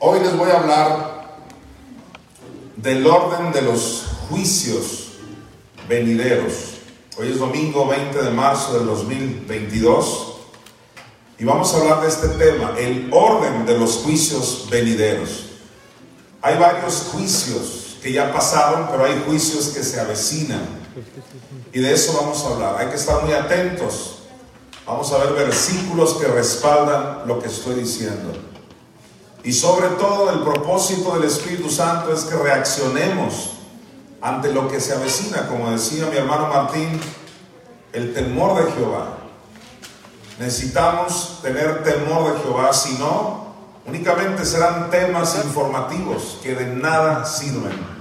Hoy les voy a hablar del orden de los juicios venideros. Hoy es domingo 20 de marzo del 2022 y vamos a hablar de este tema, el orden de los juicios venideros. Hay varios juicios que ya pasaron, pero hay juicios que se avecinan. Y de eso vamos a hablar. Hay que estar muy atentos. Vamos a ver versículos que respaldan lo que estoy diciendo. Y sobre todo el propósito del Espíritu Santo es que reaccionemos ante lo que se avecina, como decía mi hermano Martín, el temor de Jehová. Necesitamos tener temor de Jehová, si no, únicamente serán temas informativos que de nada sirven.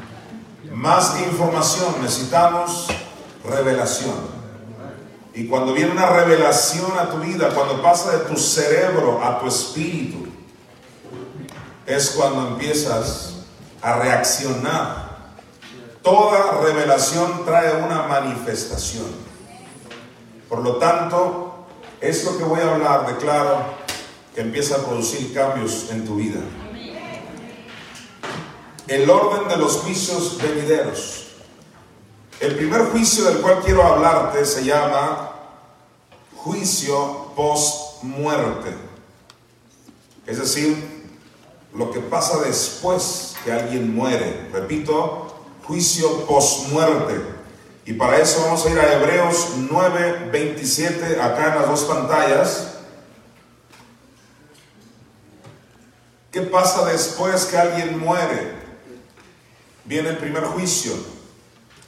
Más información, necesitamos revelación. Y cuando viene una revelación a tu vida, cuando pasa de tu cerebro a tu espíritu, es cuando empiezas a reaccionar. Toda revelación trae una manifestación. Por lo tanto, esto que voy a hablar, declaro que empieza a producir cambios en tu vida. El orden de los juicios venideros. El primer juicio del cual quiero hablarte se llama juicio post-muerte. Es decir, lo que pasa después que alguien muere. Repito, juicio post-muerte. Y para eso vamos a ir a Hebreos 9, 27, acá en las dos pantallas. ¿Qué pasa después que alguien muere? Viene el primer juicio.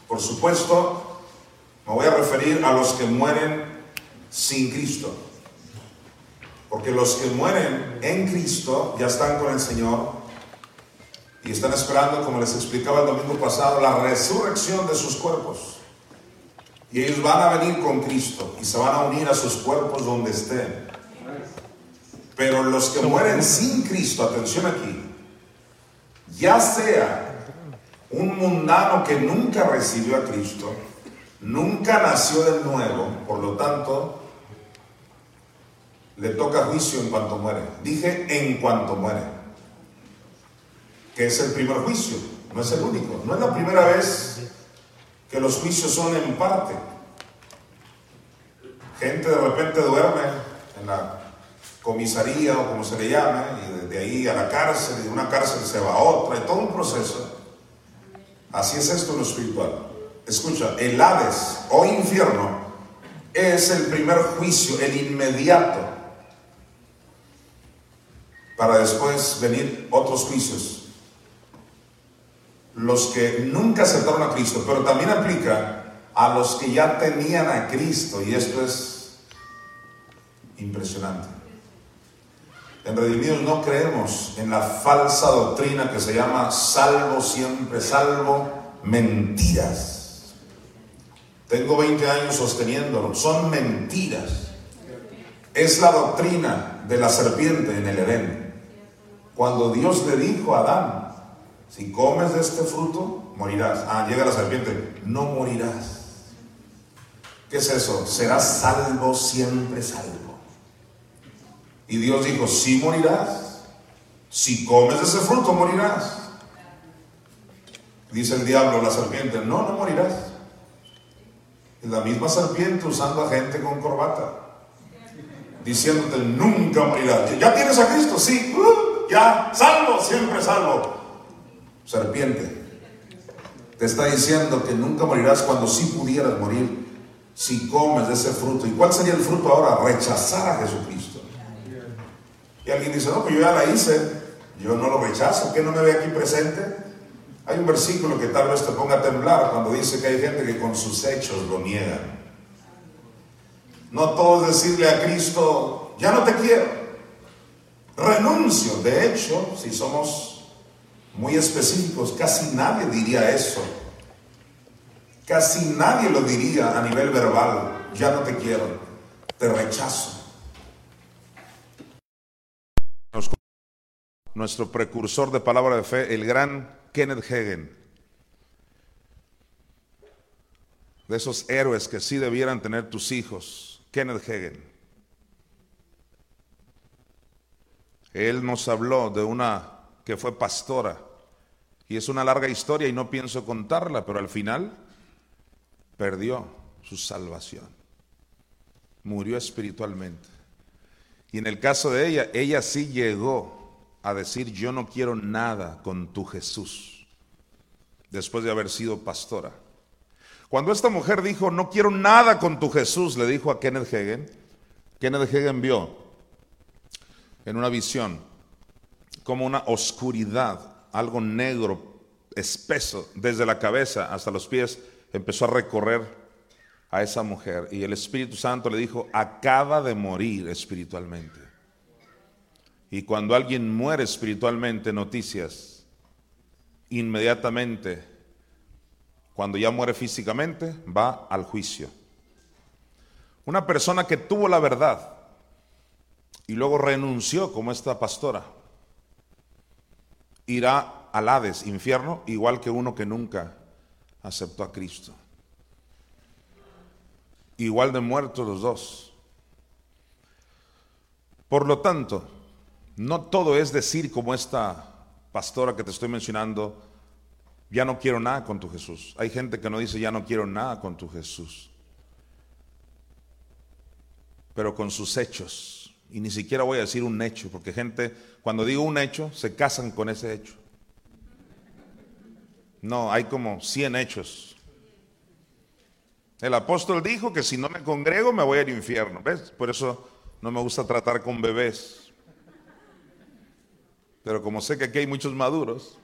Por supuesto, me voy a referir a los que mueren sin Cristo. Porque los que mueren en Cristo ya están con el Señor y están esperando, como les explicaba el domingo pasado, la resurrección de sus cuerpos. Y ellos van a venir con Cristo y se van a unir a sus cuerpos donde estén. Pero los que mueren sin Cristo, atención aquí, ya sea un mundano que nunca recibió a Cristo, nunca nació de nuevo, por lo tanto, le toca juicio en cuanto muere. Dije en cuanto muere, que es el primer juicio, no es el único, no es la primera vez que los juicios son en parte. Gente de repente duerme en la comisaría o como se le llame, y de ahí a la cárcel, y de una cárcel se va a otra, y todo un proceso. Así es esto en lo espiritual. Escucha, el Hades o infierno es el primer juicio, el inmediato, para después venir otros juicios. Los que nunca aceptaron a Cristo, pero también aplica a los que ya tenían a Cristo, y esto es impresionante. En Redimidos no creemos en la falsa doctrina que se llama salvo siempre salvo, mentiras. Tengo 20 años sosteniéndolo, son mentiras. Es la doctrina de la serpiente en el Edén. Cuando Dios le dijo a Adán, si comes de este fruto, morirás. Ah, llega la serpiente, no morirás. ¿Qué es eso? Serás salvo siempre salvo. Y Dios dijo, sí morirás. Si comes de ese fruto, morirás. Dice el diablo, la serpiente, no, no morirás. Y la misma serpiente usando a gente con corbata. Diciéndote, nunca morirás. ¿Ya tienes a Cristo? Sí. Uh, ya, salvo, siempre salvo. Serpiente. Te está diciendo que nunca morirás cuando sí pudieras morir si comes de ese fruto. ¿Y cuál sería el fruto ahora? Rechazar a Jesucristo. Y alguien dice, no, pues yo ya la hice, yo no lo rechazo, ¿qué no me ve aquí presente? Hay un versículo que tal vez te ponga a temblar cuando dice que hay gente que con sus hechos lo niegan. No todo es decirle a Cristo, ya no te quiero. Renuncio. De hecho, si somos muy específicos, casi nadie diría eso. Casi nadie lo diría a nivel verbal. Ya no te quiero, te rechazo. Nuestro precursor de palabra de fe, el gran Kenneth Hagen, de esos héroes que sí debieran tener tus hijos, Kenneth Hagen. Él nos habló de una que fue pastora y es una larga historia y no pienso contarla, pero al final perdió su salvación. Murió espiritualmente. Y en el caso de ella, ella sí llegó a decir, yo no quiero nada con tu Jesús, después de haber sido pastora. Cuando esta mujer dijo, no quiero nada con tu Jesús, le dijo a Kenneth Hagen, Kenneth Hagen vio en una visión como una oscuridad, algo negro, espeso, desde la cabeza hasta los pies, empezó a recorrer a esa mujer. Y el Espíritu Santo le dijo, acaba de morir espiritualmente. Y cuando alguien muere espiritualmente, noticias, inmediatamente, cuando ya muere físicamente, va al juicio. Una persona que tuvo la verdad y luego renunció como esta pastora, irá al Hades, infierno, igual que uno que nunca aceptó a Cristo. Igual de muertos los dos. Por lo tanto, no todo es decir como esta pastora que te estoy mencionando, ya no quiero nada con tu Jesús. Hay gente que no dice, ya no quiero nada con tu Jesús. Pero con sus hechos. Y ni siquiera voy a decir un hecho, porque gente, cuando digo un hecho, se casan con ese hecho. No, hay como 100 hechos. El apóstol dijo que si no me congrego me voy al infierno. ¿Ves? Por eso no me gusta tratar con bebés. Pero como sé que aquí hay muchos maduros,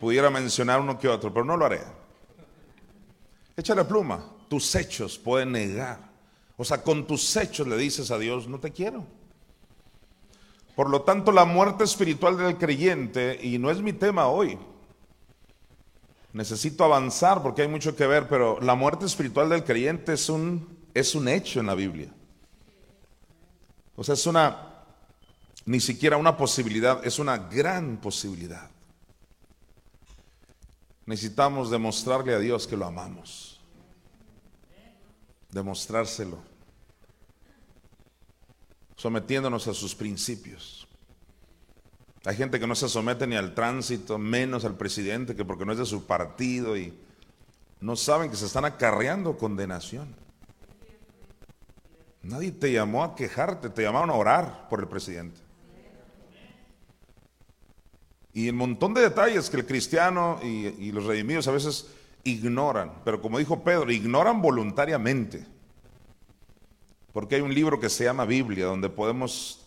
pudiera mencionar uno que otro, pero no lo haré. Échale pluma. Tus hechos pueden negar. O sea, con tus hechos le dices a Dios, no te quiero. Por lo tanto, la muerte espiritual del creyente, y no es mi tema hoy, necesito avanzar porque hay mucho que ver, pero la muerte espiritual del creyente es un, es un hecho en la Biblia. O sea, es una ni siquiera una posibilidad, es una gran posibilidad. Necesitamos demostrarle a Dios que lo amamos. Demostrárselo. Sometiéndonos a sus principios. Hay gente que no se somete ni al tránsito, menos al presidente, que porque no es de su partido y no saben que se están acarreando condenación. Nadie te llamó a quejarte, te llamaron a orar por el presidente. Y un montón de detalles que el cristiano y, los redimidos a veces ignoran, pero como dijo Pedro, ignoran voluntariamente. Porque hay un libro que se llama Biblia, donde podemos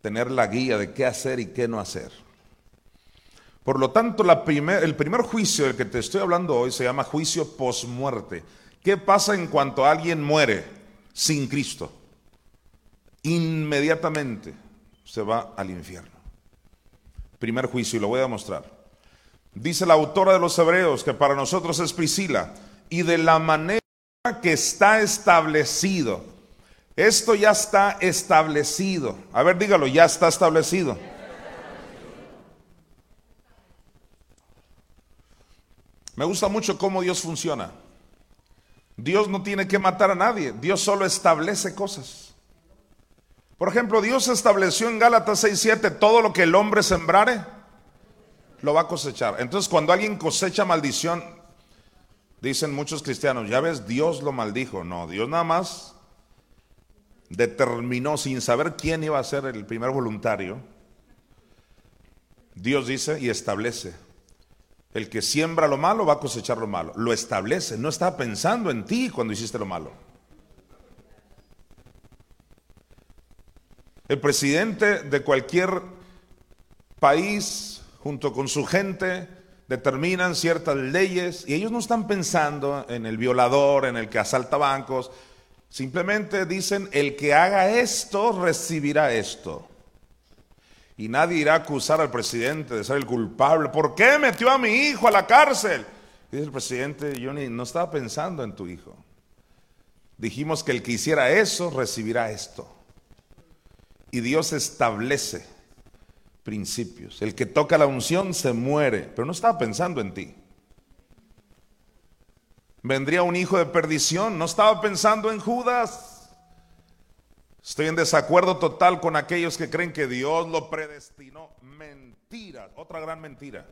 tener la guía de qué hacer y qué no hacer. Por lo tanto, el primer juicio del que te estoy hablando hoy se llama juicio posmuerte. ¿Qué pasa en cuanto alguien muere sin Cristo? Inmediatamente se va al infierno. Primer juicio, y lo voy a demostrar. Dice la autora de los Hebreos, que para nosotros es Priscila, y de la manera que está establecido. Esto ya está establecido. A ver, dígalo, ya está establecido. Me gusta mucho cómo Dios funciona. Dios no tiene que matar a nadie, Dios solo establece cosas. Por ejemplo, Dios estableció en Gálatas 6:7 todo lo que el hombre sembrare, lo va a cosechar. Entonces, cuando alguien cosecha maldición, dicen muchos cristianos, ya ves, Dios lo maldijo. No, Dios nada más determinó sin saber quién iba a ser el primer voluntario. Dios dice y establece. El que siembra lo malo va a cosechar lo malo. Lo establece. No está pensando en ti cuando hiciste lo malo. El presidente de cualquier país, junto con su gente, determinan ciertas leyes y ellos no están pensando en el violador, en el que asalta bancos. Simplemente dicen, el que haga esto recibirá esto. Y nadie irá a acusar al presidente de ser el culpable. ¿Por qué metió a mi hijo a la cárcel? dice el presidente, yo no estaba pensando en tu hijo. Dijimos que el que hiciera eso recibirá esto. Y Dios establece principios. El que toca la unción se muere, pero no estaba pensando en ti. Vendría un hijo de perdición, no estaba pensando en Judas. Estoy en desacuerdo total con aquellos que creen que Dios lo predestinó. Mentira, otra gran mentira.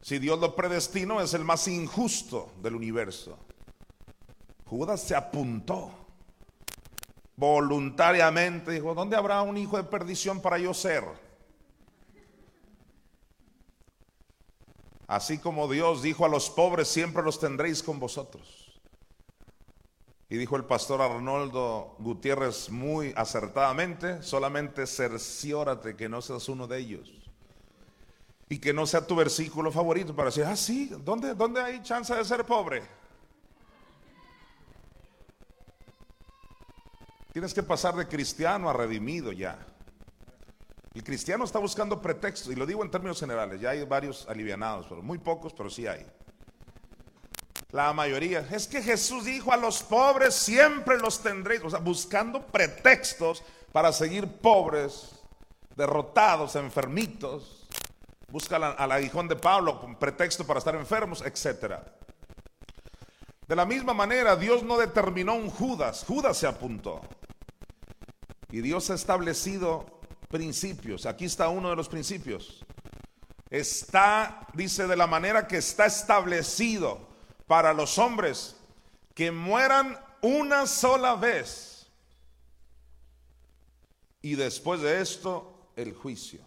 Si Dios lo predestinó, es el más injusto del universo. Judas se apuntó voluntariamente, dijo, ¿dónde habrá un hijo de perdición para yo ser? Así como Dios dijo a los pobres, siempre los tendréis con vosotros. Y dijo el pastor Arnoldo Gutiérrez muy acertadamente, solamente cerciórate que no seas uno de ellos. Y que no sea tu versículo favorito para decir, ah, sí, ¿dónde, dónde hay chance de ser pobre? Tienes que pasar de cristiano a redimido ya. El cristiano está buscando pretextos, y lo digo en términos generales, ya hay varios alivianados, pero muy pocos, pero sí hay. La mayoría, es que Jesús dijo a los pobres siempre los tendréis, o sea, buscando pretextos para seguir pobres, derrotados, enfermitos. Busca al aguijón de Pablo con pretexto para estar enfermos, etc. De la misma manera, Dios no determinó un Judas, Judas se apuntó. Y Dios ha establecido principios. Aquí está uno de los principios. Está, dice, de la manera que está establecido para los hombres que mueran una sola vez. Y después de esto, el juicio.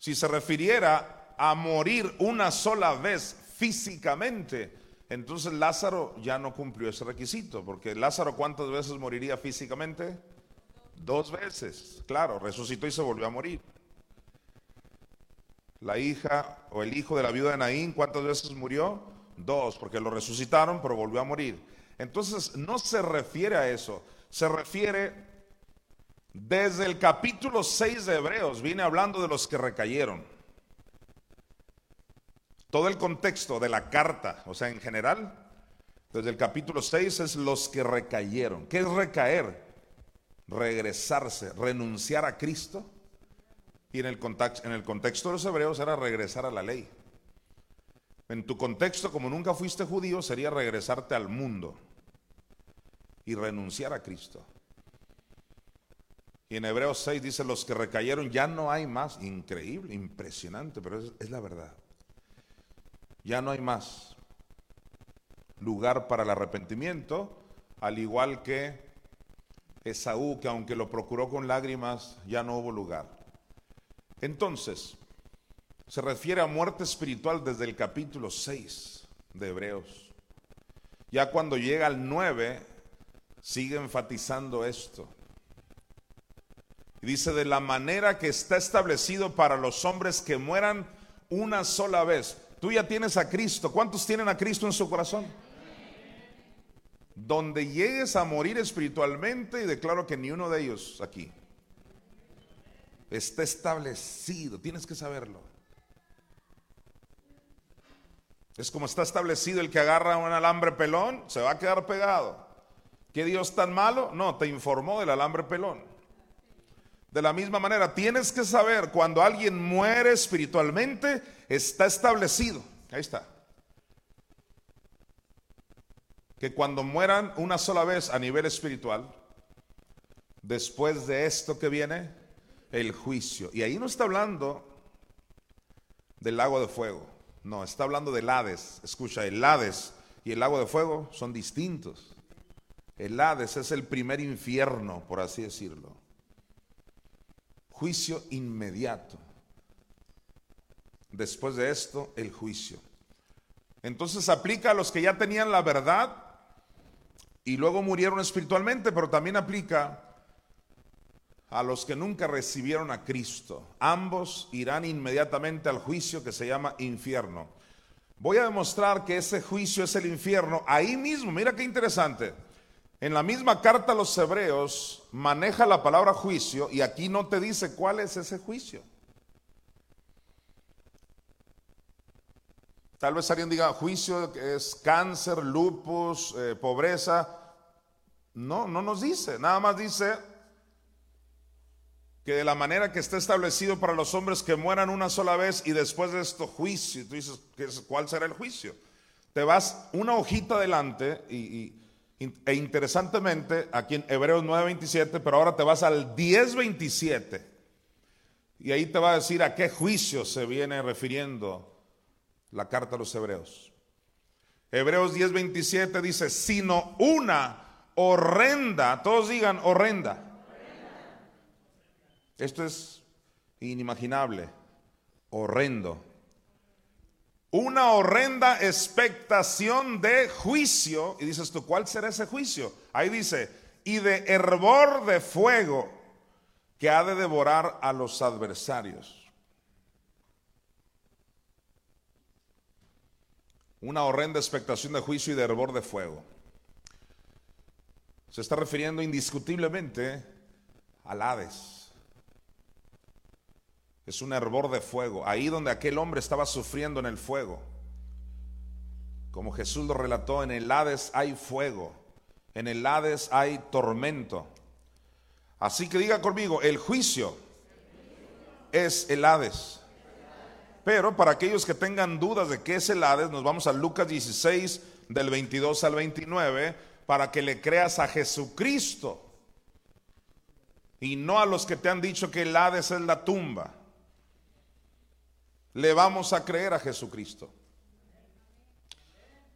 Si se refiriera a morir una sola vez físicamente, entonces Lázaro ya no cumplió ese requisito, porque Lázaro cuántas veces moriría físicamente? Dos veces, claro, resucitó y se volvió a morir. La hija o el hijo de la viuda de Naín, ¿cuántas veces murió? Dos, porque lo resucitaron, pero volvió a morir. Entonces, no se refiere a eso, se refiere desde el capítulo 6 de Hebreos, viene hablando de los que recayeron. Todo el contexto de la carta, o sea, en general, desde el capítulo 6 es los que recayeron. ¿Qué es recaer? Regresarse, renunciar a Cristo. Y en el, contexto, en el contexto de los hebreos era regresar a la ley. En tu contexto, como nunca fuiste judío, sería regresarte al mundo y renunciar a Cristo. Y en Hebreos 6 dice, los que recayeron ya no hay más. Increíble, impresionante, pero es, es la verdad. Ya no hay más lugar para el arrepentimiento, al igual que Esaú, que aunque lo procuró con lágrimas, ya no hubo lugar. Entonces, se refiere a muerte espiritual desde el capítulo 6 de Hebreos. Ya cuando llega al 9, sigue enfatizando esto. Y dice, de la manera que está establecido para los hombres que mueran una sola vez. Tú ya tienes a Cristo. ¿Cuántos tienen a Cristo en su corazón? Donde llegues a morir espiritualmente, y declaro que ni uno de ellos aquí está establecido, tienes que saberlo. Es como está establecido el que agarra un alambre pelón, se va a quedar pegado. ¿Qué Dios tan malo? No, te informó del alambre pelón. De la misma manera, tienes que saber cuando alguien muere espiritualmente, está establecido. Ahí está que cuando mueran una sola vez a nivel espiritual, después de esto que viene, el juicio. Y ahí no está hablando del lago de fuego, no, está hablando del Hades. Escucha, el Hades y el lago de fuego son distintos. El Hades es el primer infierno, por así decirlo. Juicio inmediato. Después de esto, el juicio. Entonces aplica a los que ya tenían la verdad y luego murieron espiritualmente, pero también aplica a los que nunca recibieron a Cristo. Ambos irán inmediatamente al juicio que se llama infierno. Voy a demostrar que ese juicio es el infierno ahí mismo. Mira qué interesante. En la misma carta a los hebreos maneja la palabra juicio y aquí no te dice cuál es ese juicio. Tal vez alguien diga, juicio es cáncer, lupus, eh, pobreza. No, no nos dice. Nada más dice que de la manera que está establecido para los hombres que mueran una sola vez y después de esto juicio. Tú dices, ¿cuál será el juicio? Te vas una hojita adelante y, e interesantemente, aquí en Hebreos 9:27, pero ahora te vas al 10:27 y ahí te va a decir a qué juicio se viene refiriendo la carta a los hebreos. Hebreos 10:27 dice, sino una horrenda, todos digan horrenda. Esto es inimaginable, horrendo. Una horrenda expectación de juicio. Y dices tú, ¿cuál será ese juicio? Ahí dice, y de hervor de fuego que ha de devorar a los adversarios. Una horrenda expectación de juicio y de hervor de fuego. Se está refiriendo indiscutiblemente al Hades. Es un hervor de fuego, ahí donde aquel hombre estaba sufriendo en el fuego. Como Jesús lo relató, en el Hades hay fuego, en el Hades hay tormento. Así que diga conmigo, el juicio es el Hades. Pero para aquellos que tengan dudas de qué es el Hades, nos vamos a Lucas 16, del 22 al 29, para que le creas a Jesucristo y no a los que te han dicho que el Hades es la tumba. Le vamos a creer a Jesucristo.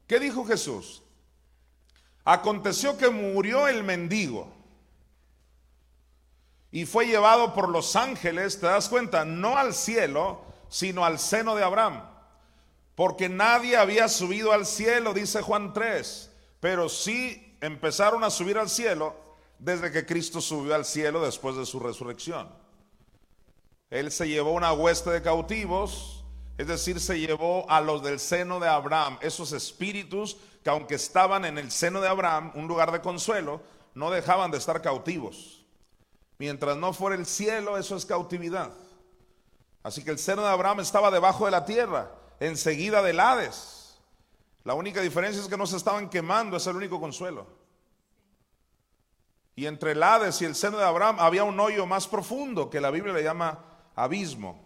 ¿Qué dijo Jesús? Aconteció que murió el mendigo y fue llevado por los ángeles, ¿te das cuenta? No al cielo, sino al seno de Abraham. Porque nadie había subido al cielo, dice Juan 3, pero sí empezaron a subir al cielo desde que Cristo subió al cielo después de su resurrección. Él se llevó una hueste de cautivos, es decir, se llevó a los del seno de Abraham, esos espíritus que aunque estaban en el seno de Abraham, un lugar de consuelo, no dejaban de estar cautivos. Mientras no fuera el cielo, eso es cautividad. Así que el seno de Abraham estaba debajo de la tierra, enseguida del Hades. La única diferencia es que no se estaban quemando, es el único consuelo. Y entre el Hades y el seno de Abraham había un hoyo más profundo que la Biblia le llama abismo.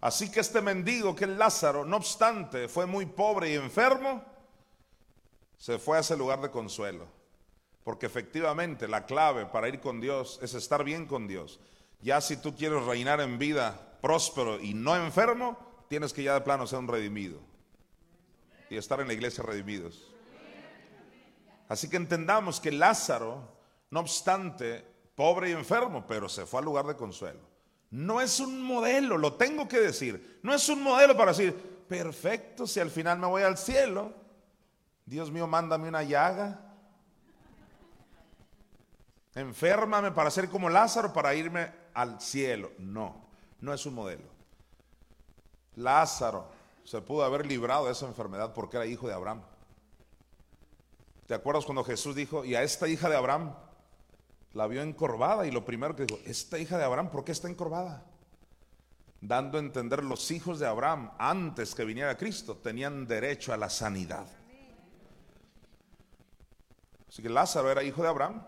Así que este mendigo, que es Lázaro, no obstante, fue muy pobre y enfermo, se fue a ese lugar de consuelo. Porque efectivamente la clave para ir con Dios es estar bien con Dios. Ya si tú quieres reinar en vida próspero y no enfermo, tienes que ya de plano ser un redimido y estar en la iglesia redimidos. Así que entendamos que Lázaro, no obstante, pobre y enfermo, pero se fue al lugar de consuelo. No es un modelo, lo tengo que decir. No es un modelo para decir, perfecto, si al final me voy al cielo, Dios mío, mándame una llaga. Enférmame para ser como Lázaro, para irme al cielo. No, no es un modelo. Lázaro se pudo haber librado de esa enfermedad porque era hijo de Abraham. ¿Te acuerdas cuando Jesús dijo, y a esta hija de Abraham la vio encorvada? Y lo primero que dijo, esta hija de Abraham, ¿por qué está encorvada? Dando a entender los hijos de Abraham, antes que viniera Cristo, tenían derecho a la sanidad. Así que Lázaro era hijo de Abraham,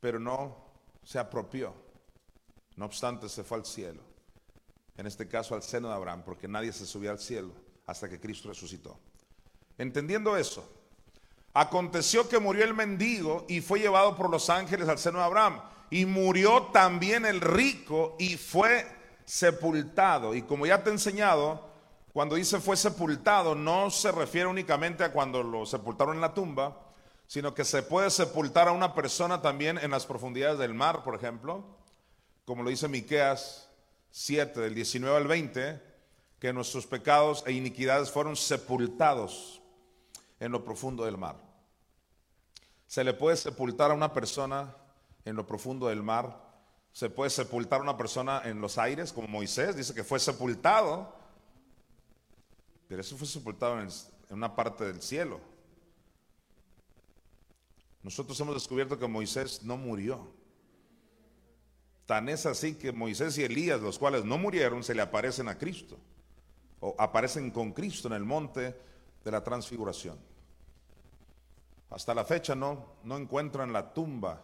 pero no se apropió. No obstante, se fue al cielo. En este caso al seno de Abraham, porque nadie se subió al cielo hasta que Cristo resucitó. Entendiendo eso, aconteció que murió el mendigo y fue llevado por los ángeles al seno de Abraham. Y murió también el rico y fue sepultado. Y como ya te he enseñado, cuando dice fue sepultado, no se refiere únicamente a cuando lo sepultaron en la tumba, sino que se puede sepultar a una persona también en las profundidades del mar, por ejemplo, como lo dice Miqueas 7 del 19 al 20, que nuestros pecados e iniquidades fueron sepultados en lo profundo del mar. Se le puede sepultar a una persona en lo profundo del mar, se puede sepultar a una persona en los aires, como Moisés dice que fue sepultado, pero eso fue sepultado en una parte del cielo. Nosotros hemos descubierto que Moisés no murió. Tan es así que Moisés y Elías, los cuales no murieron, se le aparecen a Cristo. O aparecen con Cristo en el monte de la transfiguración. Hasta la fecha no, no encuentran la tumba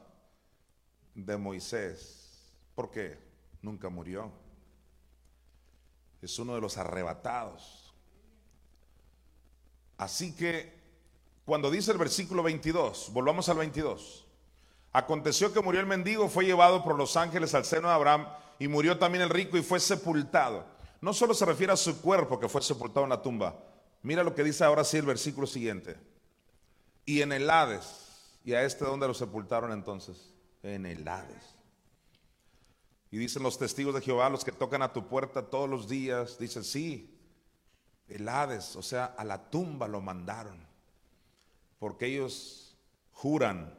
de Moisés. ¿Por qué? Nunca murió. Es uno de los arrebatados. Así que cuando dice el versículo 22, volvamos al 22. Aconteció que murió el mendigo, fue llevado por los ángeles al seno de Abraham y murió también el rico y fue sepultado. No solo se refiere a su cuerpo que fue sepultado en la tumba. Mira lo que dice ahora sí el versículo siguiente. Y en el Hades. ¿Y a este dónde lo sepultaron entonces? En el Hades. Y dicen los testigos de Jehová, los que tocan a tu puerta todos los días, dicen, sí, el Hades, o sea, a la tumba lo mandaron. Porque ellos juran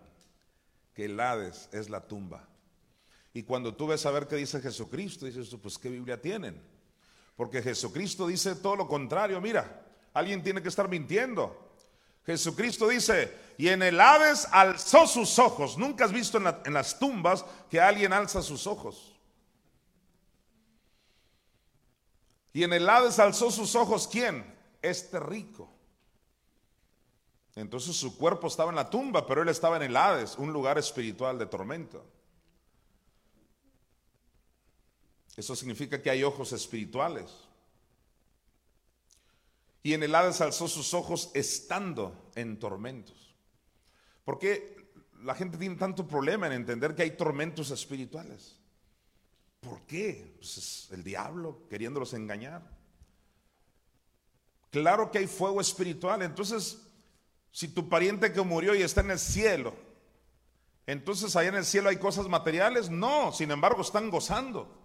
que el Hades es la tumba. Y cuando tú ves a ver qué dice Jesucristo, dices pues ¿qué Biblia tienen? Porque Jesucristo dice todo lo contrario. Mira, alguien tiene que estar mintiendo. Jesucristo dice, y en el Hades alzó sus ojos. Nunca has visto en, en las tumbas que alguien alza sus ojos. Y en el Hades alzó sus ojos, ¿quién? Este rico. Entonces su cuerpo estaba en la tumba, pero él estaba en el Hades, un lugar espiritual de tormento. Eso significa que hay ojos espirituales. Y en el Hades alzó sus ojos estando en tormentos. ¿Por qué la gente tiene tanto problema en entender que hay tormentos espirituales? ¿Por qué? Pues es el diablo queriéndolos engañar. Claro que hay fuego espiritual. Entonces, si tu pariente que murió y está en el cielo, entonces allá en el cielo hay cosas materiales. No, sin embargo, están gozando.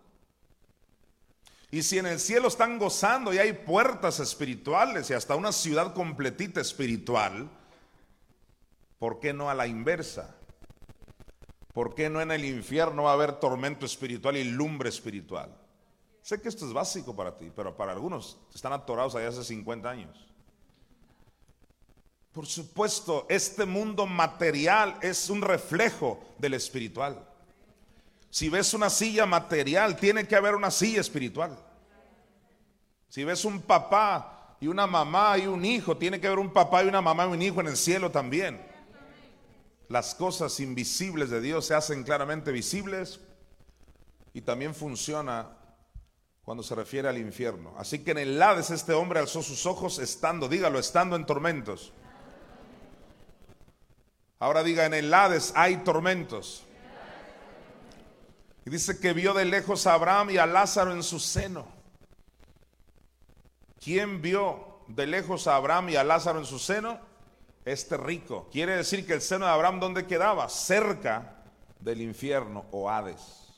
Y si en el cielo están gozando y hay puertas espirituales y hasta una ciudad completita espiritual, ¿por qué no a la inversa? ¿Por qué no en el infierno va a haber tormento espiritual y lumbre espiritual? Sé que esto es básico para ti, pero para algunos están atorados allá hace 50 años. Por supuesto, este mundo material es un reflejo del espiritual. Si ves una silla material, tiene que haber una silla espiritual. Si ves un papá y una mamá y un hijo, tiene que haber un papá y una mamá y un hijo en el cielo también las cosas invisibles de Dios se hacen claramente visibles y también funciona cuando se refiere al infierno. Así que en el Hades este hombre alzó sus ojos estando, dígalo, estando en tormentos. Ahora diga, en el Hades hay tormentos. Y dice que vio de lejos a Abraham y a Lázaro en su seno. ¿Quién vio de lejos a Abraham y a Lázaro en su seno? este rico. Quiere decir que el seno de Abraham, ¿dónde quedaba? Cerca del infierno o Hades.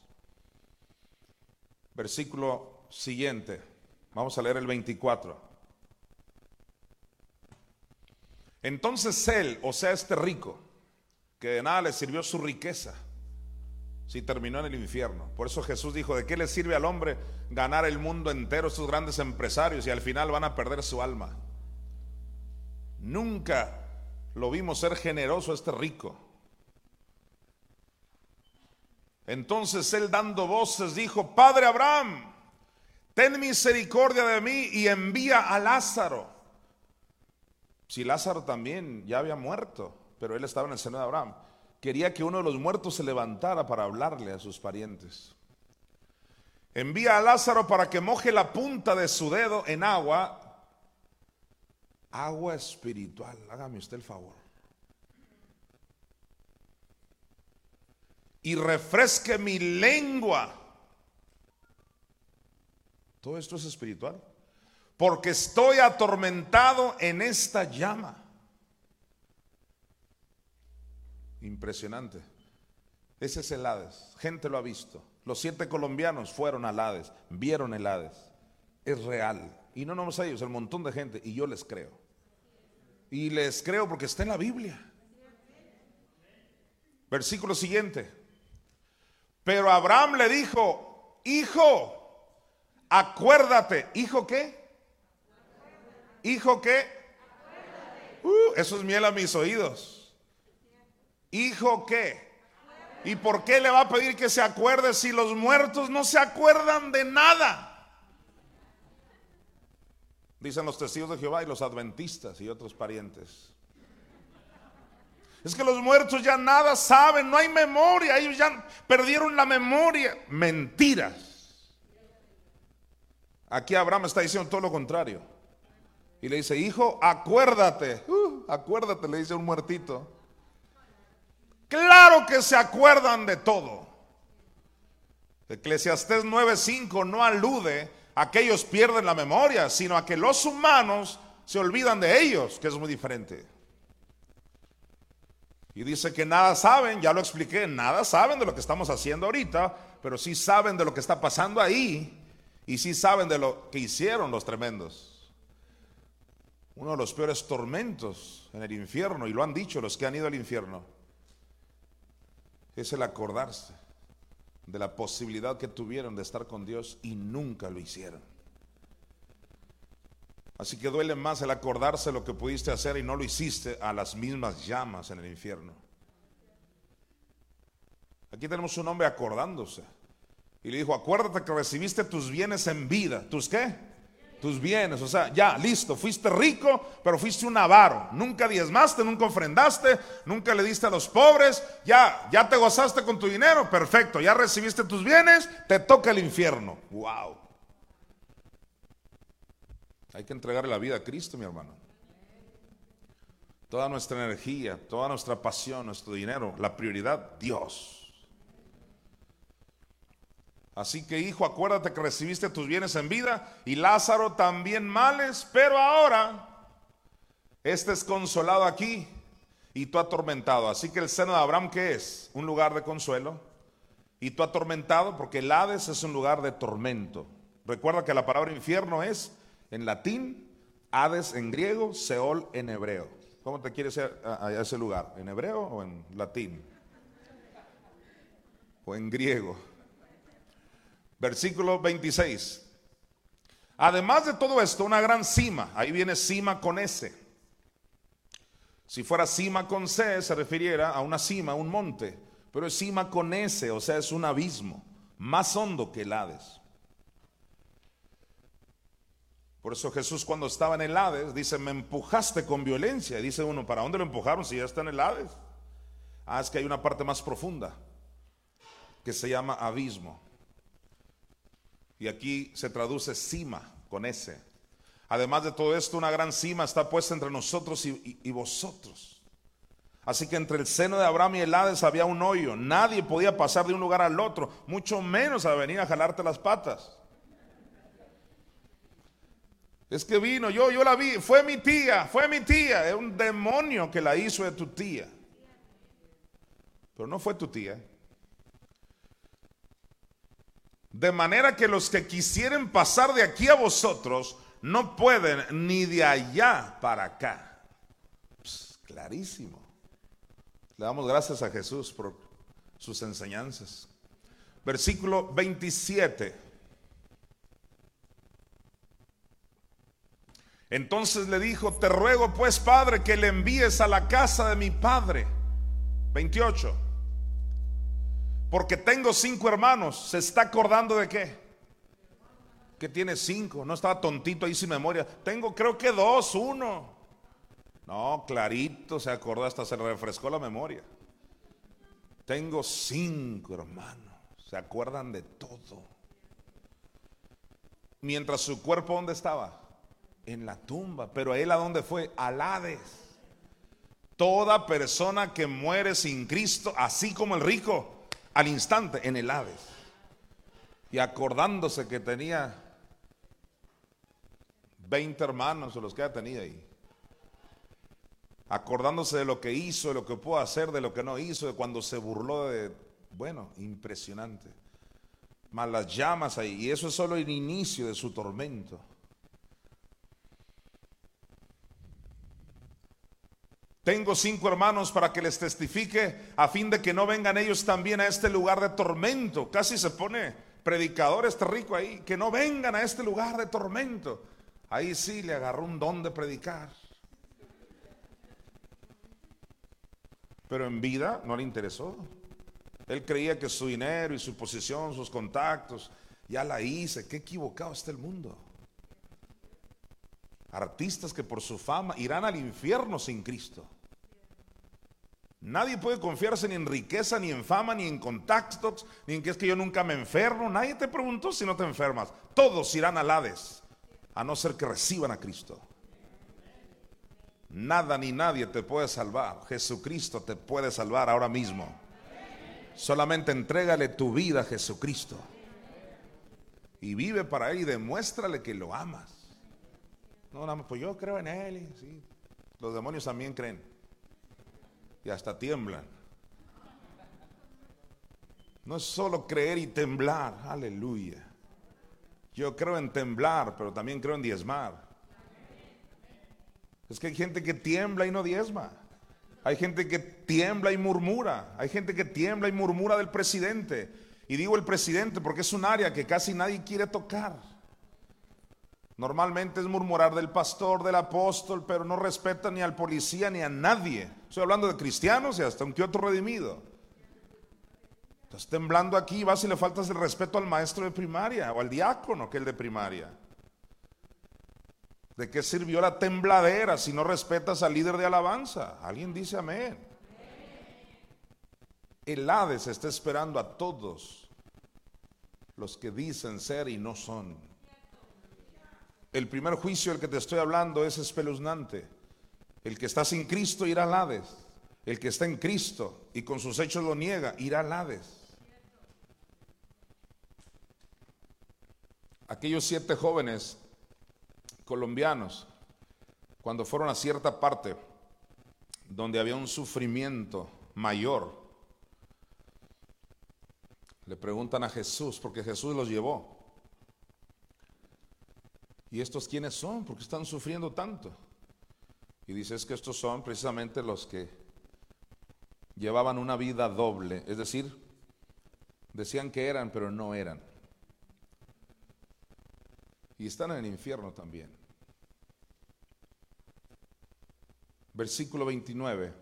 Versículo siguiente. Vamos a leer el 24. Entonces él, o sea, este rico, que de nada le sirvió su riqueza, si terminó en el infierno. Por eso Jesús dijo, ¿de qué le sirve al hombre ganar el mundo entero, estos grandes empresarios, y al final van a perder su alma? Nunca lo vimos ser generoso este rico. Entonces él dando voces dijo, Padre Abraham, ten misericordia de mí y envía a Lázaro. Si Lázaro también ya había muerto, pero él estaba en el seno de Abraham, quería que uno de los muertos se levantara para hablarle a sus parientes. Envía a Lázaro para que moje la punta de su dedo en agua agua espiritual. Hágame usted el favor. Y refresque mi lengua. Todo esto es espiritual. Porque estoy atormentado en esta llama. Impresionante. Ese es el Hades. Gente lo ha visto. Los siete colombianos fueron al Hades, vieron el Hades. Es real. Y no nomás ellos, el montón de gente. Y yo les creo. Y les creo porque está en la Biblia. Versículo siguiente. Pero Abraham le dijo, hijo, acuérdate. ¿Hijo qué? ¿Hijo qué? Uh, eso es miel a mis oídos. Hijo, ¿qué? ¿Y por qué le va a pedir que se acuerde si los muertos no se acuerdan de nada? Dicen los testigos de Jehová y los adventistas y otros parientes. Es que los muertos ya nada saben, no hay memoria, ellos ya perdieron la memoria. Mentiras. Aquí Abraham está diciendo todo lo contrario. Y le dice, hijo, acuérdate. Uh, acuérdate, le dice un muertito. Claro que se acuerdan de todo. Eclesiastés 9:5 no alude a que ellos pierden la memoria, sino a que los humanos se olvidan de ellos, que es muy diferente. Y dice que nada saben, ya lo expliqué, nada saben de lo que estamos haciendo ahorita, pero sí saben de lo que está pasando ahí y sí saben de lo que hicieron los tremendos. Uno de los peores tormentos en el infierno, y lo han dicho los que han ido al infierno, es el acordarse de la posibilidad que tuvieron de estar con Dios y nunca lo hicieron. Así que duele más el acordarse lo que pudiste hacer y no lo hiciste a las mismas llamas en el infierno. Aquí tenemos un hombre acordándose. Y le dijo, acuérdate que recibiste tus bienes en vida. ¿Tus qué? Tus bienes. O sea, ya, listo. Fuiste rico, pero fuiste un avaro. Nunca diezmaste, nunca ofrendaste, nunca le diste a los pobres. Ya, ya te gozaste con tu dinero. Perfecto. Ya recibiste tus bienes, te toca el infierno. Wow. Hay que entregarle la vida a Cristo, mi hermano. Toda nuestra energía, toda nuestra pasión, nuestro dinero, la prioridad, Dios. Así que hijo, acuérdate que recibiste tus bienes en vida y Lázaro también males, pero ahora este es consolado aquí y tú atormentado. Así que el seno de Abraham, ¿qué es? Un lugar de consuelo. Y tú atormentado porque el Hades es un lugar de tormento. Recuerda que la palabra infierno es en latín, Hades en griego, Seol en hebreo. ¿Cómo te quieres ir a, ese lugar? ¿En hebreo o en latín? ¿O en griego? Versículo 26. Además de todo esto, una gran cima. Ahí viene cima con S. Si fuera cima con C, se refiriera a una cima, un monte. Pero es cima con S, o sea, es un abismo, más hondo que el Hades. Por eso Jesús cuando estaba en el Hades dice, me empujaste con violencia. Y dice uno, ¿para dónde lo empujaron si ya está en el Hades? Ah, es que hay una parte más profunda que se llama abismo. Y aquí se traduce cima con S. Además de todo esto, una gran cima está puesta entre nosotros y, vosotros. Así que entre el seno de Abraham y el Hades había un hoyo. Nadie podía pasar de un lugar al otro, mucho menos a venir a jalarte las patas. Es que vino, yo, yo la vi, fue mi tía, fue mi tía, es un demonio que la hizo de tu tía. Pero no fue tu tía. De manera que los que quisieren pasar de aquí a vosotros no pueden ni de allá para acá. clarísimo. Le damos gracias a Jesús por sus enseñanzas. Versículo 27. Entonces le dijo, te ruego pues, Padre, que le envíes a la casa de mi Padre. 28. Porque tengo cinco hermanos. ¿Se está acordando de qué? Que tiene cinco. No estaba tontito ahí sin memoria. Tengo creo que dos, uno. No, clarito se acordó, hasta se refrescó la memoria. Tengo cinco hermanos. Se acuerdan de todo. Mientras su cuerpo, ¿dónde estaba? en la tumba. Pero él a dónde fue? Al Hades. Toda persona que muere sin Cristo, así como el rico, al instante en el Hades. Y acordándose que tenía 20 hermanos o los que ha tenido ahí. Acordándose de lo que hizo, de lo que pudo hacer, de lo que no hizo, de cuando se burló de... Bueno, impresionante. Más las llamas ahí. Y eso es solo el inicio de su tormento. Tengo cinco hermanos para que les testifique a fin de que no vengan ellos también a este lugar de tormento. Casi se pone predicador este rico ahí, que no vengan a este lugar de tormento. Ahí sí le agarró un don de predicar. pero en vida no le interesó. Él creía que su dinero y su posición, sus contactos, ya la hice. Qué equivocado está el mundo. Artistas que por su fama irán al infierno sin Cristo. Nadie puede confiarse ni en riqueza, ni en fama, ni en contactos, ni en que es que yo nunca me enfermo. Nadie te preguntó si no te enfermas. Todos irán al Hades, a no ser que reciban a Cristo. Nada ni nadie te puede salvar. Jesucristo te puede salvar ahora mismo. Solamente entrégale tu vida a Jesucristo. Y vive para Él y demuéstrale que lo amas. No, no, pues yo creo en Él. sí. Los demonios también creen. Y hasta tiemblan. No es solo creer y temblar. Aleluya. Yo creo en temblar, pero también creo en diezmar. Es que hay gente que tiembla y no diezma. Hay gente que tiembla y murmura. Hay gente que tiembla y murmura del presidente. Y digo el presidente porque es un área que casi nadie quiere tocar. Normalmente es murmurar del pastor, del apóstol, pero no respeta ni al policía ni a nadie. Estoy hablando de cristianos y hasta un que otro redimido. Estás temblando aquí, vas y le faltas el respeto al maestro de primaria o al diácono que el de primaria. ¿De qué sirvió la tembladera si no respetas al líder de alabanza? Alguien dice amén. El Hades está esperando a todos los que dicen ser y no son. El primer juicio del que te estoy hablando es espeluznante. El que está sin Cristo irá al Hades. El que está en Cristo y con sus hechos lo niega, irá al Hades. Aquellos siete jóvenes colombianos, cuando fueron a cierta parte donde había un sufrimiento mayor, le preguntan a Jesús, porque Jesús los llevó. ¿Y estos quiénes son? porque están sufriendo tanto? Y dice, es que estos son precisamente los que llevaban una vida doble, es decir, decían que eran, pero no eran y están en el infierno también. Versículo 29.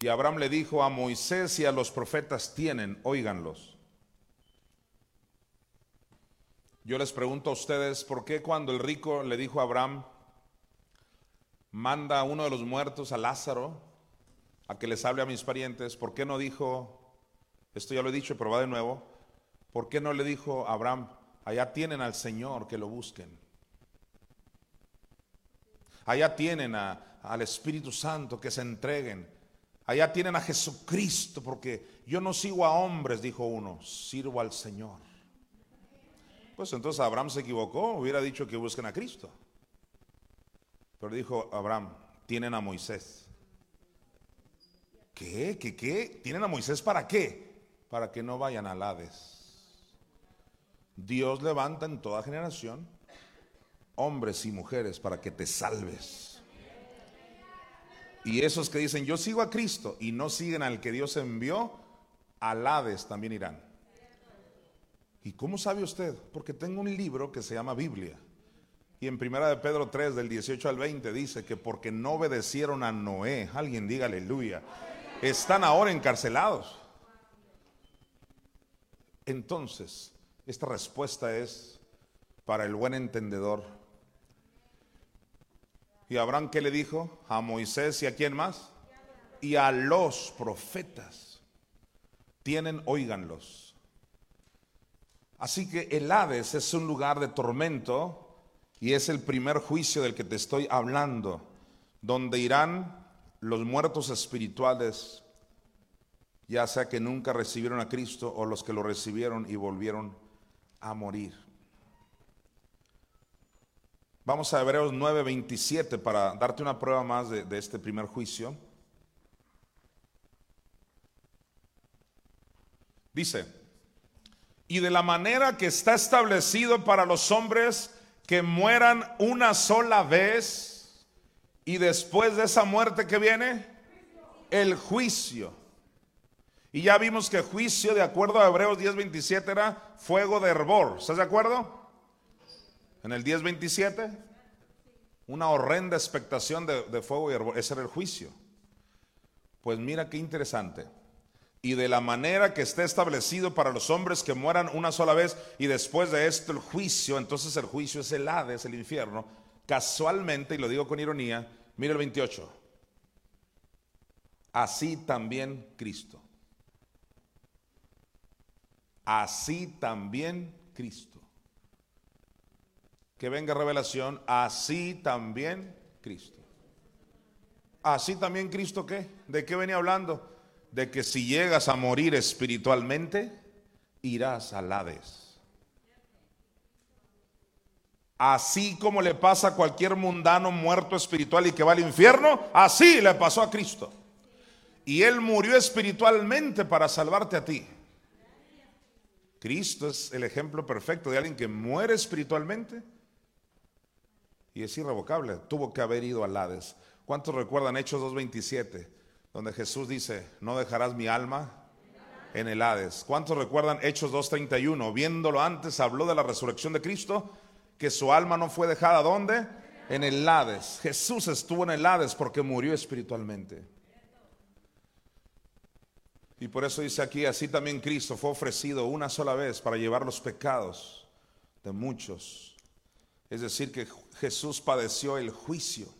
Y Abraham le dijo a Moisés y a los profetas tienen, óiganlos. Yo les pregunto a ustedes, ¿por qué cuando el rico le dijo a Abraham, manda a uno de los muertos, a Lázaro, a que les hable a mis parientes, ¿por qué no dijo, esto ya lo he dicho, pero va de nuevo, ¿por qué no le dijo a Abraham, Allá tienen al Señor que lo busquen. Allá tienen al Espíritu Santo que se entreguen. Allá tienen a Jesucristo, porque yo no sigo a hombres, dijo uno, sirvo al Señor. Pues entonces Abraham se equivocó, hubiera dicho que busquen a Cristo. Pero dijo Abraham, tienen a Moisés. ¿Qué? ¿Qué? ¿Qué? ¿Tienen a Moisés para qué? Para que no vayan al Hades. Dios levanta en toda generación hombres y mujeres para que te salves. Y esos que dicen, yo sigo a Cristo y no siguen al que Dios envió, al Hades también irán. ¿Y cómo sabe usted? Porque tengo un libro que se llama Biblia. Y en primera de Pedro 3, del 18 al 20, dice que porque no obedecieron a Noé, alguien diga aleluya, están ahora encarcelados. Entonces, esta respuesta es para el buen entendedor. ¿Y Abraham qué le dijo? A Moisés y a quién más? Y a los profetas. Tienen, óiganlos. Así que el Hades es un lugar de tormento y es el primer juicio del que te estoy hablando, donde irán los muertos espirituales, ya sea que nunca recibieron a Cristo o los que lo recibieron y volvieron a morir. Vamos a Hebreos 9:27 para darte una prueba más de, de este primer juicio. Dice, y de la manera que está establecido para los hombres que mueran una sola vez y después de esa muerte que viene, el juicio. Y ya vimos que juicio, de acuerdo a Hebreos 10:27, era fuego de hervor. ¿Estás de acuerdo? En el 10:27, una horrenda expectación de, fuego y hervor. Ese era el juicio. Pues mira qué interesante. Y de la manera que esté establecido para los hombres que mueran una sola vez y después de esto el juicio, entonces el juicio es el Hades, el infierno. Casualmente, y lo digo con ironía, mira el 28. Así también Cristo. Así también Cristo. Que venga revelación, así también Cristo. Así también Cristo qué? ¿De qué venía hablando? De que si llegas a morir espiritualmente, irás al Hades. Así como le pasa a cualquier mundano muerto espiritual y que va al infierno, así le pasó a Cristo. Y Él murió espiritualmente para salvarte a ti. Cristo es el ejemplo perfecto de alguien que muere espiritualmente y es irrevocable. Tuvo que haber ido al Hades. ¿Cuántos recuerdan Hechos 2.27? Donde Jesús dice, no dejarás mi alma en el Hades. ¿Cuántos recuerdan Hechos 2.31? Viéndolo antes, habló de la resurrección de Cristo, que su alma no fue dejada ¿dónde? En el Hades. Jesús estuvo en el Hades porque murió espiritualmente. Y por eso dice aquí, así también Cristo fue ofrecido una sola vez para llevar los pecados de muchos. Es decir, que Jesús padeció el juicio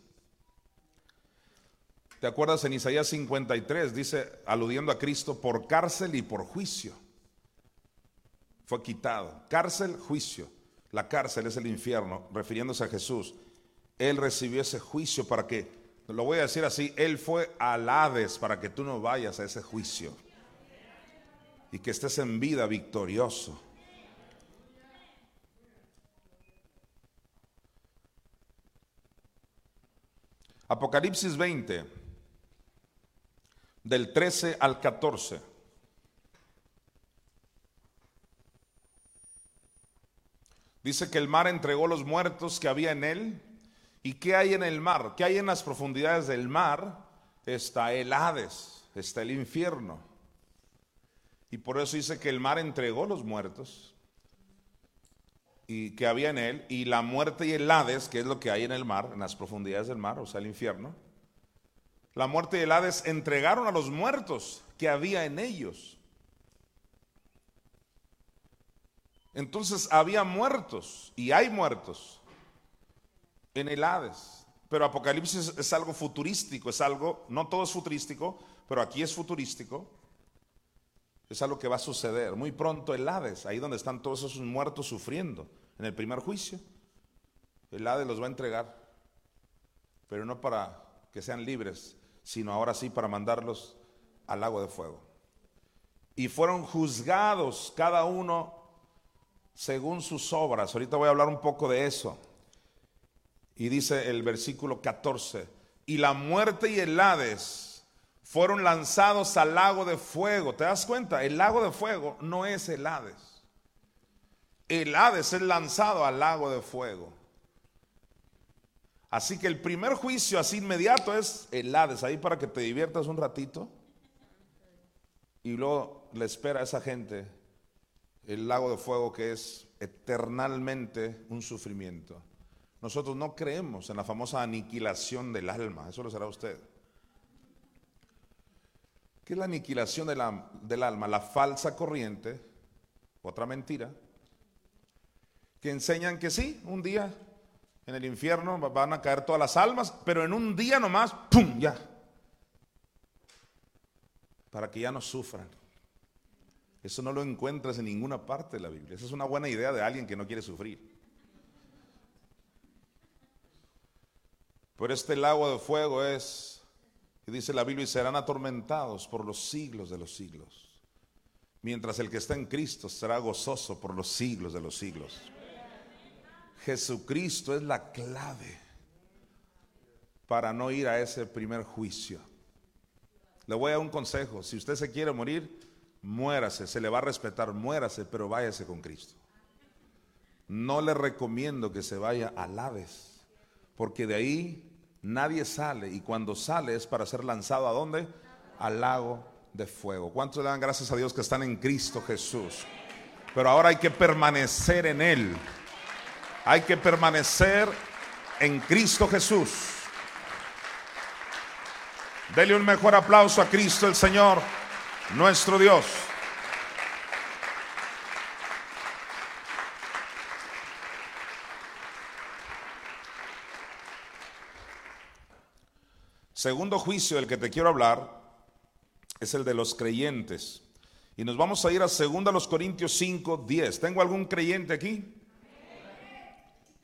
¿Te acuerdas en Isaías 53? Dice, aludiendo a Cristo, por cárcel y por juicio. Fue quitado. Cárcel, juicio. La cárcel es el infierno, refiriéndose a Jesús. Él recibió ese juicio para que, lo voy a decir así, Él fue al Hades para que tú no vayas a ese juicio. Y que estés en vida victorioso. Apocalipsis 20 del 13 al 14. Dice que el mar entregó los muertos que había en él. ¿Y qué hay en el mar? ¿Qué hay en las profundidades del mar? Está el Hades, está el infierno. Y por eso dice que el mar entregó los muertos y que había en él, y la muerte y el Hades, que es lo que hay en el mar, en las profundidades del mar, o sea, el infierno, la muerte y el Hades entregaron a los muertos que había en ellos. Entonces había muertos y hay muertos en el Hades. Pero Apocalipsis es algo futurístico, es algo, no todo es futurístico, pero aquí es futurístico. Es algo que va a suceder muy pronto el Hades, ahí donde están todos esos muertos sufriendo en el primer juicio. El Hades los va a entregar, pero no para que sean libres, sino ahora sí para mandarlos al lago de fuego. Y fueron juzgados cada uno según sus obras. Ahorita voy a hablar un poco de eso. Y dice el versículo 14, y la muerte y el Hades fueron lanzados al lago de fuego. ¿Te das cuenta? El lago de fuego no es el Hades. El Hades es lanzado al lago de fuego. Así que el primer juicio así inmediato es el Hades, ahí para que te diviertas un ratito. Y luego le espera a esa gente el lago de fuego que es eternalmente un sufrimiento. Nosotros no creemos en la famosa aniquilación del alma, eso lo será usted. ¿Qué es la aniquilación del alma? La falsa corriente, otra mentira, que enseñan que sí, un día en el infierno van a caer todas las almas, pero en un día nomás, ¡pum! Ya. Para que ya no sufran. Eso no lo encuentras en ninguna parte de la Biblia. Esa es una buena idea de alguien que no quiere sufrir. Pero este lago de fuego es, dice la Biblia, y serán atormentados por los siglos de los siglos. Mientras el que está en Cristo será gozoso por los siglos de los siglos. Jesucristo es la clave para no ir a ese primer juicio. Le voy a dar un consejo, si usted se quiere morir, muérase, se le va a respetar, muérase, pero váyase con Cristo. No le recomiendo que se vaya a Hades, porque de ahí nadie sale y cuando sale es para ser lanzado a dónde? Al lago de fuego. ¿Cuántos le dan gracias a Dios que están en Cristo Jesús? Pero ahora hay que permanecer en Él. Hay que permanecer en Cristo Jesús. Dele un mejor aplauso a Cristo el Señor, nuestro Dios. Segundo juicio del que te quiero hablar es el de los creyentes. Y nos vamos a ir a 2 Corintios 5, 10. ¿Tengo algún creyente aquí?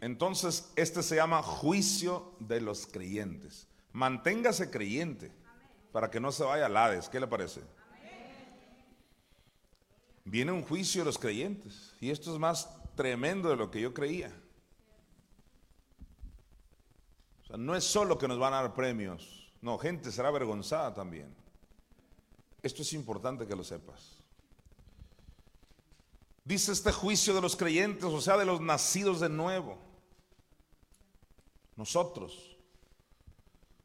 Entonces, este se llama juicio de los creyentes. Manténgase creyente para que no se vaya al Hades. ¿Qué le parece? Viene un juicio de los creyentes. Y esto es más tremendo de lo que yo creía. O sea, no es solo que nos van a dar premios. No, gente será avergonzada también. Esto es importante que lo sepas. Dice este juicio de los creyentes, o sea, de los nacidos de nuevo. Nosotros.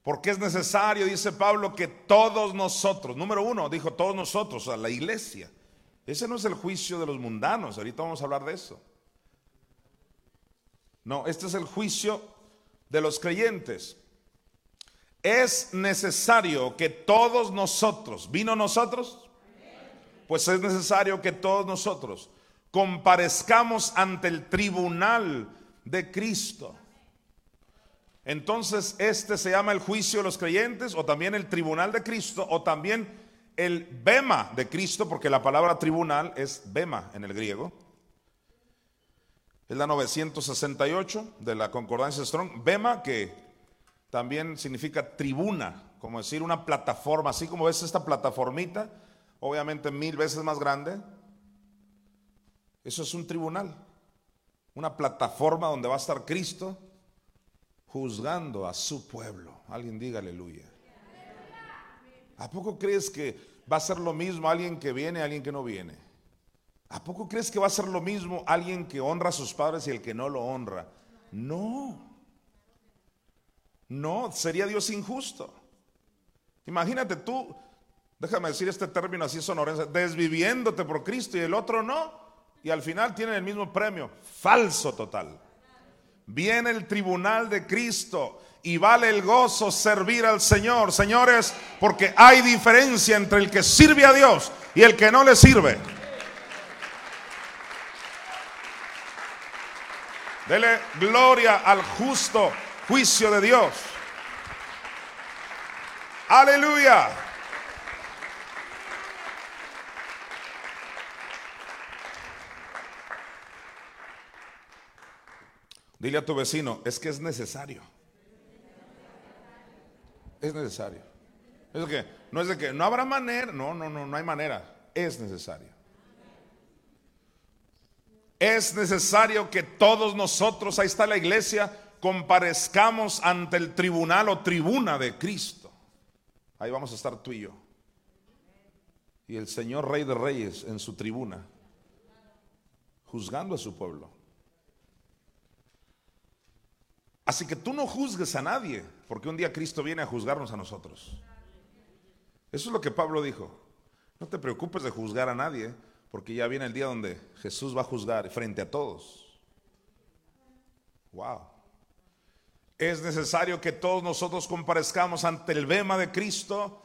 Porque es necesario, dice Pablo, que todos nosotros, número uno, dijo todos nosotros, a la iglesia. Ese no es el juicio de los mundanos, ahorita vamos a hablar de eso. No, este es el juicio de los creyentes. Es necesario que todos nosotros, ¿vino nosotros? Pues es necesario que todos nosotros comparezcamos ante el tribunal de Cristo. Entonces, este se llama el juicio de los creyentes, o también el tribunal de Cristo, o también el bema de Cristo, porque la palabra tribunal es bema en el griego. Es la 968 de la concordancia Strong. Bema, que también significa tribuna, como decir una plataforma, así como ves esta plataformita, obviamente mil veces más grande. Eso es un tribunal, una plataforma donde va a estar Cristo juzgando a su pueblo. Alguien diga aleluya. ¿A poco crees que va a ser lo mismo alguien que viene, alguien que no viene? ¿A poco crees que va a ser lo mismo alguien que honra a sus padres y el que no lo honra? No. No, sería Dios injusto. Imagínate tú, déjame decir este término así sonorense, desviviéndote por Cristo y el otro no. Y al final tienen el mismo premio. Falso total. Viene el tribunal de Cristo y vale el gozo servir al Señor, señores, porque hay diferencia entre el que sirve a Dios y el que no le sirve. Dele gloria al justo juicio de Dios. Aleluya. Dile a tu vecino, es que es necesario. Es necesario. Es que no es de que no habrá manera, no, no, no, no hay manera. Es necesario. Es necesario que todos nosotros, ahí está la iglesia, comparezcamos ante el tribunal o tribuna de Cristo. Ahí vamos a estar tú y yo. Y el Señor Rey de Reyes en su tribuna, juzgando a su pueblo. Así que tú no juzgues a nadie, porque un día Cristo viene a juzgarnos a nosotros. Eso es lo que Pablo dijo. No te preocupes de juzgar a nadie, porque ya viene el día donde Jesús va a juzgar frente a todos. Wow. Es necesario que todos nosotros comparezcamos ante el bema de Cristo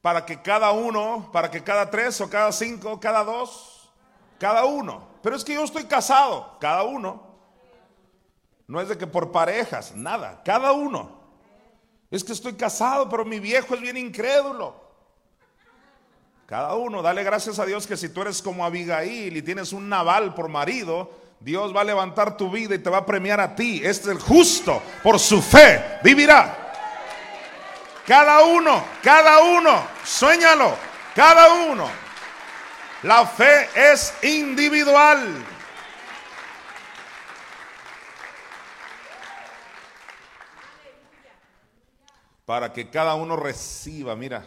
para que cada uno, para que cada tres o cada cinco, cada dos, cada uno. Pero es que yo estoy casado, cada uno. No es de que por parejas, nada, cada uno. Es que estoy casado, pero mi viejo es bien incrédulo. Cada uno, dale gracias a Dios que si tú eres como Abigail y tienes un naval por marido, Dios va a levantar tu vida y te va a premiar a ti. Este es el justo, por su fe, vivirá. Cada uno, cada uno, sueñalo, cada uno. La fe es individual. Para que cada uno reciba, mira,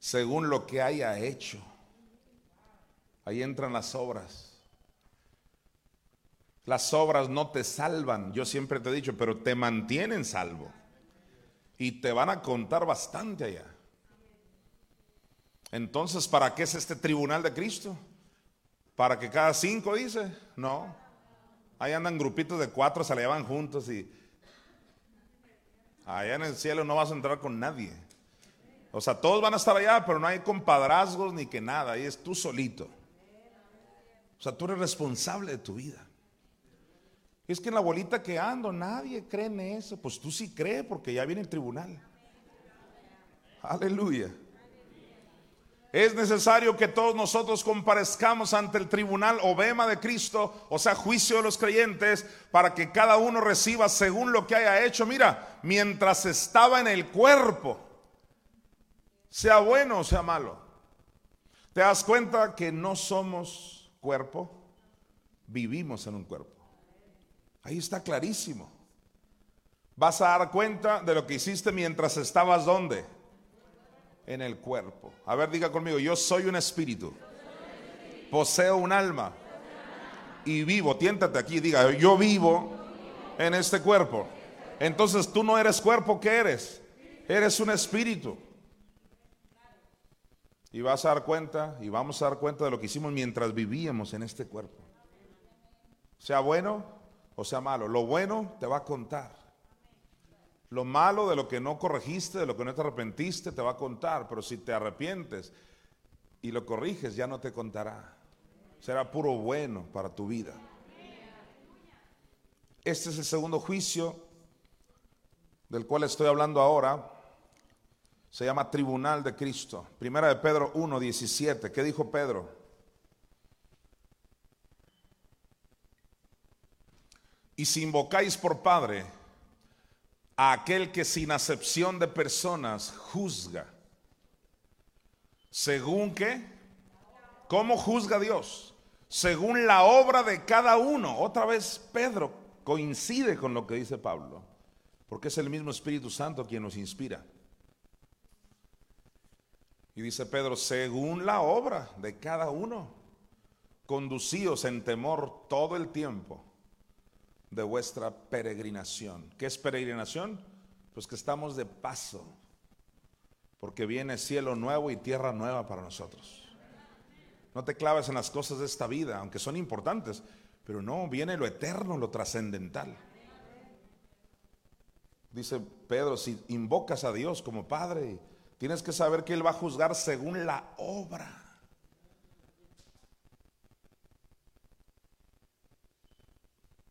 según lo que haya hecho. Ahí entran las obras. Las obras no te salvan, yo siempre te he dicho, pero te mantienen salvo. Y te van a contar bastante allá. Entonces, ¿para qué es este tribunal de Cristo? ¿Para que cada cinco dice? No. Ahí andan grupitos de cuatro, se le llevan juntos y Allá en el cielo no vas a entrar con nadie. O sea, todos van a estar allá, pero no hay compadrazgos ni que nada. Ahí es tú solito. O sea, tú eres responsable de tu vida. Es que en la bolita que ando nadie cree en eso. Pues tú sí crees porque ya viene el tribunal. Aleluya. Es necesario que todos nosotros comparezcamos ante el tribunal o de Cristo, o sea, juicio de los creyentes, para que cada uno reciba según lo que haya hecho. Mira, mientras estaba en el cuerpo, sea bueno o sea malo. ¿Te das cuenta que no somos cuerpo? Vivimos en un cuerpo. Ahí está clarísimo. Vas a dar cuenta de lo que hiciste mientras estabas donde? En el cuerpo. A ver, diga conmigo, yo soy un espíritu. Poseo un alma. Y vivo, tiéntate aquí, diga, yo vivo en este cuerpo. Entonces tú no eres cuerpo, ¿qué eres? Eres un espíritu. Y vas a dar cuenta, y vamos a dar cuenta de lo que hicimos mientras vivíamos en este cuerpo. Sea bueno o sea malo. Lo bueno te va a contar. Lo malo de lo que no corregiste, de lo que no te arrepentiste, te va a contar. Pero si te arrepientes y lo corriges, ya no te contará. Será puro bueno para tu vida. Este es el segundo juicio del cual estoy hablando ahora. Se llama Tribunal de Cristo. Primera de Pedro 1, 17. ¿Qué dijo Pedro? Y si invocáis por Padre a aquel que sin acepción de personas juzga, según qué, ¿cómo juzga Dios? Según la obra de cada uno. Otra vez Pedro coincide con lo que dice Pablo, porque es el mismo Espíritu Santo quien nos inspira. Y dice Pedro, según la obra de cada uno, conducíos en temor todo el tiempo de vuestra peregrinación. ¿Qué es peregrinación? Pues que estamos de paso, porque viene cielo nuevo y tierra nueva para nosotros. No te claves en las cosas de esta vida, aunque son importantes, pero no, viene lo eterno, lo trascendental. Dice Pedro, si invocas a Dios como Padre, tienes que saber que Él va a juzgar según la obra.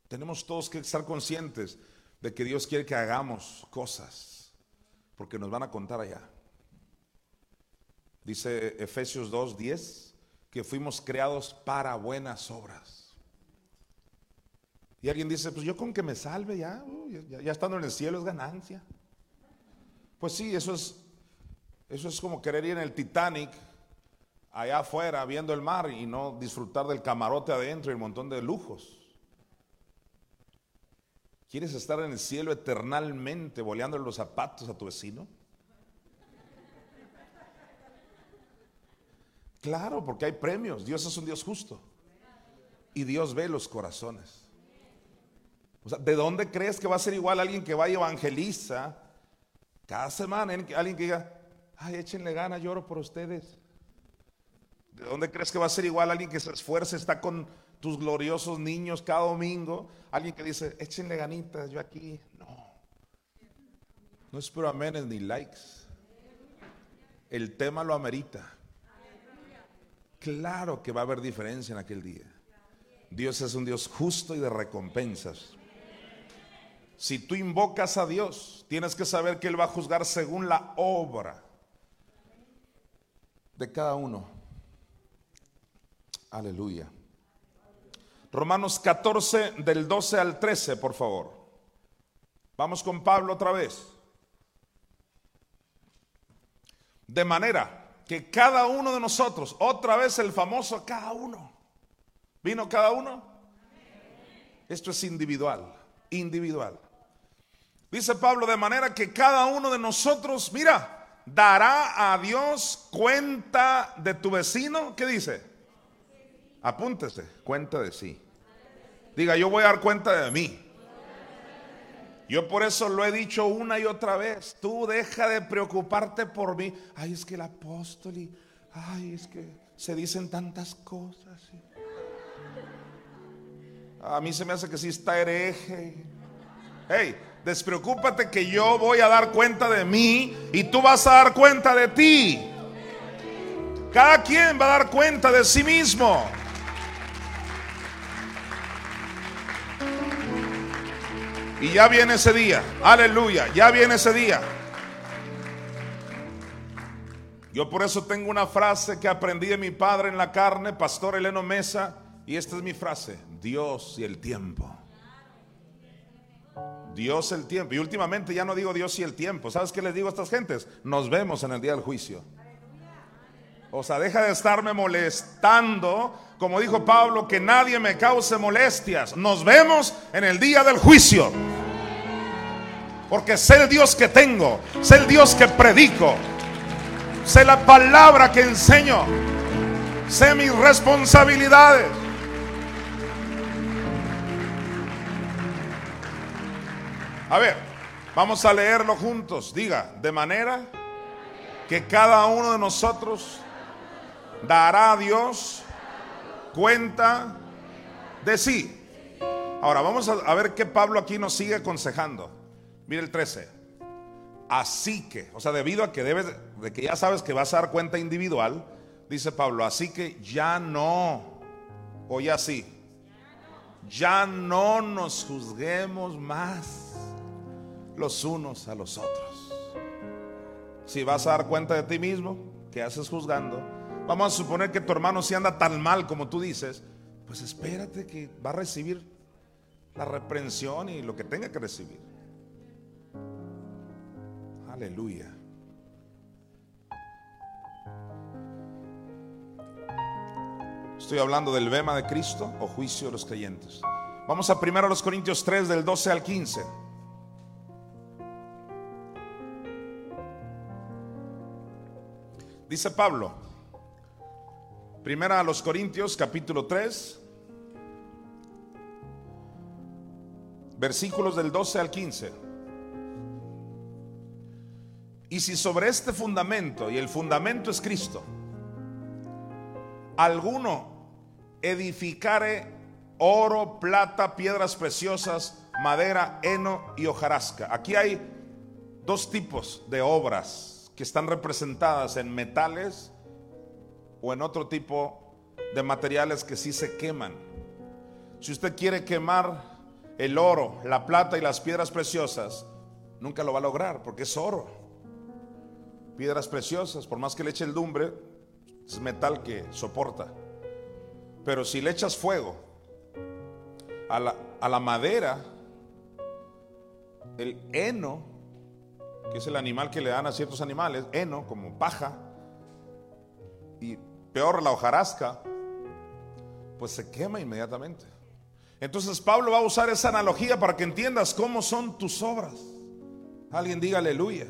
Tenemos todos que estar conscientes de que Dios quiere que hagamos cosas, porque nos van a contar allá. Dice Efesios 2:10 que fuimos creados para buenas obras. Y alguien dice, pues yo con que me salve ya, ya, ya, estando en el cielo es ganancia. Pues sí, eso es, eso es como querer ir en el Titanic allá afuera viendo el mar y no disfrutar del camarote adentro y un montón de lujos. ¿Quieres estar en el cielo eternalmente boleando los zapatos a tu vecino? Claro, porque hay premios. Dios es un Dios justo. Y Dios ve los corazones. O sea, ¿de dónde crees que va a ser igual alguien que va y evangeliza cada semana? Alguien que diga, ay, échenle gana, lloro por ustedes. ¿De dónde crees que va a ser igual alguien que se esfuerce, está con tus gloriosos niños cada domingo. Alguien que dice, échenle ganitas, yo aquí. No. No espero amenes ni likes. El tema lo amerita. Claro que va a haber diferencia en aquel día. Dios es un Dios justo y de recompensas. Si tú invocas a Dios, tienes que saber que Él va a juzgar según la obra de cada uno. Aleluya. Romanos 14 del 12 al 13, por favor. Vamos con Pablo otra vez. De manera que cada uno de nosotros, otra vez el famoso cada uno, ¿vino cada uno? Esto es individual, individual. Dice Pablo, de manera que cada uno de nosotros, mira, dará a Dios cuenta de tu vecino. ¿Qué dice? Apúntese, cuenta de sí. Diga, yo voy a dar cuenta de mí. Yo por eso lo he dicho una y otra vez. Tú deja de preocuparte por mí. Ay, es que el apóstol y, ay, es que se dicen tantas cosas. A mí se me hace que sí está hereje. Hey, Despreocúpate que yo voy a dar cuenta de mí y tú vas a dar cuenta de ti. Cada quien va a dar cuenta de sí mismo. Y ya viene ese día. Aleluya. Ya viene ese día. Yo por eso tengo una frase que aprendí de mi padre en la carne, Pastor Eleno Mesa, y esta es mi frase, Dios y el tiempo. Dios el tiempo. Y últimamente ya no digo Dios y el tiempo. ¿Sabes qué les digo a estas gentes? Nos vemos en el día del juicio. O sea, deja de estarme molestando, como dijo Pablo, que nadie me cause molestias. Nos vemos en el día del juicio. Porque sé el Dios que tengo, sé el Dios que predico, sé la palabra que enseño, sé mis responsabilidades. A ver, vamos a leerlo juntos. Diga, de manera que cada uno de nosotros dará a Dios cuenta de sí. Ahora vamos a, ver qué Pablo aquí nos sigue aconsejando. Mire el 13. Así que, o sea, debido a que debes, de que ya sabes que vas a dar cuenta individual, dice Pablo, así que ya no, o ya sí, ya no nos juzguemos más los unos a los otros. Si vas a dar cuenta de ti mismo, ¿qué haces juzgando? Vamos a suponer que tu hermano si anda tan mal como tú dices, pues espérate que va a recibir la reprensión y lo que tenga que recibir. Aleluya. Estoy hablando del bema de Cristo o juicio de los creyentes. Vamos a primero a los Corintios 3 del 12 al 15. Dice Pablo, primera a los Corintios capítulo 3, versículos del 12 al 15. Y si sobre este fundamento, y el fundamento es Cristo, alguno edificare oro, plata, piedras preciosas, madera, heno y hojarasca. Aquí hay dos tipos de obras que están representadas en metales o en otro tipo de materiales que sí se queman. Si usted quiere quemar el oro, la plata y las piedras preciosas, nunca lo va a lograr porque es oro piedras preciosas, por más que le eche el lumbre, es metal que soporta. Pero si le echas fuego a la, a la madera, el heno, que es el animal que le dan a ciertos animales, heno como paja, y peor la hojarasca, pues se quema inmediatamente. Entonces Pablo va a usar esa analogía para que entiendas cómo son tus obras. Alguien diga aleluya.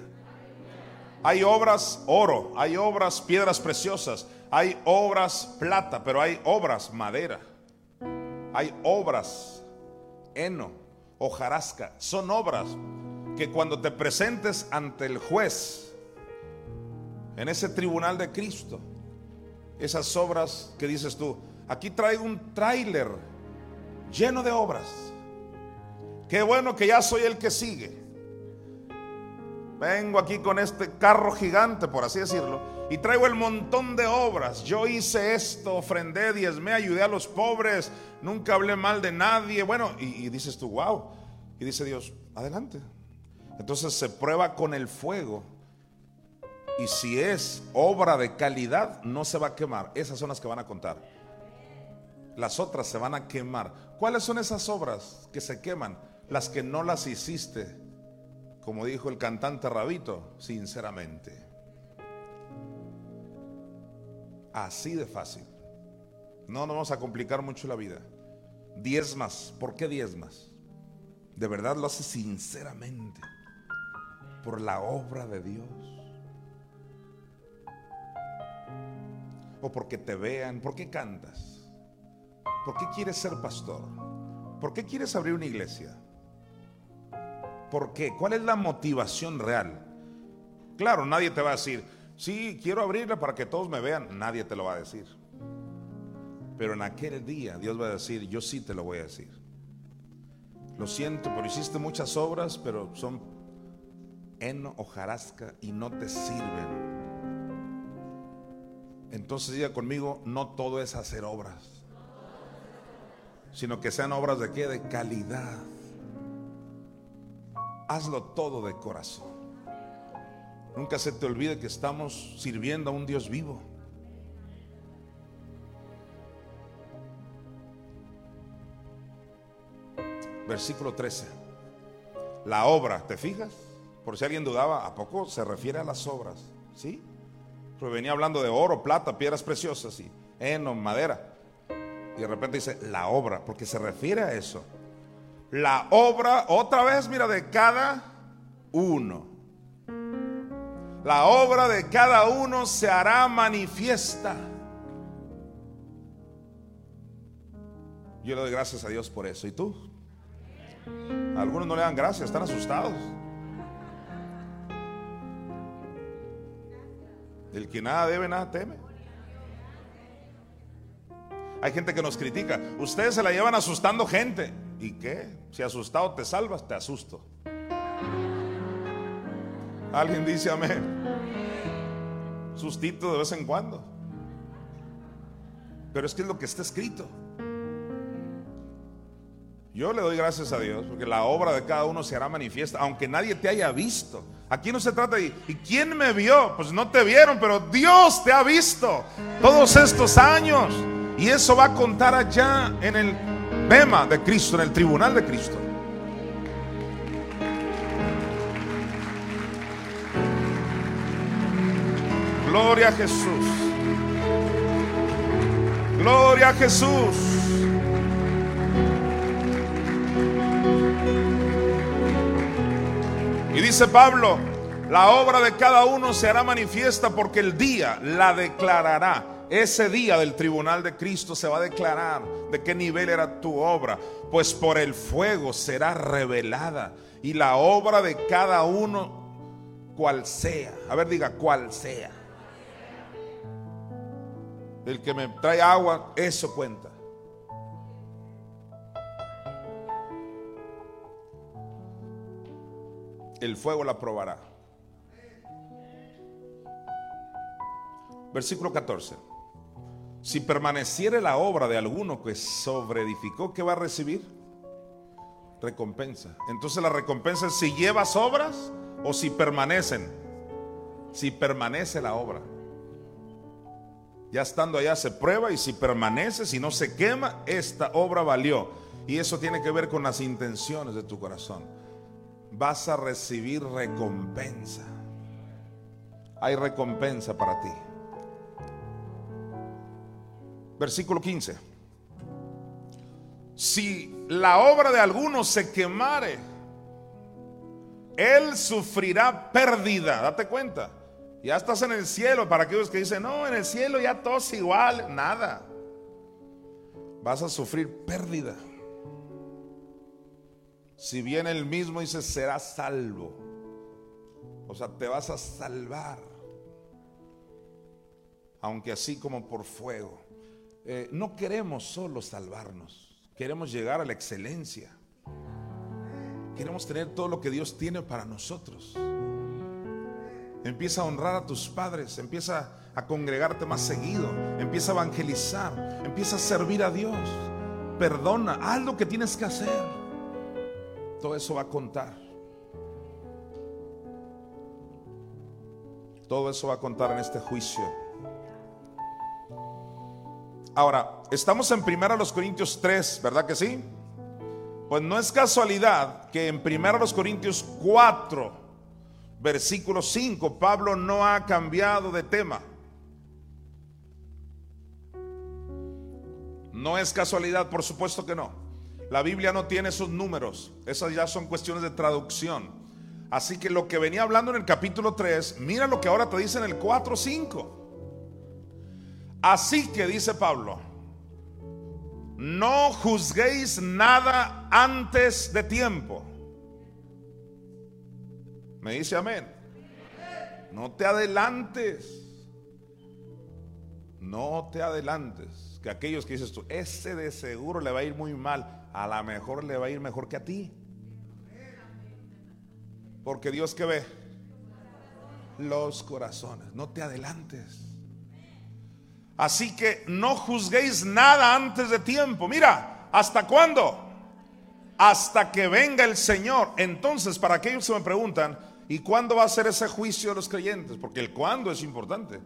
Hay obras oro, hay obras piedras preciosas, hay obras plata, pero hay obras madera. Hay obras heno, hojarasca. Son obras que cuando te presentes ante el juez, en ese tribunal de Cristo, esas obras que dices tú, aquí traigo un tráiler lleno de obras. Qué bueno que ya soy el que sigue. Vengo aquí con este carro gigante, por así decirlo, y traigo el montón de obras. Yo hice esto, ofrendé, diezmé, ayudé a los pobres, nunca hablé mal de nadie. Bueno, y, dices tú, wow. Y dice Dios, adelante. Entonces se prueba con el fuego. Y si es obra de calidad, no se va a quemar. Esas son las que van a contar. Las otras se van a quemar. ¿Cuáles son esas obras que se queman? Las que no las hiciste como dijo el cantante Rabito, sinceramente. Así de fácil. No nos vamos a complicar mucho la vida. Diezmas, ¿por qué diezmas? De verdad lo haces sinceramente. Por la obra de Dios. O porque te vean, ¿por qué cantas? ¿Por qué quieres ser pastor? ¿Por qué quieres abrir una iglesia? ¿Por qué? ¿Cuál es la motivación real? Claro, nadie te va a decir, sí, quiero abrirla para que todos me vean. Nadie te lo va a decir. Pero en aquel día Dios va a decir, yo sí te lo voy a decir. lo siento, pero hiciste muchas obras, pero son heno, hojarasca y no te sirven. Entonces diga conmigo, no todo es hacer obras, sino que sean obras de qué? De calidad. Hazlo todo de corazón. Nunca se te olvide que estamos sirviendo a un Dios vivo. Versículo 13. La obra, ¿te fijas? Por si alguien dudaba, ¿a poco se refiere a las obras? ¿Sí? Pero venía hablando de oro, plata, piedras preciosas y heno, madera. Y de repente dice la obra, porque se refiere a eso. La obra, otra vez, mira, de cada uno. La obra de cada uno se hará manifiesta. Yo le doy gracias a Dios por eso. ¿Y tú? Algunos no le dan gracias, están asustados. El que nada debe, nada teme. Hay gente que nos critica. Ustedes se la llevan asustando gente. ¿Y qué? Si asustado te salvas, te asusto. Alguien dice amén. Sustito de vez en cuando. Pero es que es lo que está escrito. Yo le doy gracias a Dios porque la obra de cada uno se hará manifiesta, aunque nadie te haya visto. Aquí no se trata de, ¿y quién me vio? Pues no te vieron, pero Dios te ha visto todos estos años. Y eso va a contar allá en el Bema de Cristo, en el tribunal de Cristo. Gloria a Jesús. Gloria a Jesús. Y dice Pablo, la obra de cada uno se hará manifiesta porque el día la declarará. Ese día del tribunal de Cristo se va a declarar de qué nivel era tu obra, pues por el fuego será revelada y la obra de cada uno cual sea. A ver, diga cual sea. El que me trae agua, eso cuenta. El fuego la probará. Versículo 14. Si permaneciere la obra de alguno que sobreedificó, ¿qué va a recibir? Recompensa. Entonces la recompensa es si llevas obras o si permanecen. Si permanece la obra. Ya estando allá se prueba y si permanece, si no se quema, esta obra valió. Y eso tiene que ver con las intenciones de tu corazón vas a recibir recompensa. Hay recompensa para ti. Versículo 15. Si la obra de alguno se quemare, él sufrirá pérdida. Date cuenta. Ya estás en el cielo. Para aquellos que dicen, no, en el cielo ya todo es igual. Nada. Vas a sufrir pérdida. Si bien el mismo dice, será salvo. O sea, te vas a salvar. Aunque así como por fuego. Eh, no queremos solo salvarnos. Queremos llegar a la excelencia. Queremos tener todo lo que Dios tiene para nosotros. Empieza a honrar a tus padres, empieza a congregarte más seguido, empieza a evangelizar, empieza a servir a Dios. Perdona, haz lo que tienes que hacer. Todo eso va a contar. Todo eso va a contar en este juicio. Ahora, estamos en 1 Corintios 3, ¿verdad que sí? Pues no es casualidad que en 1 Corintios 4, versículo 5, Pablo no ha cambiado de tema. No es casualidad, por supuesto que no. La Biblia no tiene esos números, esas ya son cuestiones de traducción. Así que lo que venía hablando en el capítulo 3, mira lo que ahora te dice en el 4, 5. Así que dice Pablo, no juzguéis nada antes de tiempo. Me dice amén. No te adelantes. No te adelantes que aquellos que dices tú, ese de seguro le va a ir muy mal, a lo mejor le va a ir mejor que a ti. Porque Dios que ve los corazones, no te adelantes. Así que no juzguéis nada antes de tiempo. Mira, ¿hasta cuándo? Hasta que venga el Señor. Entonces, para aquellos que me preguntan, ¿y cuándo va a ser ese juicio de los creyentes? Porque el cuándo es importante.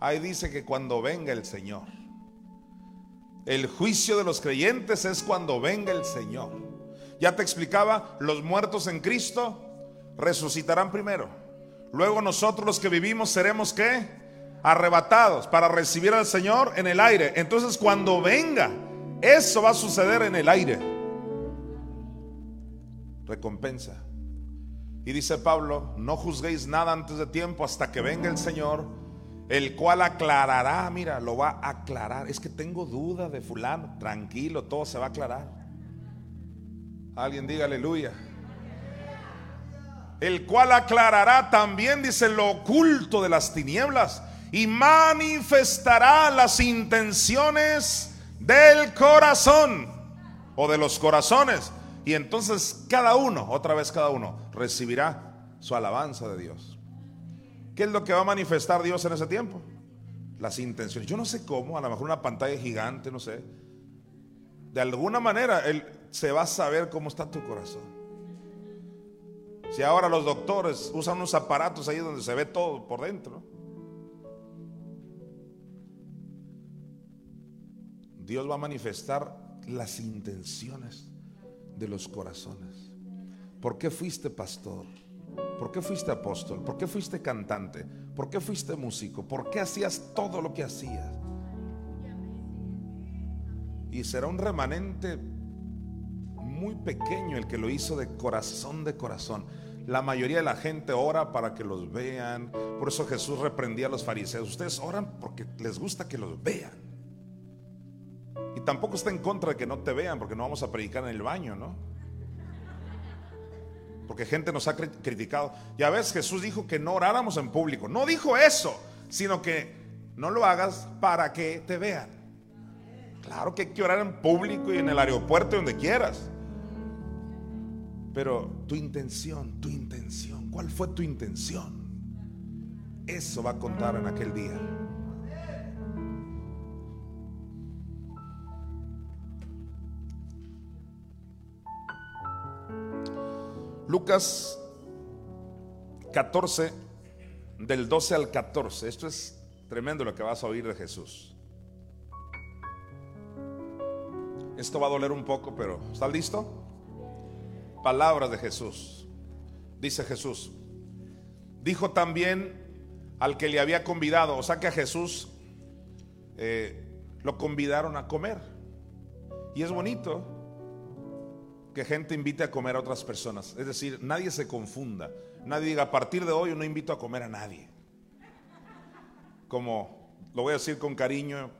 Ahí dice que cuando venga el Señor. El juicio de los creyentes es cuando venga el Señor. Ya te explicaba, los muertos en Cristo resucitarán primero. Luego nosotros los que vivimos seremos qué? arrebatados para recibir al Señor en el aire. Entonces cuando venga, eso va a suceder en el aire. Recompensa. Y dice Pablo, no juzguéis nada antes de tiempo hasta que venga el Señor, el cual aclarará, mira, lo va a aclarar. Es que tengo duda de fulano, tranquilo, todo se va a aclarar. Alguien diga aleluya. El cual aclarará también, dice, lo oculto de las tinieblas y manifestará las intenciones del corazón o de los corazones. Y entonces cada uno, otra vez cada uno, recibirá su alabanza de Dios. ¿Qué es lo que va a manifestar Dios en ese tiempo? Las intenciones. Yo no sé cómo, a lo mejor una pantalla gigante, no sé. De alguna manera él se va a saber cómo está tu corazón. Si ahora los doctores usan unos aparatos ahí donde se ve todo por dentro. Dios va a manifestar las intenciones de los corazones. ¿Por qué fuiste pastor? ¿Por qué fuiste apóstol? ¿Por qué fuiste cantante? ¿Por qué fuiste músico? ¿Por qué hacías todo lo que hacías? Y será un remanente muy pequeño el que lo hizo de corazón de corazón. La mayoría de la gente ora para que los vean. Por eso Jesús reprendía a los fariseos. Ustedes oran porque les gusta que los vean. Y tampoco está en contra de que no te vean, porque no vamos a predicar en el baño, ¿no? Porque gente nos ha criticado. Ya ves, Jesús dijo que no oráramos en público. No dijo eso, sino que no lo hagas para que te vean. Claro que hay que orar en público y en el aeropuerto, donde quieras. Pero tu intención, tu intención, ¿cuál fue tu intención? Eso va a contar en aquel día. Lucas 14, del 12 al 14. Esto es tremendo lo que vas a oír de Jesús. Esto va a doler un poco, pero ¿estás listo? Palabras de Jesús. Dice Jesús. Dijo también al que le había convidado, o sea que a Jesús eh, lo convidaron a comer. Y es bonito que gente invite a comer a otras personas. Es decir, nadie se confunda. Nadie diga, a partir de hoy no invito a comer a nadie. Como lo voy a decir con cariño,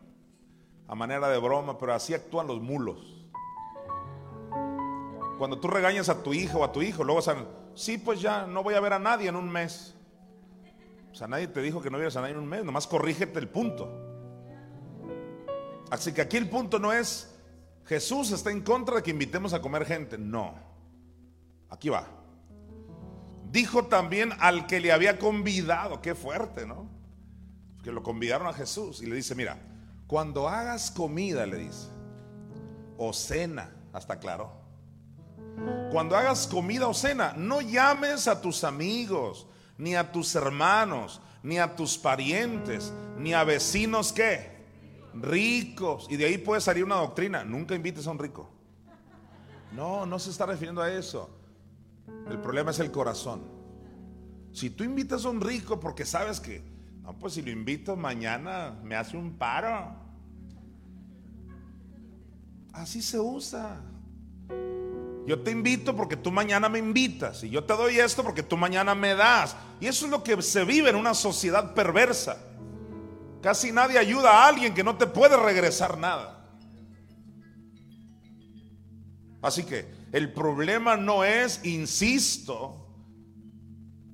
a manera de broma, pero así actúan los mulos. Cuando tú regañas a tu hijo o a tu hijo, luego saben, sí, pues ya no voy a ver a nadie en un mes. O sea, nadie te dijo que no vieras a nadie en un mes, nomás corrígete el punto. Así que aquí el punto no es Jesús está en contra de que invitemos a comer gente. No. Aquí va. Dijo también al que le había convidado, qué fuerte, ¿no? Que lo convidaron a Jesús y le dice, mira, cuando hagas comida, le dice, o cena, hasta claro. Cuando hagas comida o cena, no llames a tus amigos, ni a tus hermanos, ni a tus parientes, ni a vecinos que ricos. Y de ahí puede salir una doctrina. Nunca invites a un rico. No, no se está refiriendo a eso. El problema es el corazón. Si tú invitas a un rico porque sabes que, no, pues si lo invito mañana me hace un paro. Así se usa. Yo te invito porque tú mañana me invitas. Y yo te doy esto porque tú mañana me das. Y eso es lo que se vive en una sociedad perversa. Casi nadie ayuda a alguien que no te puede regresar nada. Así que el problema no es, insisto,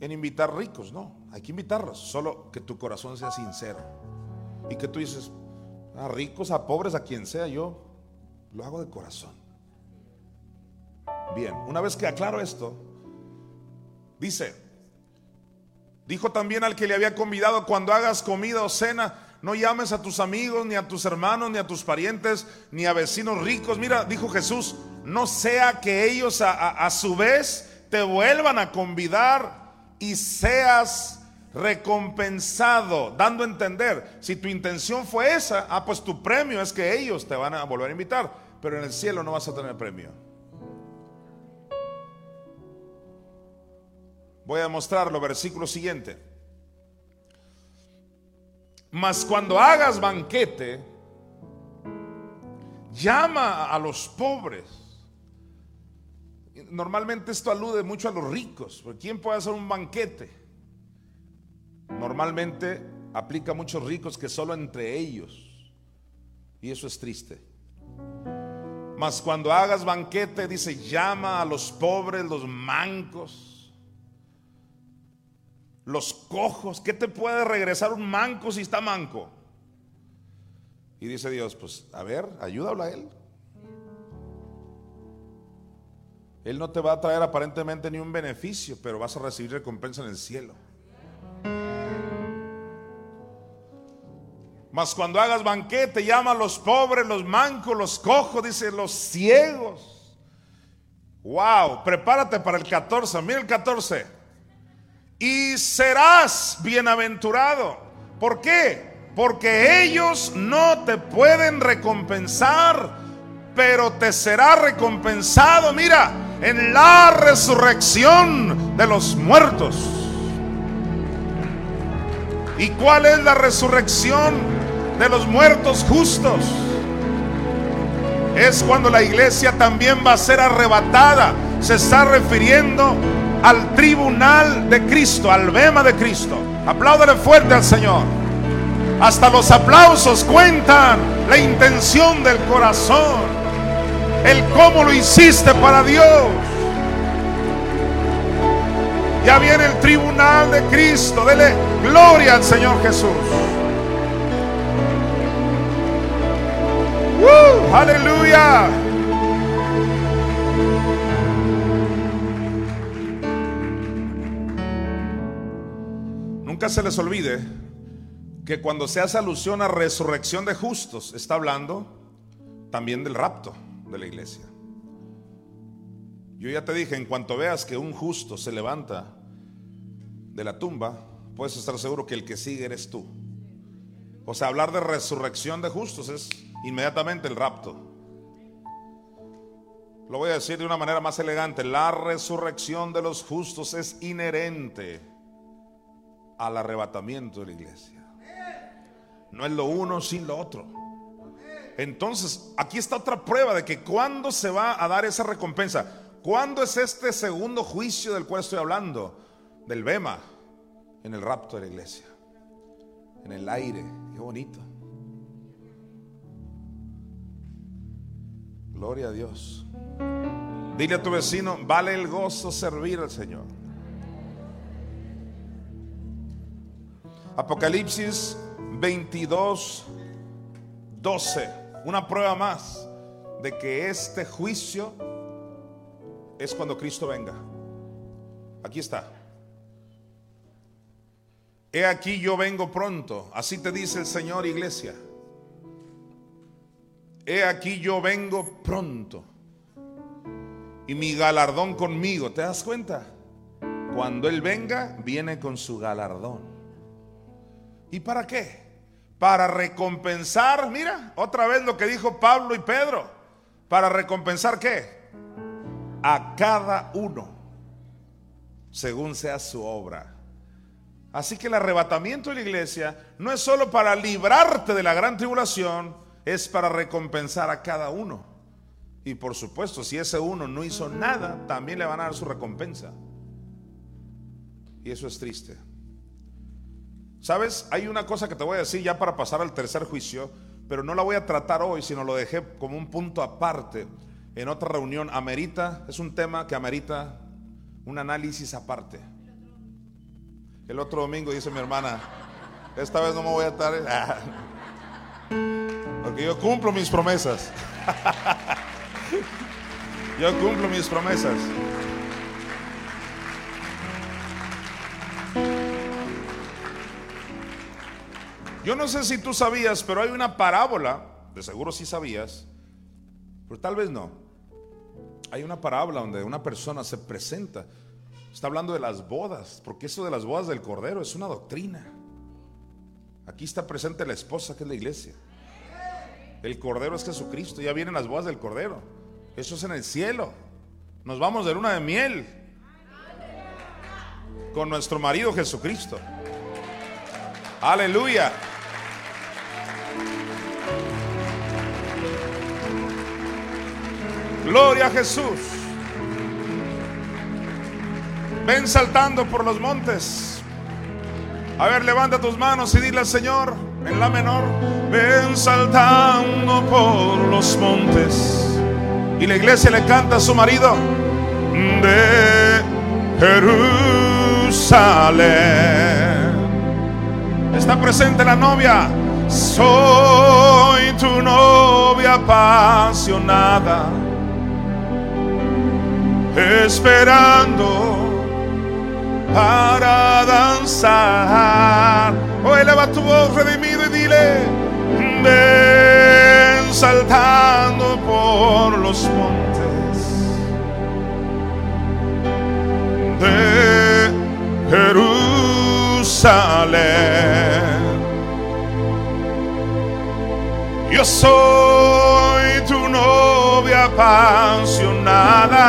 en invitar ricos, no, hay que invitarlos, solo que tu corazón sea sincero y que tú dices, A ricos, a pobres, a quien sea, yo lo hago de corazón. Bien, una vez que aclaro esto, dice, dijo también al que le había convidado, cuando hagas comida o cena, no llames a tus amigos, ni a tus hermanos, ni a tus parientes, ni a vecinos ricos. Mira, dijo Jesús, no sea que ellos a, su vez te vuelvan a convidar y seas recompensado, dando a entender, si tu intención fue esa, ah, pues tu premio es que ellos te van a volver a invitar, pero en el cielo no vas a tener premio. Voy a mostrarlo, versículo siguiente. Mas cuando hagas banquete, llama a los pobres. Normalmente esto alude mucho a los ricos, porque ¿quién puede hacer un banquete? Normalmente aplica a muchos ricos que solo entre ellos. Y eso es triste. Mas cuando hagas banquete, dice, llama a los pobres, los mancos los cojos. ¿Qué te puede regresar un manco si está manco? Y dice Dios, pues a ver, ayúdalo a él. Él no te va a traer aparentemente ni un beneficio, pero vas a recibir recompensa en el cielo. Mas cuando hagas banquete, llama a los pobres, los mancos, los cojos, dice los ciegos. Wow, prepárate para el 14. Mira el 14 y serás bienaventurado. ¿Por qué? Porque ellos no te pueden recompensar, pero te será recompensado, mira, en la resurrección de los muertos. ¿Y cuál es la resurrección de los muertos justos? Es cuando la iglesia también va a ser arrebatada. Se está refiriendo al tribunal de Cristo, al bema de Cristo. Apláudale fuerte al Señor. Hasta los aplausos cuentan la intención del corazón, el cómo lo hiciste para Dios. Ya viene el tribunal de Cristo. Dele gloria al Señor Jesús. aleluya. Nunca se les olvide que cuando se hace alusión a resurrección de justos, está hablando también del rapto de la iglesia. Yo ya te dije, en cuanto veas que un justo se levanta de la tumba, puedes estar seguro que el que sigue eres tú. O sea, hablar de resurrección de justos es inmediatamente el rapto. Lo voy a decir de una manera más elegante. La resurrección de los justos es inherente al arrebatamiento de la iglesia. No es lo uno sin lo otro. Entonces, aquí está otra prueba de que cuando se va a dar esa recompensa. ¿Cuándo es este segundo juicio del cual estoy hablando? Del Bema, en el rapto de la iglesia. En el aire. Qué bonito. Gloria a Dios. Dile a tu vecino, vale el gozo servir al Señor. Apocalipsis 22, 12. Una prueba más de que este juicio es cuando Cristo venga. Aquí está. He aquí yo vengo pronto. Así te dice el Señor iglesia. He aquí yo vengo pronto. Y mi galardón conmigo. ¿Te das cuenta? Cuando Él venga, viene con su galardón. ¿Y para qué? Para recompensar, mira, otra vez lo que dijo Pablo y Pedro. ¿Para recompensar qué? A cada uno, según sea su obra. Así que el arrebatamiento de la iglesia no es solo para librarte de la gran tribulación, es para recompensar a cada uno. Y por supuesto, si ese uno no hizo nada, también le van a dar su recompensa. Y eso es triste. ¿Sabes? Hay una cosa que te voy a decir ya para pasar al tercer juicio, pero no la voy a tratar hoy, sino lo dejé como un punto aparte en otra reunión. Amerita, es un tema que amerita un análisis aparte. El otro domingo dice mi hermana, esta vez no me voy a estar... Porque yo cumplo mis promesas. yo cumplo mis promesas. Yo no sé si tú sabías, pero hay una parábola, de seguro sí sabías, pero tal vez no. Hay una parábola donde una persona se presenta, está hablando de las bodas, porque eso de las bodas del Cordero es una doctrina. Aquí está presente la esposa, que es la iglesia. El Cordero es Jesucristo, ya vienen las bodas del Cordero. Eso es en el cielo. Nos vamos de luna de miel con nuestro marido Jesucristo. Aleluya. Gloria a Jesús. Ven saltando por los montes. A ver, levanta tus manos y dile al Señor en la menor. Ven saltando por los montes. Y la iglesia le canta a su marido de Jerusalén. Está presente la novia. Soy tu novia apasionada esperando para danzar. Oh, eleva tu voz redimido y dile, ven saltando por los montes de Jerusalén. Yo soy tu novia apasionada,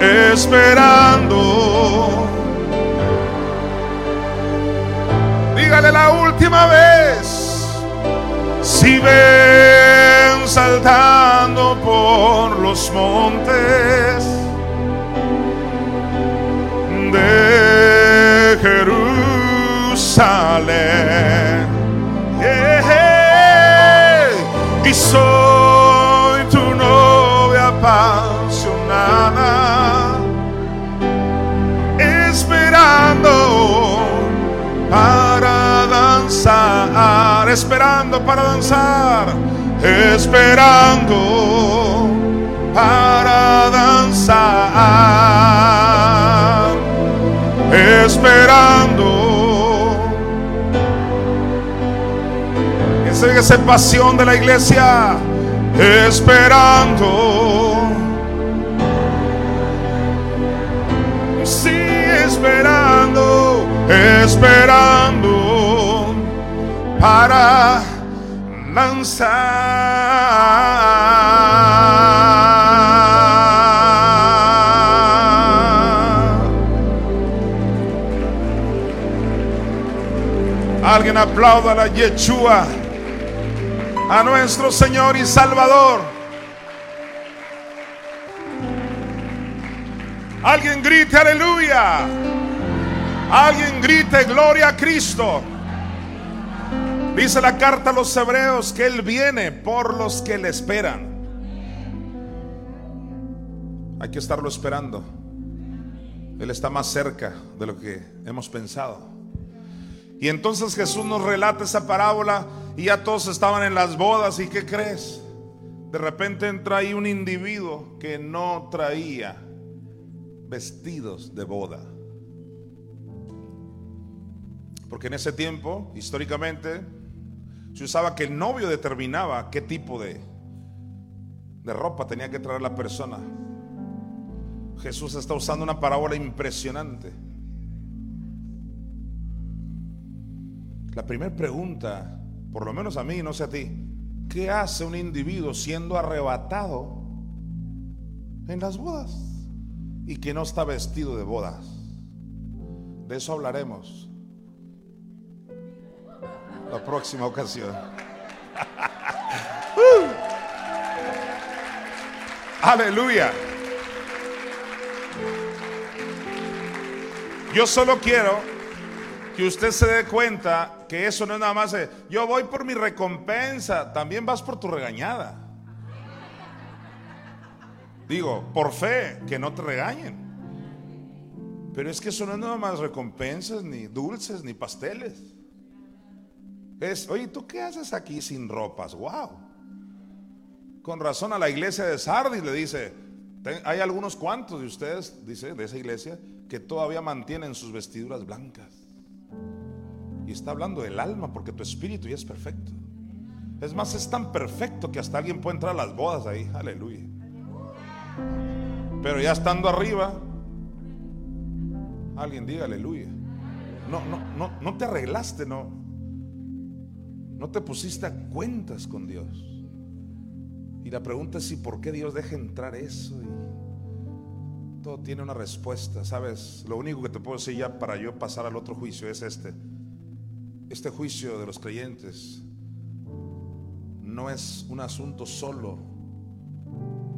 esperando. Dígale la última vez, si ven saltando por los montes de Jerusalén. Soy tu novia apasionada, esperando para danzar, esperando para danzar, esperando para danzar, Esa es pasión de la iglesia, esperando. Sí, esperando, esperando para lanzar. Alguien aplauda a la Yeshua, a nuestro Señor y Salvador. Alguien grite aleluya. Alguien grite gloria a Cristo. Dice la carta a los hebreos que Él viene por los que le esperan. Hay que estarlo esperando. Él está más cerca de lo que hemos pensado. Y entonces Jesús nos relata esa parábola y ya todos estaban en las bodas. ¿Y qué crees? De repente entra ahí un individuo que no traía vestidos de boda. Porque en ese tiempo, históricamente, se usaba que el novio determinaba qué tipo de, de ropa tenía que traer la persona. Jesús está usando una parábola impresionante. La primera pregunta, por lo menos a mí, no sé a ti, ¿qué hace un individuo siendo arrebatado en las bodas y que no está vestido de bodas? De eso hablaremos la próxima ocasión. Uh. Aleluya. Yo solo quiero que usted se dé cuenta que eso no es nada más, de, yo voy por mi recompensa, también vas por tu regañada. Digo, por fe, que no te regañen. Pero es que eso no es nada más recompensas, ni dulces, ni pasteles. es, oye, ¿tú qué haces aquí sin ropas? ¡Wow! Con razón a la iglesia de Sardis le dice, hay algunos cuantos de ustedes, dice, de esa iglesia, que todavía mantienen sus vestiduras blancas. Y está hablando del alma porque tu espíritu ya es perfecto. Es más, es tan perfecto que hasta alguien puede entrar a las bodas ahí. Aleluya. Pero ya estando arriba, alguien diga aleluya. No, no, no, no te arreglaste, no. No te pusiste a cuentas con Dios. Y la pregunta es si por qué Dios deja entrar eso. Y todo tiene una respuesta. Sabes, lo único que te puedo decir ya para yo pasar al otro juicio es este. Este juicio de los creyentes no es un asunto solo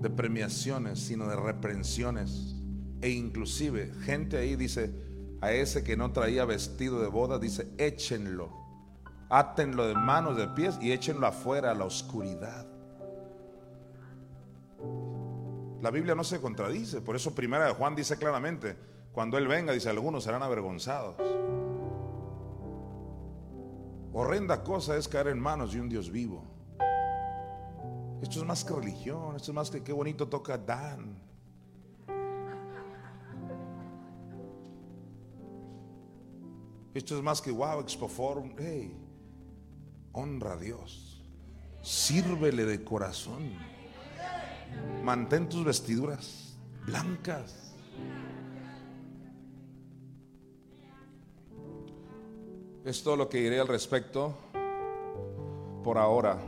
de premiaciones, sino de reprensiones. E inclusive gente ahí dice, a ese que no traía vestido de boda, dice, échenlo, átenlo de manos, de pies y échenlo afuera a la oscuridad. La Biblia no se contradice, por eso primera de Juan dice claramente, cuando Él venga, dice, algunos serán avergonzados. Horrenda cosa es caer en manos de un Dios vivo. Esto es más que religión, esto es más que qué bonito toca Dan. Esto es más que wow, Expoforum. Hey, honra a Dios. Sírvele de corazón. Mantén tus vestiduras blancas. Es todo lo que diré al respecto por ahora.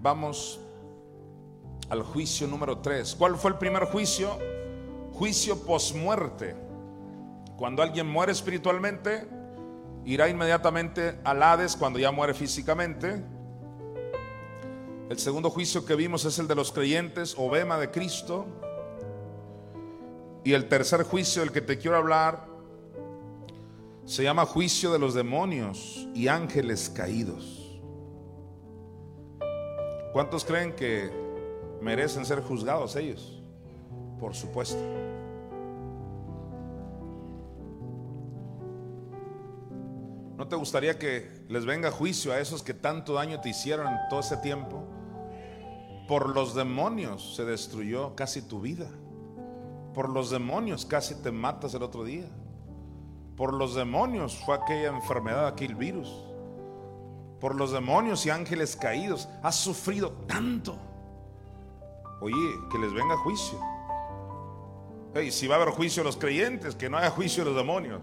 Vamos al juicio número 3. ¿Cuál fue el primer juicio? Juicio posmuerte. Cuando alguien muere espiritualmente, irá inmediatamente al Hades cuando ya muere físicamente. El segundo juicio que vimos es el de los creyentes, obema de Cristo. Y el tercer juicio del que te quiero hablar se llama juicio de los demonios y ángeles caídos. ¿Cuántos creen que merecen ser juzgados ellos? Por supuesto. ¿No te gustaría que les venga juicio a esos que tanto daño te hicieron en todo ese tiempo? Por los demonios se destruyó casi tu vida. Por los demonios casi te matas el otro día. Por los demonios fue aquella enfermedad, aquel virus. Por los demonios y ángeles caídos. Has sufrido tanto. Oye, que les venga juicio. Hey, si va a haber juicio a los creyentes, que no haya juicio a los demonios.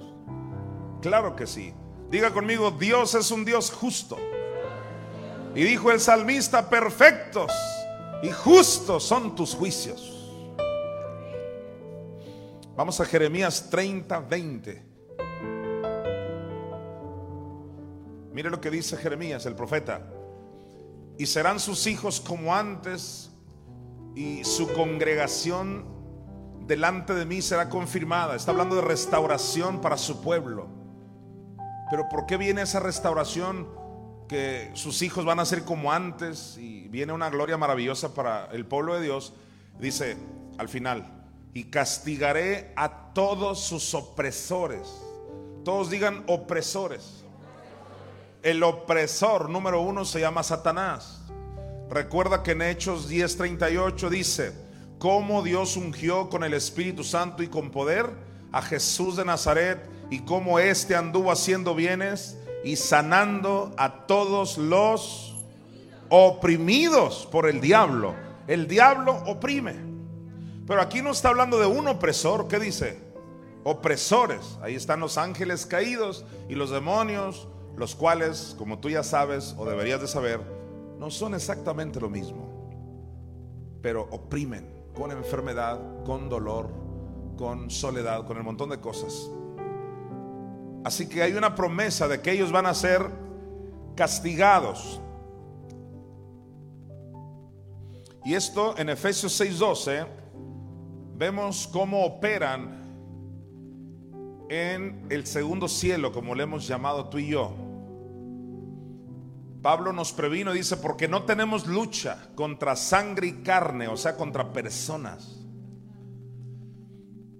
Claro que sí. Diga conmigo, Dios es un Dios justo. Y dijo el salmista, perfectos y justos son tus juicios. Vamos a Jeremías 30, 20. Mire lo que dice Jeremías, el profeta. Y serán sus hijos como antes y su congregación delante de mí será confirmada. Está hablando de restauración para su pueblo. Pero ¿por qué viene esa restauración? Que sus hijos van a ser como antes y viene una gloria maravillosa para el pueblo de Dios. Dice al final, y castigaré a todos sus opresores. Todos digan opresores. El opresor número uno se llama Satanás. Recuerda que en Hechos 10:38 dice, cómo Dios ungió con el Espíritu Santo y con poder a Jesús de Nazaret y cómo éste anduvo haciendo bienes y sanando a todos los oprimidos por el diablo. El diablo oprime. Pero aquí no está hablando de un opresor, ¿qué dice? Opresores. Ahí están los ángeles caídos y los demonios los cuales, como tú ya sabes o deberías de saber, no son exactamente lo mismo, pero oprimen con enfermedad, con dolor, con soledad, con el montón de cosas. Así que hay una promesa de que ellos van a ser castigados. Y esto en Efesios 6:12 vemos cómo operan en el segundo cielo, como le hemos llamado tú y yo. Pablo nos previno y dice, porque no tenemos lucha contra sangre y carne, o sea, contra personas,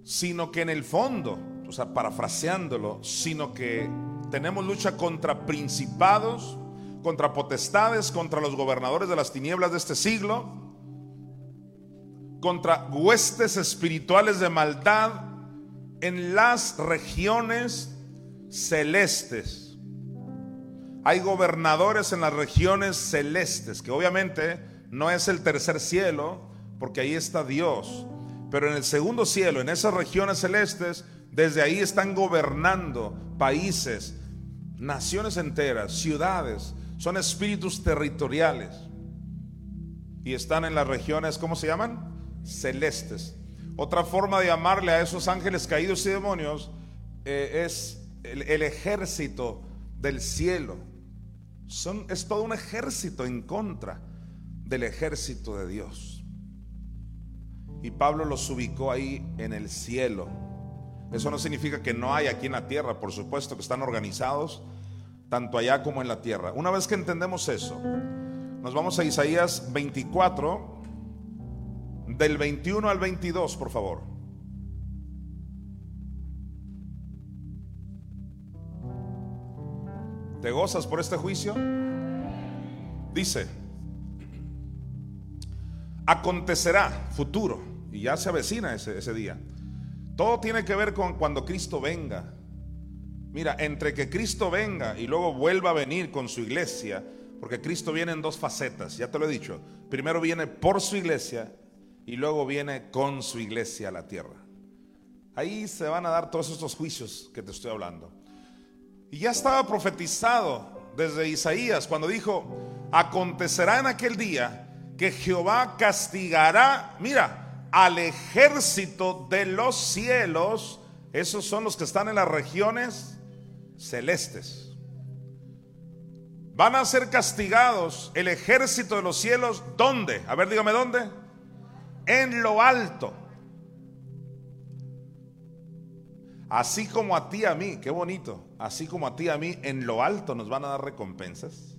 sino que en el fondo, o sea, parafraseándolo, sino que tenemos lucha contra principados, contra potestades, contra los gobernadores de las tinieblas de este siglo, contra huestes espirituales de maldad en las regiones celestes. Hay gobernadores en las regiones celestes, que obviamente no es el tercer cielo, porque ahí está Dios. Pero en el segundo cielo, en esas regiones celestes, desde ahí están gobernando países, naciones enteras, ciudades. Son espíritus territoriales. Y están en las regiones, ¿cómo se llaman? Celestes. Otra forma de llamarle a esos ángeles caídos y demonios eh, es el, ejército del cielo. Son, es todo un ejército en contra del ejército de Dios. Y Pablo los ubicó ahí en el cielo. Eso no significa que no hay aquí en la tierra, por supuesto que están organizados tanto allá como en la tierra. Una vez que entendemos eso, nos vamos a Isaías 24, del 21 al 22, por favor. ¿Te gozas por este juicio? Dice, acontecerá futuro, y ya se avecina ese, ese día. Todo tiene que ver con cuando Cristo venga. Mira, entre que Cristo venga y luego vuelva a venir con su iglesia, porque Cristo viene en dos facetas, ya te lo he dicho. Primero viene por su iglesia y luego viene con su iglesia a la tierra. Ahí se van a dar todos estos juicios que te estoy hablando. Y ya estaba profetizado desde Isaías cuando dijo, acontecerá en aquel día que Jehová castigará, mira, al ejército de los cielos, esos son los que están en las regiones celestes. Van a ser castigados el ejército de los cielos, ¿dónde? A ver, dígame dónde. En lo alto. Así como a ti, a mí, qué bonito, así como a ti, a mí, en lo alto nos van a dar recompensas.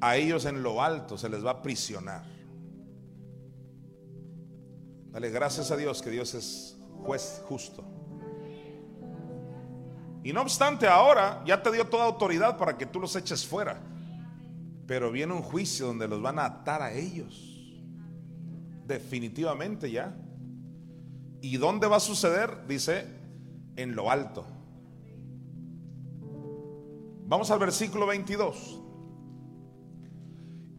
A ellos en lo alto se les va a prisionar. Dale gracias a Dios que Dios es juez justo. Y no obstante, ahora ya te dio toda autoridad para que tú los eches fuera. Pero viene un juicio donde los van a atar a ellos. Definitivamente ya. ¿Y dónde va a suceder? Dice, en lo alto. Vamos al versículo 22.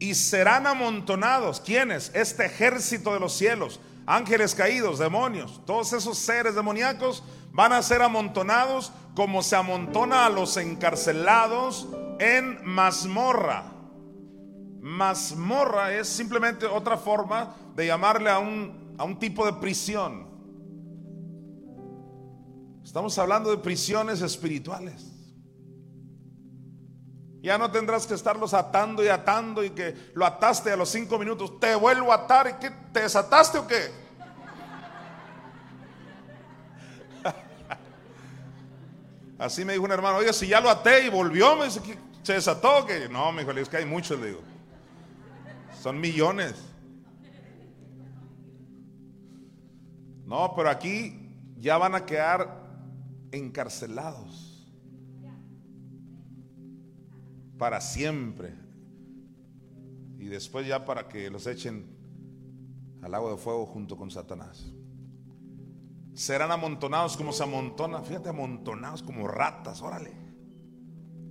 Y serán amontonados, ¿quiénes? Este ejército de los cielos, ángeles caídos, demonios, todos esos seres demoníacos van a ser amontonados como se amontona a los encarcelados en mazmorra. Mazmorra es simplemente otra forma de llamarle a un, a un tipo de prisión. Estamos hablando de prisiones espirituales. Ya no tendrás que estarlos atando y atando y que lo ataste a los cinco minutos. Te vuelvo a atar y que te desataste o qué? Así me dijo un hermano, oye, si ya lo até y volvió, me dice se desató, que no, me dijo, es que hay muchos, le digo. Son millones. No, pero aquí ya van a quedar encarcelados para siempre. Y después ya para que los echen al agua de fuego junto con Satanás. Serán amontonados como se amontonan, fíjate, amontonados como ratas, órale.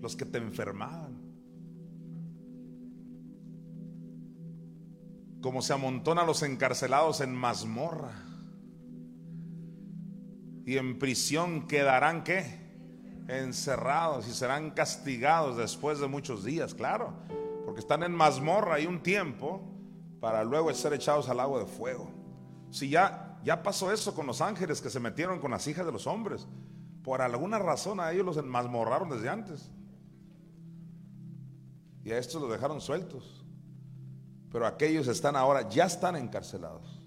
Los que te enfermaban. Como se amontonan los encarcelados en mazmorra y en prisión quedarán qué? Encerrados y serán castigados después de muchos días, claro, porque están en mazmorra y un tiempo para luego ser echados al agua de fuego. Si ya ya pasó eso con los ángeles que se metieron con las hijas de los hombres, por alguna razón a ellos los mazmorraron desde antes. Y a estos los dejaron sueltos. Pero aquellos están ahora, ya están encarcelados.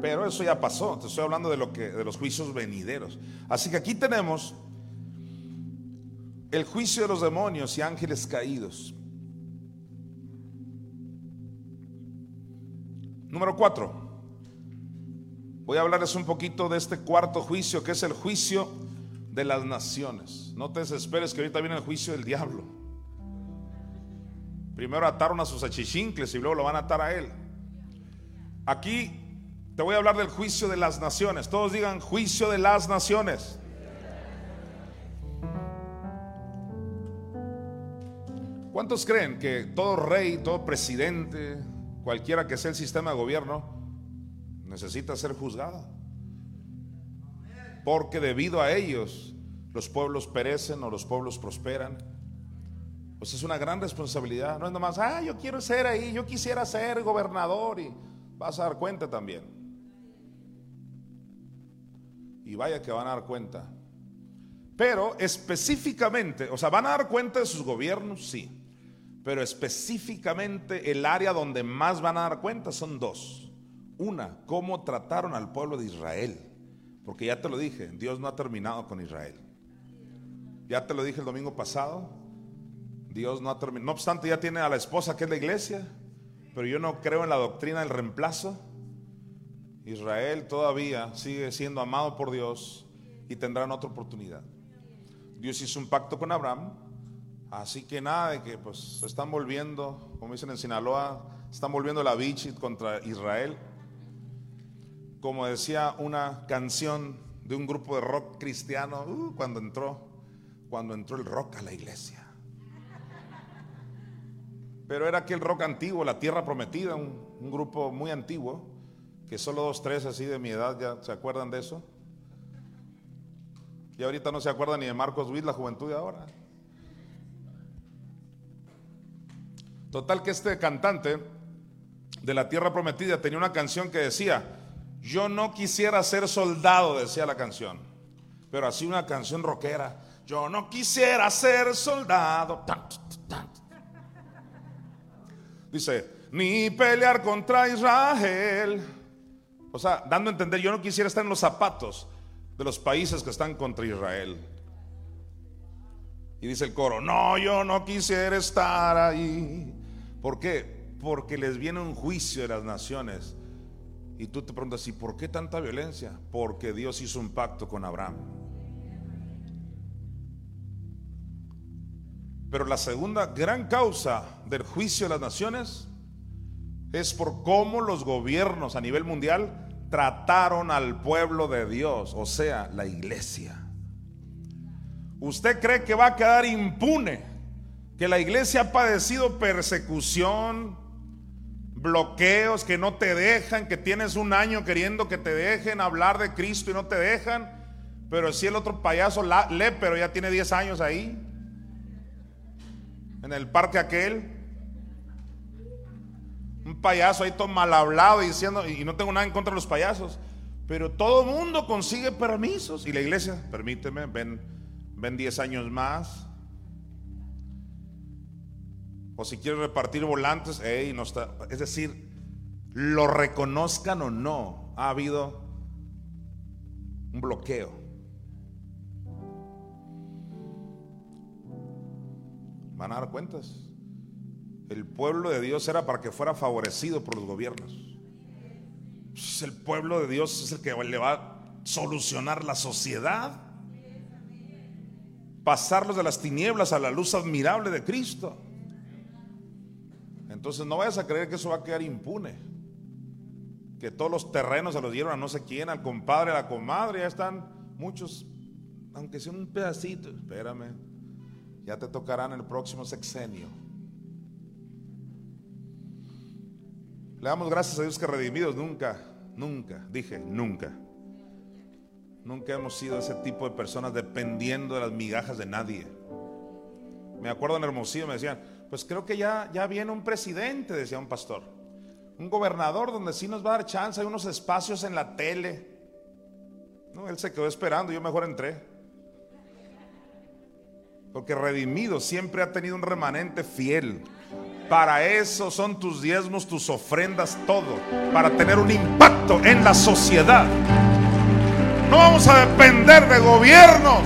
Pero eso ya pasó. Te estoy hablando de lo que de los juicios venideros. Así que aquí tenemos el juicio de los demonios y ángeles caídos. Número cuatro. Voy a hablarles un poquito de este cuarto juicio, que es el juicio de las naciones. No te desesperes que ahorita viene el juicio del diablo. Primero ataron a sus achichincles y luego lo van a atar a él. Aquí te voy a hablar del juicio de las naciones. Todos digan juicio de las naciones. ¿Cuántos creen que todo rey, todo presidente, cualquiera que sea el sistema de gobierno, necesita ser juzgado? Porque debido a ellos los pueblos perecen o los pueblos prosperan. Pues es una gran responsabilidad. No es nomás, ah, yo quiero ser ahí, yo quisiera ser gobernador y vas a dar cuenta también. Y vaya que van a dar cuenta. Pero específicamente, o sea, van a dar cuenta de sus gobiernos, sí pero específicamente el área donde más van a dar cuenta son dos. Una, cómo trataron al pueblo de Israel. Porque ya te lo dije, Dios no ha terminado con Israel. Ya te lo dije el domingo pasado. Dios no ha terminado. No obstante, ya tiene a la esposa que es la iglesia. Pero yo no creo en la doctrina del reemplazo. Israel todavía sigue siendo amado por Dios y tendrán otra oportunidad. Dios hizo un pacto con Abraham Así que nada de que pues se están volviendo, como dicen en Sinaloa, están volviendo la bichit contra Israel. Como decía una canción de un grupo de rock cristiano uh, cuando entró, cuando entró el rock a la iglesia. Pero era aquel rock antiguo, la tierra prometida, un, un grupo muy antiguo, que solo dos, tres así de mi edad ya se acuerdan de eso. Y ahorita no se acuerdan ni de Marcos Witt, la juventud de ahora. Total que este cantante de la tierra prometida tenía una canción que decía, yo no quisiera ser soldado, decía la canción, pero así una canción rockera, yo no quisiera ser soldado. Dice, ni pelear contra Israel. O sea, dando a entender, yo no quisiera estar en los zapatos de los países que están contra Israel. Y dice el coro, no, yo no quisiera estar ahí. ¿Por qué? Porque les viene un juicio de las naciones. Y tú te preguntas, ¿y por qué tanta violencia? Porque Dios hizo un pacto con Abraham. Pero la segunda gran causa del juicio de las naciones es por cómo los gobiernos a nivel mundial trataron al pueblo de Dios, o sea, la iglesia. ¿Usted cree que va a quedar impune que la iglesia ha padecido persecución, bloqueos que no te dejan, que tienes un año queriendo que te dejen hablar de Cristo y no te dejan, pero si el otro payaso lee, pero ya tiene 10 años ahí, en el parque aquel, un payaso ahí todo mal hablado diciendo, y no tengo nada en contra de los payasos, pero todo mundo consigue permisos y la iglesia, permíteme, ven, ven 10 años más, o si quiere repartir volantes, no está. Es decir, lo reconozcan o no, ha habido un bloqueo. Van a dar cuentas. El pueblo de Dios era para que fuera favorecido por los gobiernos. El pueblo de Dios es el que le va a solucionar la sociedad. Pasarlos de las tinieblas a la luz admirable de Cristo. Entonces no vayas a creer que eso va a quedar impune. Que todos los terrenos se los dieron a no sé quién, al compadre, a la comadre, ya están muchos, aunque sea un pedacito, espérame, ya te tocarán el próximo sexenio. Le damos gracias a Dios que redimidos nunca, nunca, dije, nunca. Nunca hemos sido ese tipo de personas dependiendo de las migajas de nadie. Me acuerdo en Hermosillo, me decían, pues creo que ya, ya viene un presidente, decía un pastor. Un gobernador donde sí nos va a dar chance, hay unos espacios en la tele. No, él se quedó esperando, yo mejor entré. Porque redimido siempre ha tenido un remanente fiel. Para eso son tus diezmos, tus ofrendas, todo. Para tener un impacto en la sociedad. No vamos a depender de gobiernos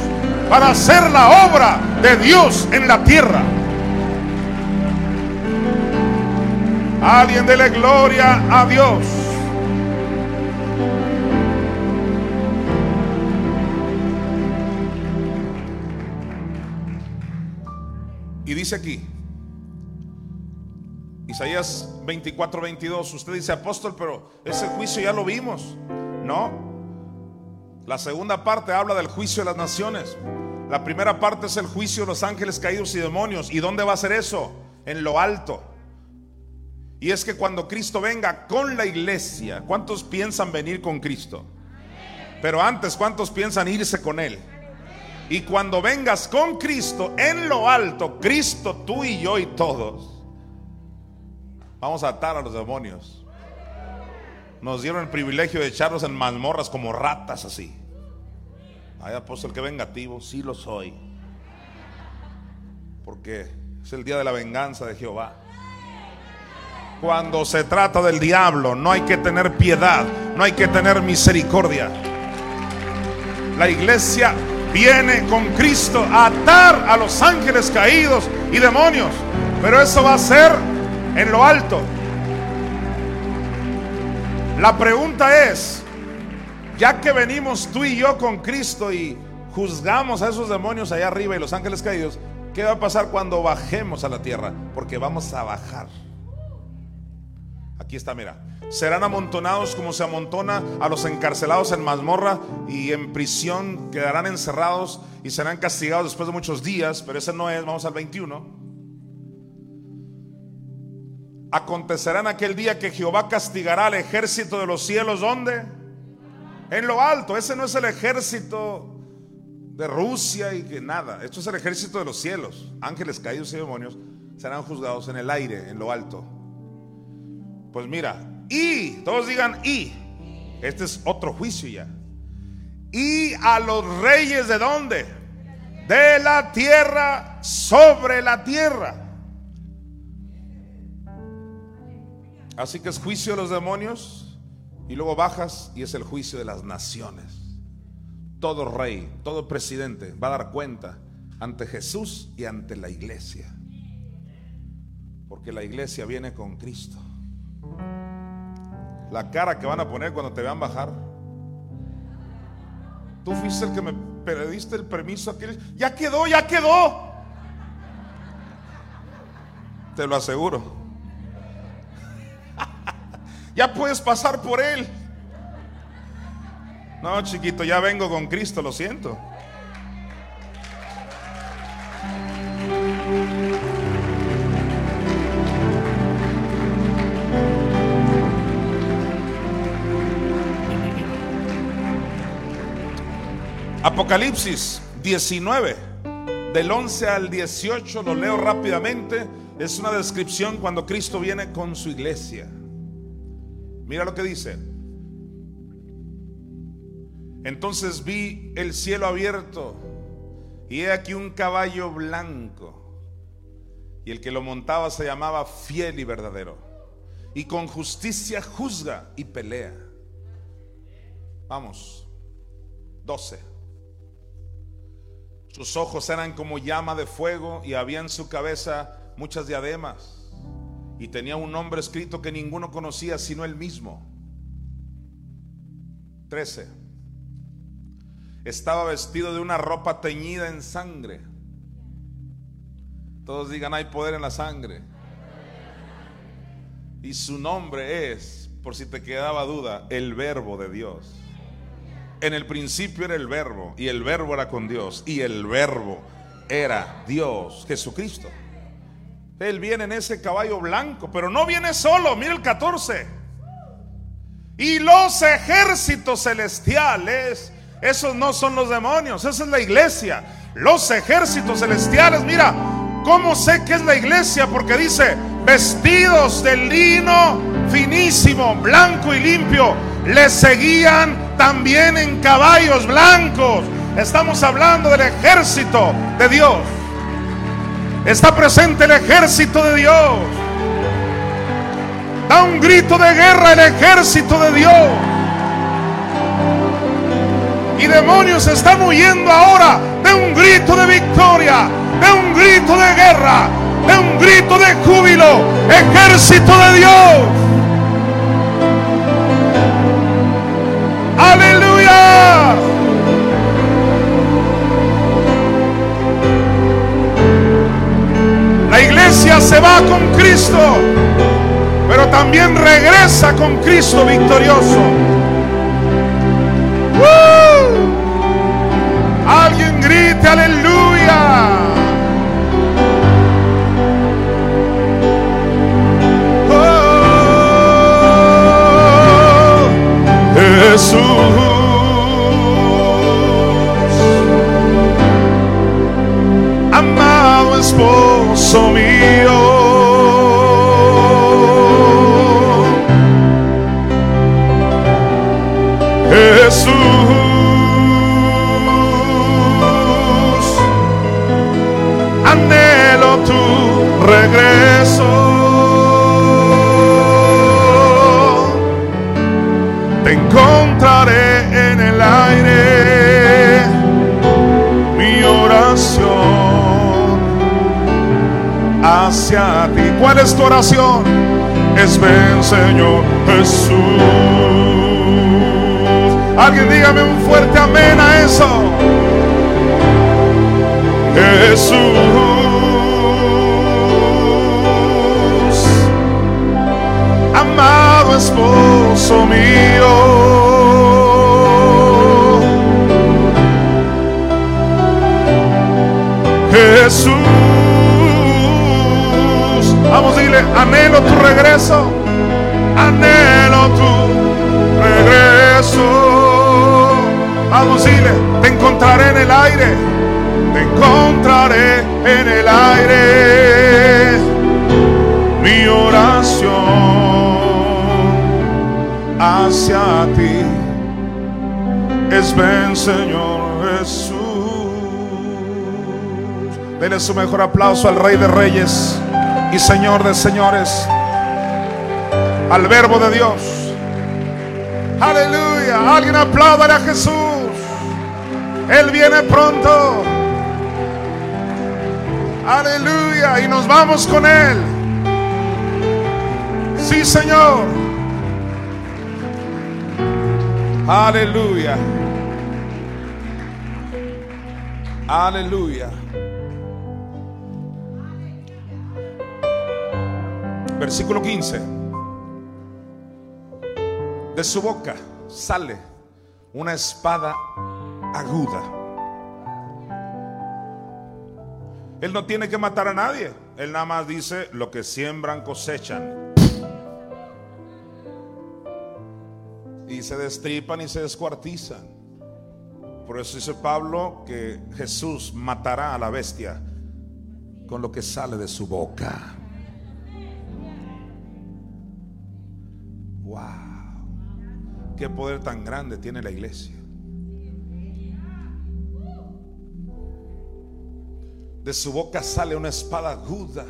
para hacer la obra de Dios en la tierra. Alguien dele gloria a Dios. Y dice aquí, Isaías 24, 22. Usted dice, apóstol, pero ese juicio ya lo vimos. No. La segunda parte habla del juicio de las naciones. La primera parte es el juicio de los ángeles caídos y demonios. ¿Y dónde va a ser eso? En lo alto. Y es que cuando Cristo venga con la iglesia, ¿cuántos piensan venir con Cristo? Pero antes, ¿cuántos piensan irse con Él? Y cuando vengas con Cristo en lo alto, Cristo, tú y yo y todos, vamos a atar a los demonios. Nos dieron el privilegio de echarlos en mazmorras como ratas así. Hay apóstol que vengativo, sí lo soy. Porque es el día de la venganza de Jehová. Cuando se trata del diablo, no hay que tener piedad, no hay que tener misericordia. La iglesia viene con Cristo a atar a los ángeles caídos y demonios. Pero eso va a ser en lo alto. La pregunta es, ya que venimos tú y yo con Cristo y juzgamos a esos demonios allá arriba y los ángeles caídos, ¿qué va a pasar cuando bajemos a la tierra? Porque vamos a bajar. Aquí está, mira. Serán amontonados como se amontona a los encarcelados en mazmorra y en prisión quedarán encerrados y serán castigados después de muchos días, pero ese no es, vamos al 21. Acontecerá en aquel día que Jehová castigará al ejército de los cielos, ¿dónde? En lo alto, ese no es el ejército de Rusia y que nada, esto es el ejército de los cielos, ángeles caídos y demonios serán juzgados en el aire, en lo alto. Pues mira, y, todos digan y, este es otro juicio ya. Y a los reyes de dónde? De la tierra sobre la tierra. Así que es juicio de los demonios y luego bajas y es el juicio de las naciones. Todo rey, todo presidente va a dar cuenta ante Jesús y ante la iglesia. Porque la iglesia viene con Cristo. La cara que van a poner cuando te vean bajar. Tú fuiste el que me pediste el permiso aquel. Ya quedó, ya quedó. Te lo aseguro. Ya puedes pasar por él. No, chiquito, ya vengo con Cristo, lo siento. Apocalipsis 19, del 11 al 18, lo leo rápidamente. Es una descripción cuando Cristo viene con su iglesia. Mira lo que dice. Entonces vi el cielo abierto y he aquí un caballo blanco. Y el que lo montaba se llamaba fiel y verdadero. Y con justicia juzga y pelea. Vamos. 12. Sus ojos eran como llama de fuego y había en su cabeza muchas diademas. Y tenía un nombre escrito que ninguno conocía sino él mismo. 13. Estaba vestido de una ropa teñida en sangre. Todos digan, hay poder en la sangre. Y su nombre es, por si te quedaba duda, el verbo de Dios. En el principio era el verbo y el verbo era con Dios y el verbo era Dios, Jesucristo. Él viene en ese caballo blanco, pero no viene solo, mira el 14. Y los ejércitos celestiales, esos no son los demonios, esa es la iglesia. Los ejércitos celestiales, mira, ¿cómo sé que es la iglesia? Porque dice, vestidos de lino finísimo, blanco y limpio, le seguían también en caballos blancos. Estamos hablando del ejército de Dios. Está presente el ejército de Dios. Da un grito de guerra el ejército de Dios. Y demonios están huyendo ahora de un grito de victoria, de un grito de guerra, de un grito de júbilo. Ejército de Dios. Aleluya. Se va con Cristo, pero también regresa con Cristo victorioso. Alguien grite aleluya. Oh, Jesús. esposo mío. Hacia ti. ¿Cuál es tu oración? Es ven, Señor Jesús. Alguien dígame un fuerte amén a eso. Jesús. Amado esposo mío. Jesús. Dile, anhelo tu regreso. Anhelo tu regreso. Vamos dile, te encontraré en el aire. Te encontraré en el aire. Mi oración hacia ti es ven, Señor Jesús. Denle su mejor aplauso al Rey de Reyes y Señor de señores, al verbo de Dios. Aleluya. Alguien aplauda a Jesús. Él viene pronto. Aleluya. Y nos vamos con Él. Sí, Señor. Aleluya. Aleluya. Versículo 15. De su boca sale una espada aguda. Él no tiene que matar a nadie. Él nada más dice, lo que siembran cosechan. Y se destripan y se descuartizan. Por eso dice Pablo que Jesús matará a la bestia con lo que sale de su boca. Wow. Qué poder tan grande tiene la iglesia. De su boca sale una espada aguda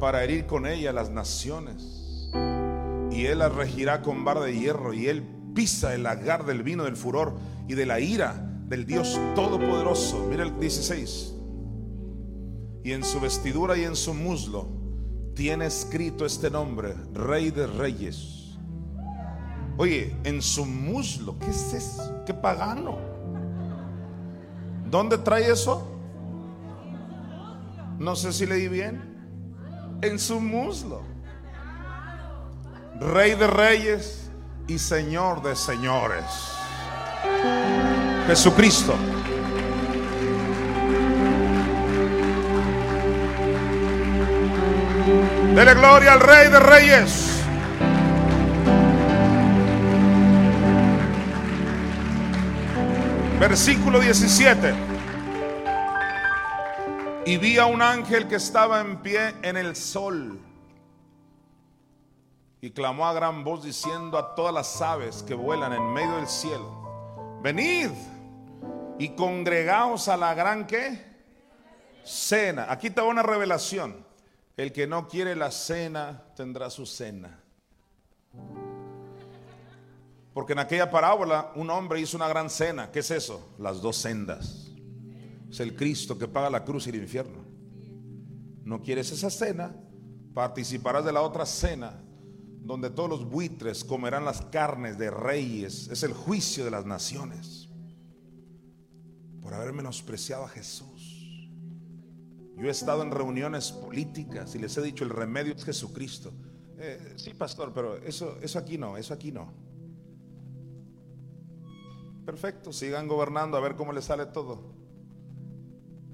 para herir con ella las naciones. Y él la regirá con barra de hierro. Y él pisa el agar del vino del furor y de la ira del Dios Todopoderoso. Mira el 16. Y en su vestidura y en su muslo tiene escrito este nombre, Rey de Reyes Oye, en su muslo, ¿qué es eso? ¿Qué pagano? ¿Dónde trae eso? No sé si leí bien. En su muslo. Rey de reyes y Señor de señores. Jesucristo. Dele gloria al Rey de Reyes. Versículo 17. Y vi a un ángel que estaba en pie en el sol. Y clamó a gran voz diciendo a todas las aves que vuelan en medio del cielo, venid y congregaos a la gran cena. Aquí te una revelación. El que no quiere la cena tendrá su cena. Porque en aquella parábola un hombre hizo una gran cena. ¿Qué es eso? Las dos sendas. Es el Cristo que paga la cruz y el infierno. ¿No quieres esa cena? Participarás de la otra cena, donde todos los buitres comerán las carnes de reyes. Es el juicio de las naciones. Por haber menospreciado a Jesús. Yo he estado en reuniones políticas y les he dicho el remedio es Jesucristo. Eh, sí, pastor, pero eso, eso aquí no, eso aquí no. Perfecto, sigan gobernando a ver cómo les sale todo.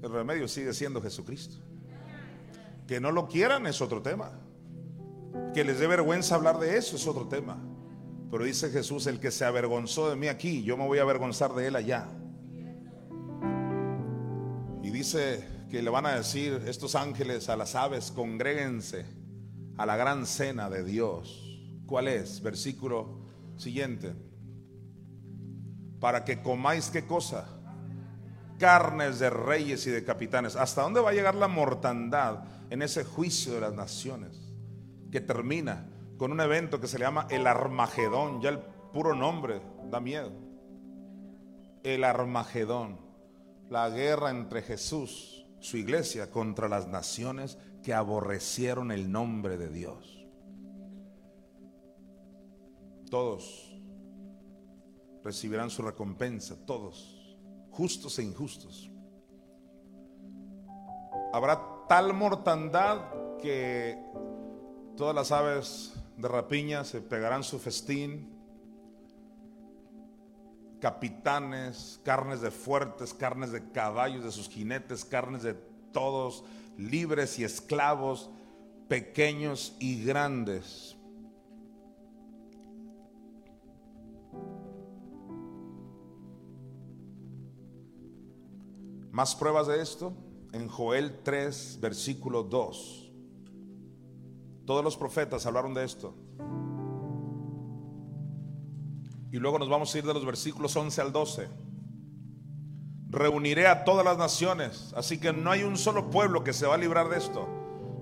El remedio sigue siendo Jesucristo. Que no lo quieran es otro tema. Que les dé vergüenza hablar de eso es otro tema. Pero dice Jesús, el que se avergonzó de mí aquí, yo me voy a avergonzar de él allá. Y dice que le van a decir estos ángeles a las aves, congréguense a la gran cena de Dios. ¿Cuál es? Versículo siguiente. Para que comáis qué cosa? Carnes de reyes y de capitanes. ¿Hasta dónde va a llegar la mortandad en ese juicio de las naciones? Que termina con un evento que se le llama el Armagedón. Ya el puro nombre da miedo. El Armagedón. La guerra entre Jesús su iglesia contra las naciones que aborrecieron el nombre de Dios. Todos recibirán su recompensa, todos, justos e injustos. Habrá tal mortandad que todas las aves de rapiña se pegarán su festín, capitanes, carnes de fuertes, carnes de caballos, de sus jinetes, carnes de todos, libres y esclavos, pequeños y grandes. Más pruebas de esto en Joel 3, versículo 2. Todos los profetas hablaron de esto. Y luego nos vamos a ir de los versículos 11 al 12. Reuniré a todas las naciones, así que no hay un solo pueblo que se va a librar de esto.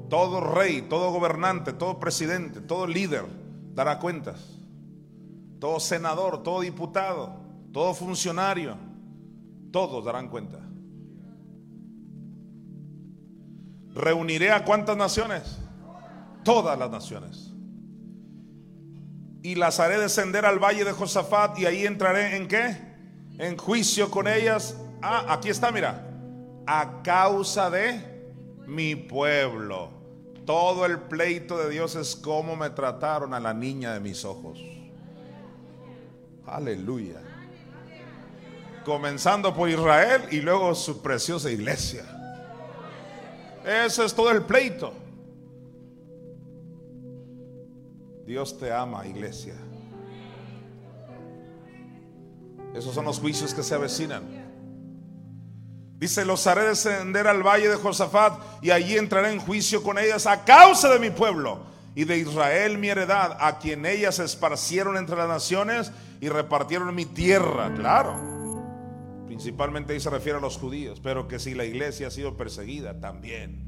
Todo rey, todo gobernante, todo presidente, todo líder dará cuentas. Todo senador, todo diputado, todo funcionario, todos darán cuenta. Reuniré a cuántas naciones? Todas las naciones y las haré descender al valle de Josafat y ahí entraré en qué? En juicio con ellas. Ah, aquí está, mira. A causa de mi pueblo. Todo el pleito de Dios es cómo me trataron a la niña de mis ojos. Aleluya. Comenzando por Israel y luego su preciosa iglesia. Ese es todo el pleito. Dios te ama, iglesia. Esos son los juicios que se avecinan. Dice, los haré descender al valle de Josafat y allí entraré en juicio con ellas a causa de mi pueblo y de Israel mi heredad, a quien ellas esparcieron entre las naciones y repartieron mi tierra. Claro, principalmente ahí se refiere a los judíos, pero que si la iglesia ha sido perseguida, también.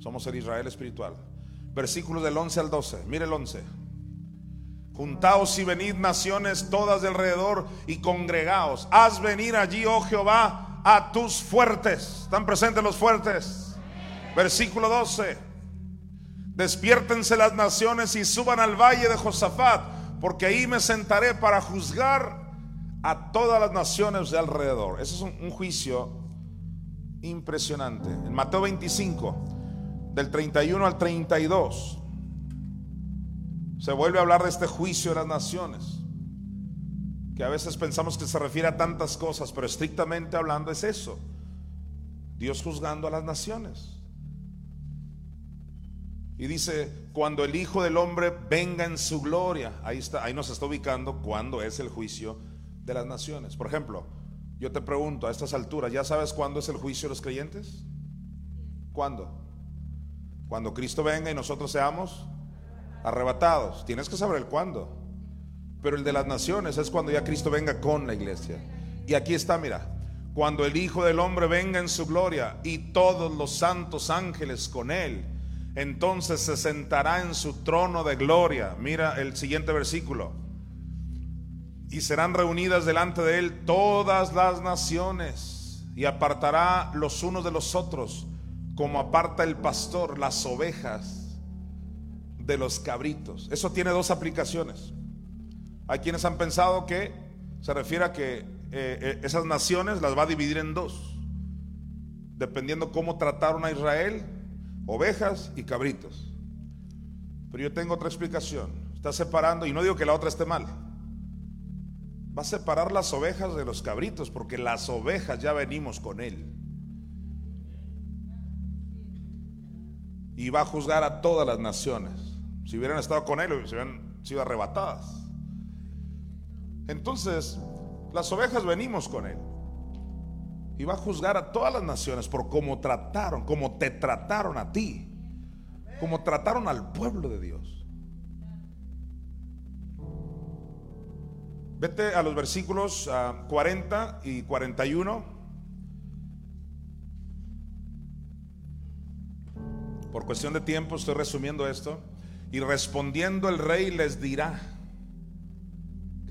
Somos el Israel espiritual versículos del 11 al 12. Mire el 11. Juntaos y venid naciones todas de alrededor y congregaos. Haz venir allí, oh Jehová, a tus fuertes. ¿Están presentes los fuertes? Versículo 12. Despiértense las naciones y suban al valle de Josafat, porque ahí me sentaré para juzgar a todas las naciones de alrededor. Ese es un, juicio impresionante. En Mateo 25 del 31 al 32, se vuelve a hablar de este juicio de las naciones, que a veces pensamos que se refiere a tantas cosas, pero estrictamente hablando es eso, Dios juzgando a las naciones. Y dice, cuando el Hijo del Hombre venga en su gloria, ahí, está, ahí nos está ubicando cuando es el juicio de las naciones. Por ejemplo, yo te pregunto a estas alturas, ¿ya sabes cuándo es el juicio de los creyentes? ¿Cuándo? Cuando Cristo venga y nosotros seamos arrebatados. Tienes que saber el cuándo. Pero el de las naciones es cuando ya Cristo venga con la iglesia. Y aquí está, mira. Cuando el Hijo del Hombre venga en su gloria y todos los santos ángeles con él, entonces se sentará en su trono de gloria. Mira el siguiente versículo. Y serán reunidas delante de él todas las naciones y apartará los unos de los otros como aparta el pastor las ovejas de los cabritos. Eso tiene dos aplicaciones. Hay quienes han pensado que se refiere a que eh, eh, esas naciones las va a dividir en dos. dependiendo cómo trataron a Israel, ovejas y cabritos. Pero yo tengo otra explicación. Está separando, y no digo que la otra esté mal. Va a separar las ovejas de los cabritos, porque las ovejas ya venimos con Él. Y va a juzgar a todas las naciones. Si hubieran estado con Él, hubieran sido arrebatadas. Entonces, las ovejas venimos con Él. Y va a juzgar a todas las naciones por cómo trataron, cómo te trataron a ti, cómo trataron al pueblo de Dios. Vete a los versículos 40 ah, y 41. Por cuestión de tiempo estoy resumiendo esto. Y respondiendo el rey les dirá,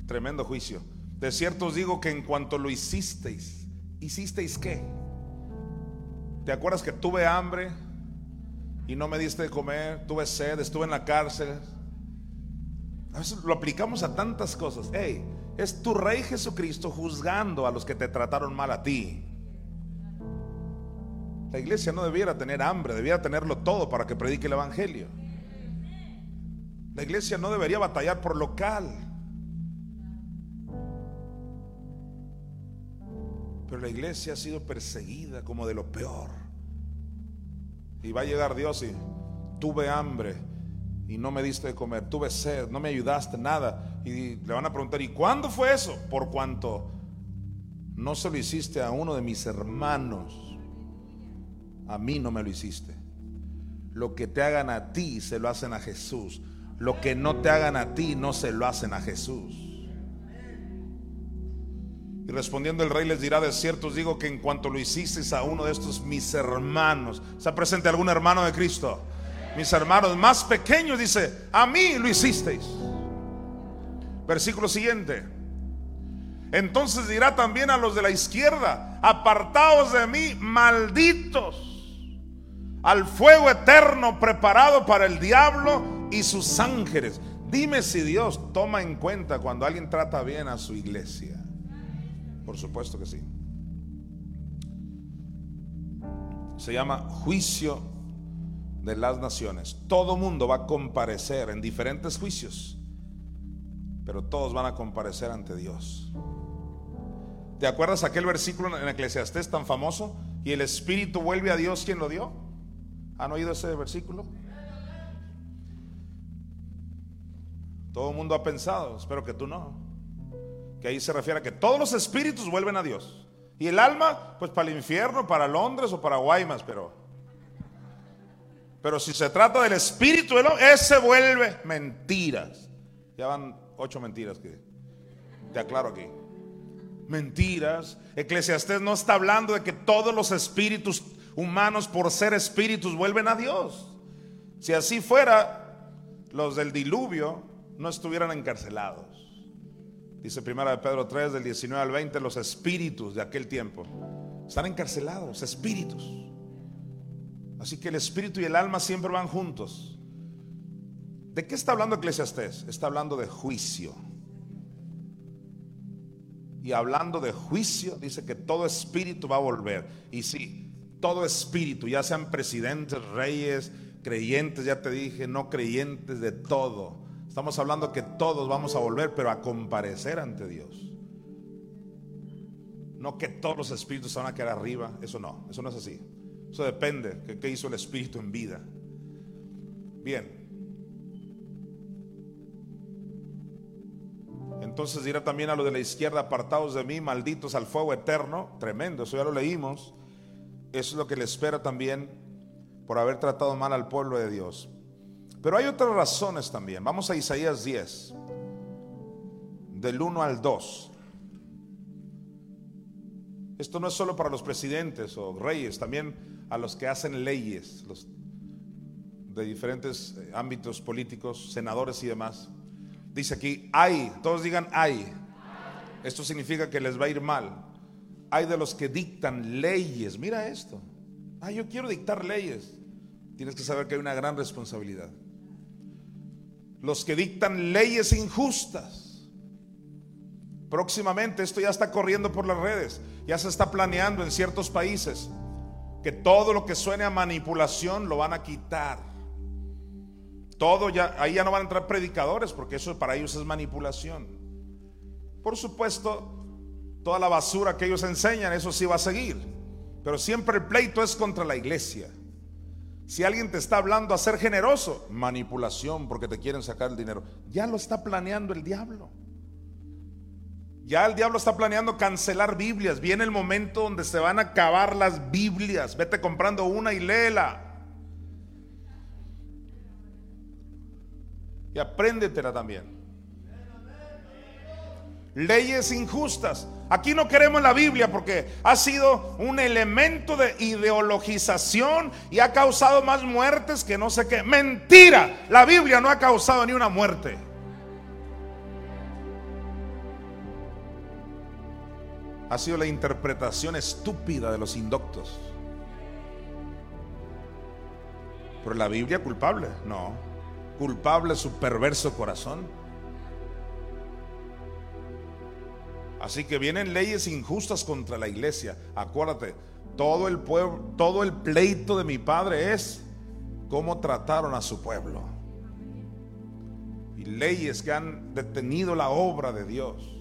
tremendo juicio, de cierto os digo que en cuanto lo hicisteis, ¿Hicisteis qué? ¿Te acuerdas que tuve hambre y no me diste de comer? Tuve sed, estuve en la cárcel. A veces lo aplicamos a tantas cosas. Hey, es tu rey Jesucristo juzgando a los que te trataron mal a ti. La iglesia no debiera tener hambre, debiera tenerlo todo para que predique el evangelio. La iglesia no debería batallar por local. Pero la iglesia ha sido perseguida como de lo peor. Y va a llegar Dios y tuve hambre y no me diste de comer, tuve sed, no me ayudaste, nada. Y le van a preguntar, ¿y cuándo fue eso? Por cuanto no se lo hiciste a uno de mis hermanos, a mí no me lo hiciste. Lo que te hagan a ti se lo hacen a Jesús. Lo que no te hagan a ti no se lo hacen a Jesús. Y respondiendo el rey les dirá, de cierto os digo que en cuanto lo hicisteis a uno de estos mis hermanos, ¿está presente algún hermano de Cristo? Mis hermanos más pequeños, dice, a mí lo hicisteis. Versículo siguiente. Entonces dirá también a los de la izquierda, apartaos de mí, malditos, al fuego eterno preparado para el diablo y sus ángeles. Dime si Dios toma en cuenta cuando alguien trata bien a su iglesia. Por supuesto que sí. Se llama juicio de las naciones. Todo mundo va a comparecer en diferentes juicios, pero todos van a comparecer ante Dios. ¿Te acuerdas aquel versículo en Eclesiastés tan famoso? Y el Espíritu vuelve a Dios quien lo dio. ¿Han oído ese versículo? Todo el mundo ha pensado, espero que tú no que ahí se refiere a que todos los espíritus vuelven a Dios. Y el alma, pues para el infierno, para Londres o para Guaymas, pero... Pero si se trata del espíritu, ese vuelve mentiras. Ya van ocho mentiras que te aclaro aquí. Mentiras. Eclesiastés no está hablando de que todos los espíritus humanos, por ser espíritus, vuelven a Dios. Si así fuera, los del diluvio no estuvieran encarcelados. Dice primera de Pedro 3 del 19 al 20, los espíritus de aquel tiempo están encarcelados, espíritus. Así que el espíritu y el alma siempre van juntos. ¿De qué está hablando Eclesiastés? Está hablando de juicio. Y hablando de juicio, dice que todo espíritu va a volver. Y sí, todo espíritu, ya sean presidentes, reyes, creyentes, ya te dije, no creyentes, de todo Estamos hablando que todos vamos a volver, pero a comparecer ante Dios. No que todos los espíritus se van a quedar arriba, eso no, eso no es así. Eso depende de qué hizo el espíritu en vida. Bien. Entonces dirá también a los de la izquierda, apartados de mí, malditos al fuego eterno. Tremendo, eso ya lo leímos. Eso es lo que le espera también por haber tratado mal al pueblo de Dios. Pero hay otras razones también. Vamos a Isaías 10, del 1 al 2. Esto no es solo para los presidentes o reyes, también a los que hacen leyes, de diferentes eh, ámbitos políticos, senadores y demás. Dice aquí, hay, todos digan hay. Esto significa que les va a ir mal. Hay de los que dictan leyes. Mira esto. Ah, yo quiero dictar leyes. Tienes que saber que hay una gran responsabilidad los que dictan leyes injustas. Próximamente esto ya está corriendo por las redes, ya se está planeando en ciertos países que todo lo que suene a manipulación lo van a quitar. Todo ya, ahí ya no van a entrar predicadores porque eso para ellos es manipulación. Por supuesto, toda la basura que ellos enseñan, eso sí va a seguir. Pero siempre el pleito es contra la iglesia. Si alguien te está hablando a ser generoso, manipulación porque te quieren sacar el dinero. Ya lo está planeando el diablo. Ya el diablo está planeando cancelar Biblias. Viene el momento donde se van a acabar las Biblias. Vete comprando una y léela. Y apréndetela también. Leyes injustas. Aquí no queremos la Biblia porque ha sido un elemento de ideologización y ha causado más muertes que no sé qué. Mentira. La Biblia no ha causado ni una muerte. Ha sido la interpretación estúpida de los indoctos. Pero la Biblia culpable, no. Culpable su perverso corazón. Así que vienen leyes injustas contra la iglesia. Acuérdate, todo el pueblo, todo el pleito de mi padre es cómo trataron a su pueblo. Y leyes que han detenido la obra de Dios.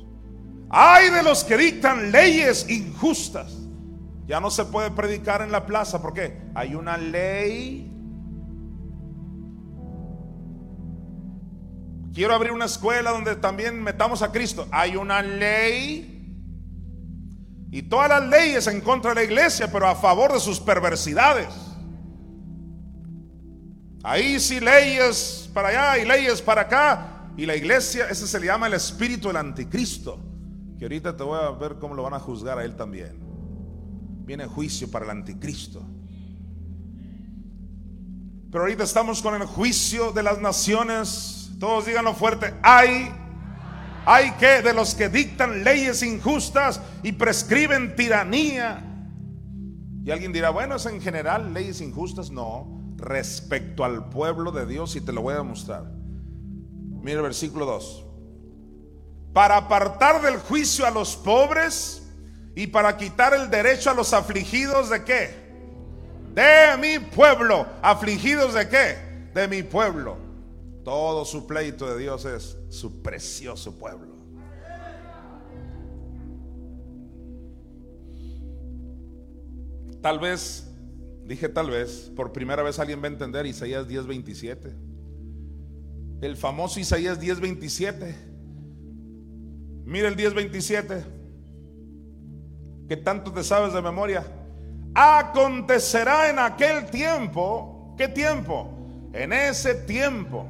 Hay de los que dictan leyes injustas. Ya no se puede predicar en la plaza porque hay una ley. Quiero abrir una escuela donde también metamos a Cristo. Hay una ley. Y todas las leyes en contra de la iglesia, pero a favor de sus perversidades. Ahí sí leyes para allá y leyes para acá. Y la iglesia, ese se le llama el espíritu del anticristo ahorita te voy a ver cómo lo van a juzgar a él también. Viene juicio para el anticristo. Pero ahorita estamos con el juicio de las naciones. Todos díganlo fuerte. Hay, hay que de los que dictan leyes injustas y prescriben tiranía. Y alguien dirá, bueno, es en general leyes injustas. No, respecto al pueblo de Dios y te lo voy a demostrar. Mira el versículo 2 para apartar del juicio a los pobres y para quitar el derecho a los afligidos de qué? De mi pueblo. ¿Afligidos de qué? De mi pueblo. Todo su pleito de Dios es su precioso pueblo. Tal vez, dije tal vez, por primera vez alguien va a entender Isaías 10:27. El famoso Isaías 10:27 Mira el 10:27, que tanto te sabes de memoria. Acontecerá en aquel tiempo, ¿qué tiempo? En ese tiempo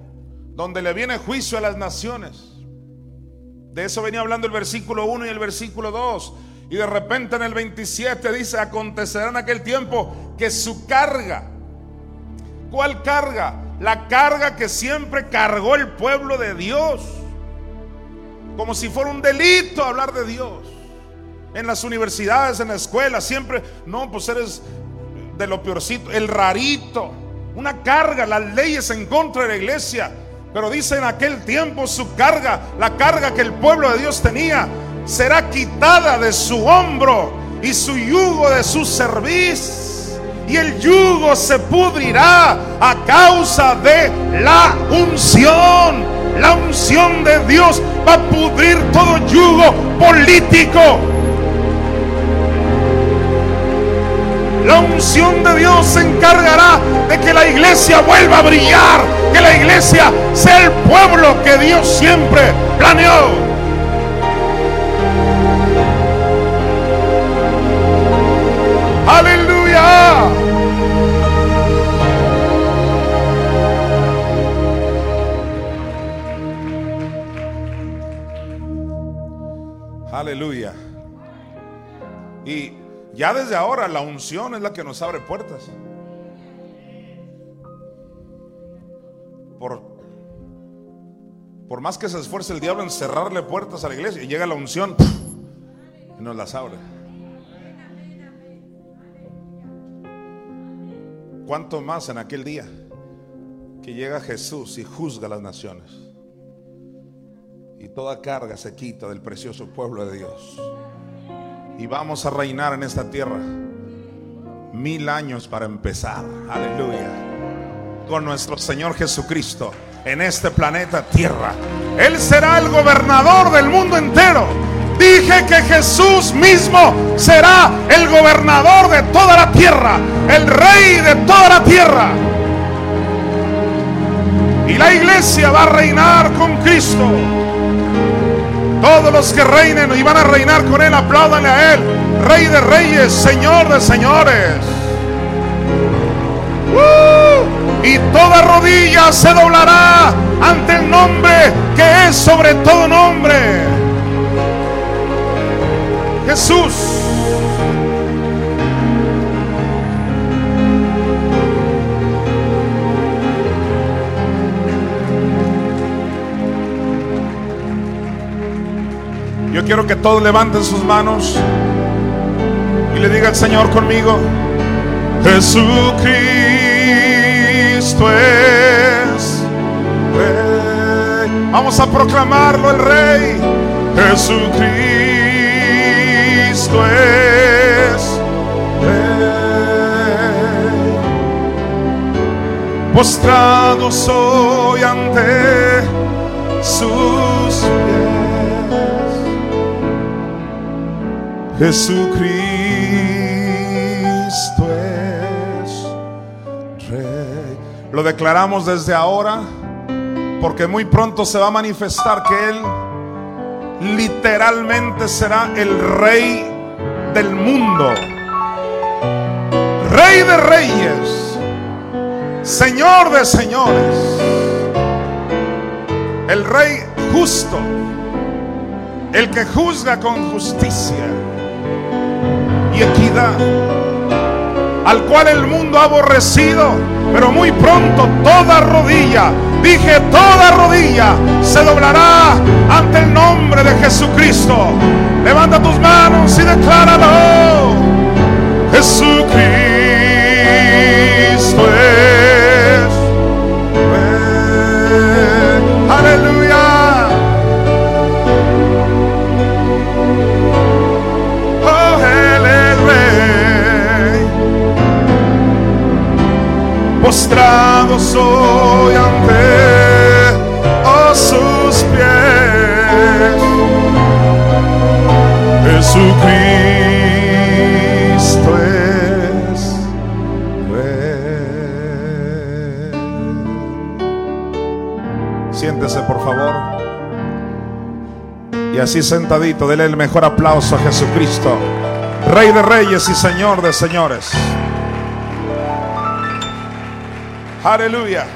donde le viene juicio a las naciones. De eso venía hablando el versículo 1 y el versículo 2. Y de repente en el 27 dice, acontecerá en aquel tiempo que su carga, ¿cuál carga? La carga que siempre cargó el pueblo de Dios como si fuera un delito hablar de Dios. En las universidades, en la escuela, siempre, no, pues eres de lo peorcito, el rarito, una carga, las leyes en contra de la iglesia. Pero dice en aquel tiempo su carga, la carga que el pueblo de Dios tenía, será quitada de su hombro y su yugo de su cerviz. Y el yugo se pudrirá a causa de la unción la unción de Dios va a pudrir todo yugo político. La unción de Dios se encargará de que la iglesia vuelva a brillar, que la iglesia sea el pueblo que Dios siempre planeó. Aleluya. Aleluya. Y ya desde ahora la unción es la que nos abre puertas. Por, por más que se esfuerce el diablo en cerrarle puertas a la iglesia, y llega la unción y nos las abre. ¿Cuánto más en aquel día que llega Jesús y juzga las naciones? Y toda carga se quita del precioso pueblo de Dios. Y vamos a reinar en esta tierra. mil años para empezar. Aleluya. Con nuestro Señor Jesucristo en este planeta Tierra. Él será el gobernador del mundo entero. Dije que Jesús mismo será el gobernador de toda la tierra, el rey de toda la tierra. Y la iglesia va a reinar con Cristo. Todos los que reinen y van a reinar con Él, apláudanle a Él. Rey de reyes, Señor de señores. ¡Uh! Y toda rodilla se doblará ante el nombre que es sobre todo nombre. Jesús. Yo quiero que todos levanten sus manos y le diga al Señor conmigo, Jesucristo es Rey. Vamos a proclamarlo el Rey. Jesucristo es Rey. Postrado soy ante sus Jesucristo es Rey. Lo declaramos desde ahora porque muy pronto se va a manifestar que Él literalmente será el Rey del mundo. Rey de reyes, Señor de señores, el Rey justo, el que juzga con justicia y equidad, al cual el mundo ha aborrecido, pero muy pronto toda rodilla, dije toda rodilla, se doblará ante el nombre de Jesucristo. Levanta tus manos y decláralo. Jesucristo es. Postrado soy ante oh, sus pies. Jesucristo es Rey. Siéntese, por favor. Y así sentadito, dele el mejor aplauso a Jesucristo, Rey de Reyes y Señor de Señores. Aleluya.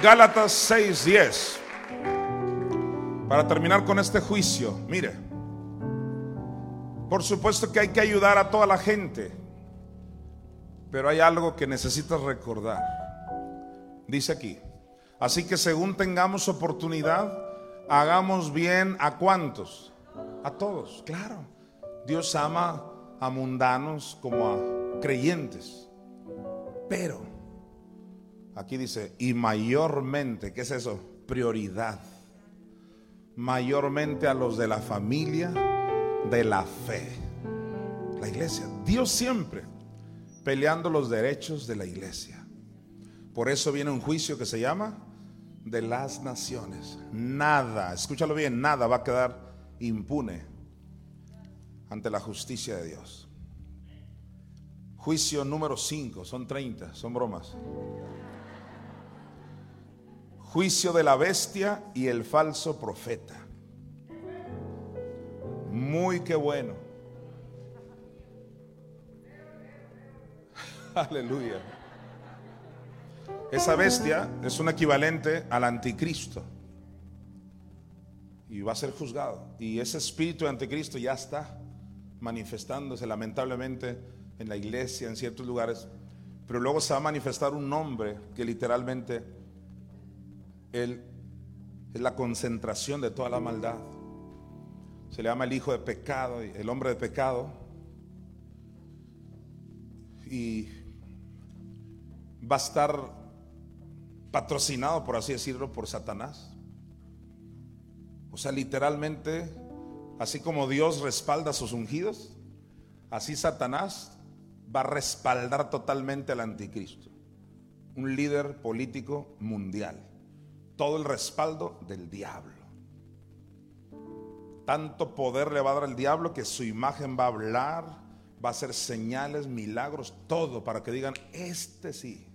Gálatas 6:10. Para terminar con este juicio, mire. Por supuesto que hay que ayudar a toda la gente. Pero hay algo que necesitas recordar. Dice aquí. Así que según tengamos oportunidad, hagamos bien a cuantos. A todos, claro. Dios ama a mundanos como a creyentes. Pero, aquí dice, y mayormente, ¿qué es eso? Prioridad. Mayormente a los de la familia de la fe. La iglesia. Dios siempre peleando los derechos de la iglesia. Por eso viene un juicio que se llama de las naciones. Nada, escúchalo bien, nada va a quedar impune ante la justicia de Dios. Juicio número 5, son 30, son bromas. Juicio de la bestia y el falso profeta. Muy que bueno. Aleluya. Esa bestia es un equivalente al anticristo. Y va a ser juzgado. Y ese espíritu de anticristo ya está manifestándose lamentablemente en la iglesia, en ciertos lugares. Pero luego se va a manifestar un nombre que literalmente él es la concentración de toda la maldad. Se le llama el hijo de pecado, el hombre de pecado. Y va a estar patrocinado, por así decirlo, por Satanás. O sea, literalmente, así como Dios respalda a sus ungidos, así Satanás va a respaldar totalmente al anticristo. Un líder político mundial. Todo el respaldo del diablo. Tanto poder le va a dar el diablo que su imagen va a hablar, va a hacer señales, milagros, todo para que digan, este sí.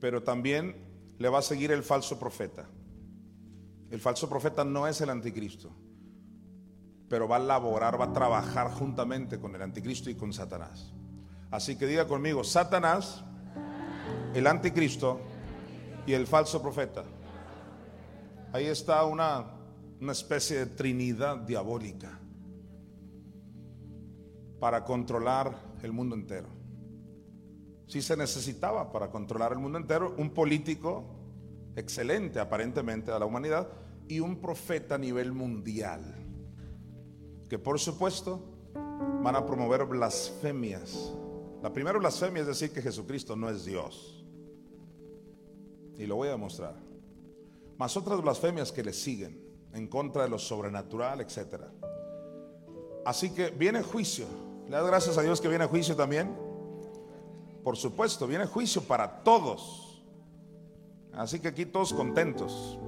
Pero también le va a seguir el falso profeta. El falso profeta no es el anticristo, pero va a laborar, va a trabajar juntamente con el anticristo y con Satanás. Así que diga conmigo, Satanás, el anticristo y el falso profeta. Ahí está una, una especie de trinidad diabólica para controlar el mundo entero. Si se necesitaba para controlar el mundo entero un político excelente aparentemente a la humanidad y un profeta a nivel mundial, que por supuesto van a promover blasfemias. La primera blasfemia es decir que Jesucristo no es Dios. Y lo voy a demostrar más otras blasfemias que le siguen en contra de lo sobrenatural, etc. Así que viene juicio. Le das gracias a Dios que viene juicio también. Por supuesto, viene juicio para todos. Así que aquí todos contentos.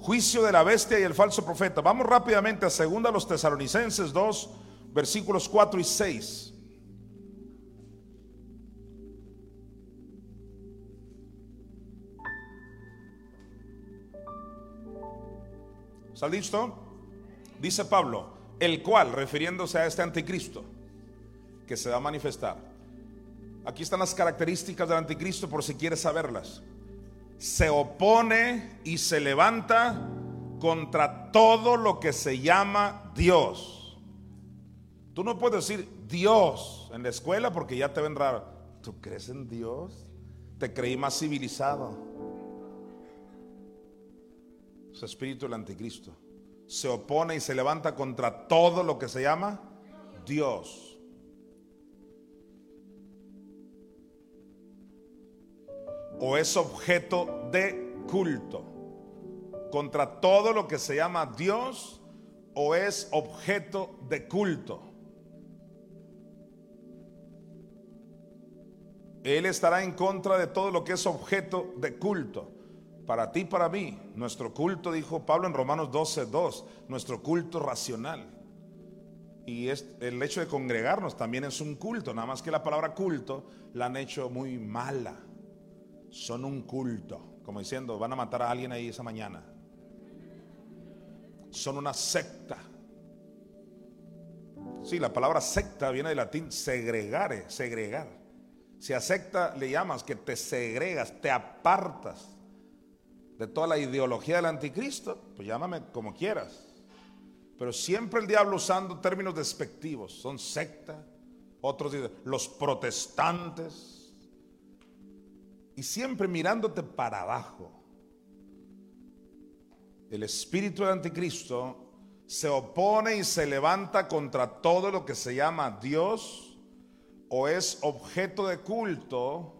Juicio de la bestia y el falso profeta. Vamos rápidamente a 2 los Tesalonicenses 2, versículos 4 y 6. ¿Está? Dice Pablo, el cual, refiriéndose a este anticristo que se va a manifestar. Aquí están las características del anticristo por si quieres saberlas. Se opone y se levanta contra todo lo que se llama Dios. Tú no puedes decir Dios en la escuela porque ya te ven raro. ¿Tú crees en Dios? Te creí más civilizado su espíritu el anticristo. Se opone y se levanta contra todo lo que se llama Dios. O es objeto de culto. Contra todo lo que se llama Dios o es objeto de culto. Él estará en contra de todo lo que es objeto de culto. Para ti, para mí, nuestro culto, dijo Pablo en Romanos 12, 2, nuestro culto racional. Y es, el hecho de congregarnos también es un culto, nada más que la palabra culto la han hecho muy mala. Son un culto, como diciendo, van a matar a alguien ahí esa mañana. Son una secta. Sí, la palabra secta viene del latín segregare, segregar. Si a secta le llamas que te segregas, te apartas de toda la ideología del anticristo, pues llámame como quieras. Pero siempre el diablo usando términos despectivos. Son secta, otros dicen los protestantes. Y siempre mirándote para abajo. El espíritu del anticristo se opone y se levanta contra todo lo que se llama Dios o es objeto de culto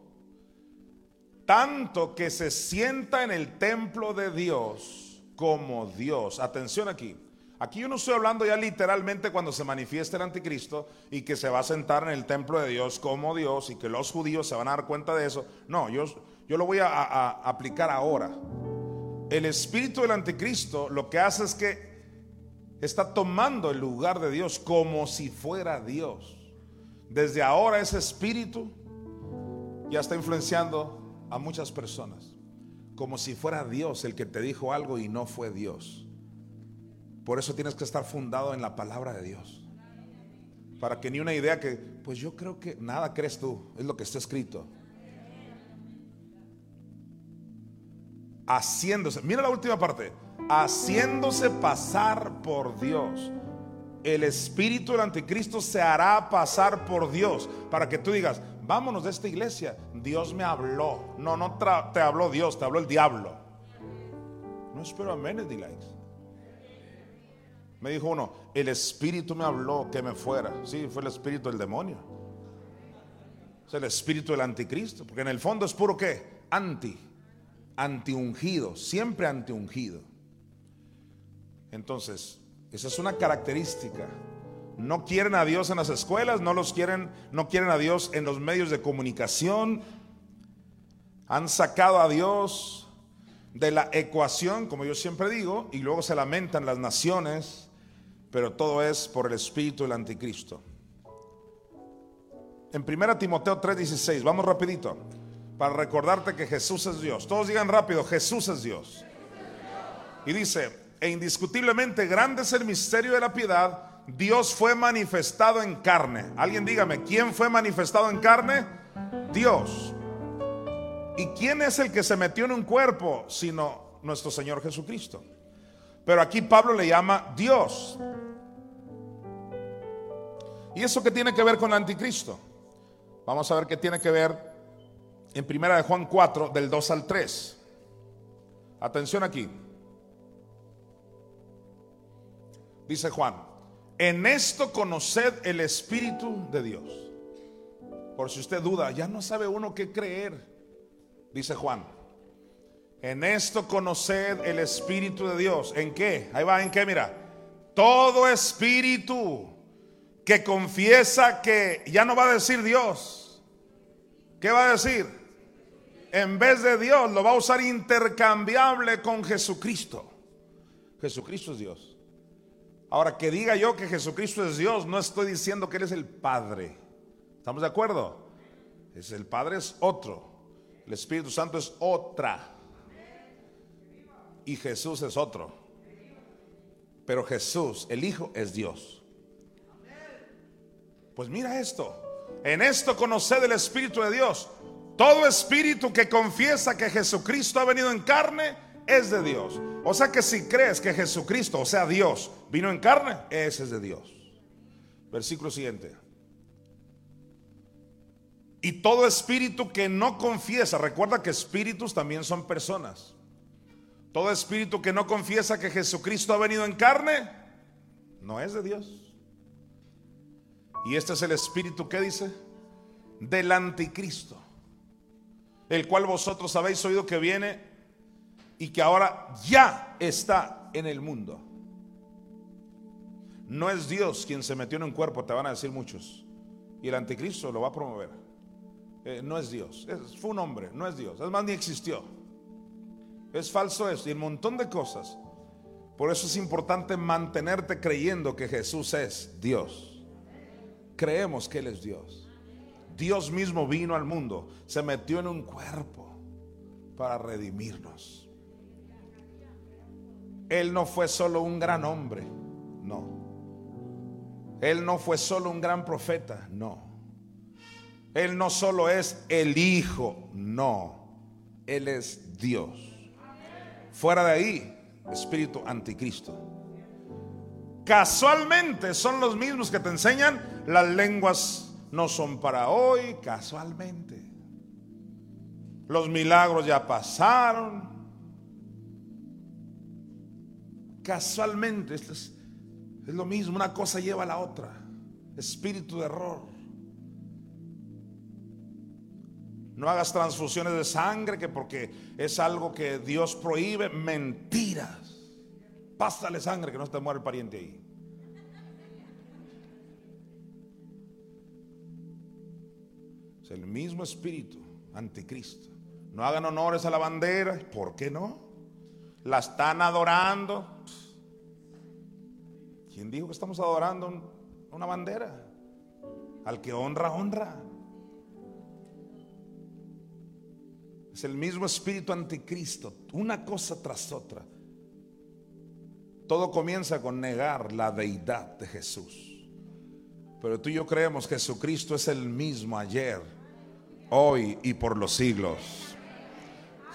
tanto que se sienta en el templo de Dios como Dios. Atención aquí. Aquí yo no estoy hablando ya literalmente cuando se manifieste el anticristo y que se va a sentar en el templo de Dios como Dios y que los judíos se van a dar cuenta de eso. No, yo, yo lo voy a, a aplicar ahora. El espíritu del anticristo lo que hace es que está tomando el lugar de Dios como si fuera Dios. Desde ahora ese espíritu ya está influenciando a muchas personas como si fuera Dios el que te dijo algo y no fue Dios. Por eso tienes que estar fundado en la palabra de Dios. Para que ni una idea que, pues yo creo que nada crees tú, es lo que está escrito. Haciéndose, mira la última parte, haciéndose pasar por Dios. El espíritu del anticristo se hará pasar por Dios para que tú digas, vámonos de esta iglesia. Dios me habló. No, no te habló Dios, te habló el diablo. No espero a Menedy likes. Me dijo uno, el espíritu me habló que me fuera. Sí, fue el espíritu del demonio. Es el espíritu del anticristo. Porque en el fondo es puro qué? Anti. antiungido, siempre antiungido. Entonces, esa es una característica. No quieren a Dios en las escuelas, no los quieren, no quieren a Dios en los medios de comunicación. Han sacado a Dios de la ecuación, como yo siempre digo, y luego se lamentan las naciones, pero todo es por el espíritu del anticristo. En 1 Timoteo 3:16, vamos rapidito, para recordarte que Jesús es Dios. Todos digan rápido, Jesús es Dios. Y dice, e indiscutiblemente grande es el misterio de la piedad, Dios fue manifestado en carne. Alguien dígame, ¿quién fue manifestado en carne? Dios. ¿Y quién es el que se metió en un cuerpo sino nuestro Señor Jesucristo? Pero aquí Pablo le llama Dios. ¿Y eso qué tiene que ver con el anticristo? Vamos a ver qué tiene que ver en primera de Juan 4 del 2 al 3. Atención aquí. Dice Juan, en esto conoced el Espíritu de Dios. Por si usted duda, ya no sabe uno qué creer dice Juan. En esto conoced el Espíritu de Dios. ¿En qué? Ahí va, ¿en qué? Mira. Todo espíritu que confiesa que ya no va a decir Dios. ¿Qué va a decir? En vez de Dios lo va a usar intercambiable con Jesucristo. Jesucristo es Dios. Ahora, que diga yo que Jesucristo es Dios, no estoy diciendo que Él es el Padre. ¿Estamos de acuerdo? Es el Padre es otro. El Espíritu Santo es otra. Y Jesús es otro. Pero Jesús, el Hijo, es Dios. Pues mira esto. En esto conoced el Espíritu de Dios. Todo espíritu que confiesa que Jesucristo ha venido en carne es de Dios. O sea que si crees que Jesucristo, o sea Dios, vino en carne, ese es de Dios. Versículo siguiente. Y todo espíritu que no confiesa, recuerda que espíritus también son personas. Todo espíritu que no confiesa que Jesucristo ha venido en carne, no es de Dios. Y este es el espíritu que dice del anticristo, el cual vosotros habéis oído que viene y que ahora ya está en el mundo. No es Dios quien se metió en un cuerpo, te van a decir muchos. Y el anticristo lo va a promover. Eh, no es Dios. fue un hombre, no es Dios. Es más, ni existió. Es falso eso y un montón de cosas. Por eso es importante mantenerte creyendo que Jesús es Dios. Creemos que Él es Dios. Dios mismo vino al mundo, se metió en un cuerpo para redimirnos. Él no fue solo un gran hombre, no. Él no fue solo un gran profeta, no. Él no solo es el Hijo, no, Él es Dios. Fuera de ahí, espíritu anticristo. Casualmente son los mismos que te enseñan, las lenguas no son para hoy, casualmente. Los milagros ya pasaron. Casualmente, es, es lo mismo, una cosa lleva a la otra. Espíritu de error. No hagas transfusiones de sangre que porque es algo que Dios prohíbe. Mentiras. Pásale sangre que no se te muere el pariente ahí. Es el mismo espíritu, anticristo. No hagan honores a la bandera. ¿Por qué no? La están adorando. ¿Quién dijo que estamos adorando una bandera? Al que honra, honra. Es el mismo espíritu anticristo, una cosa tras otra. Todo comienza con negar la deidad de Jesús. Pero tú y yo creemos que Jesucristo es el mismo ayer, hoy y por los siglos.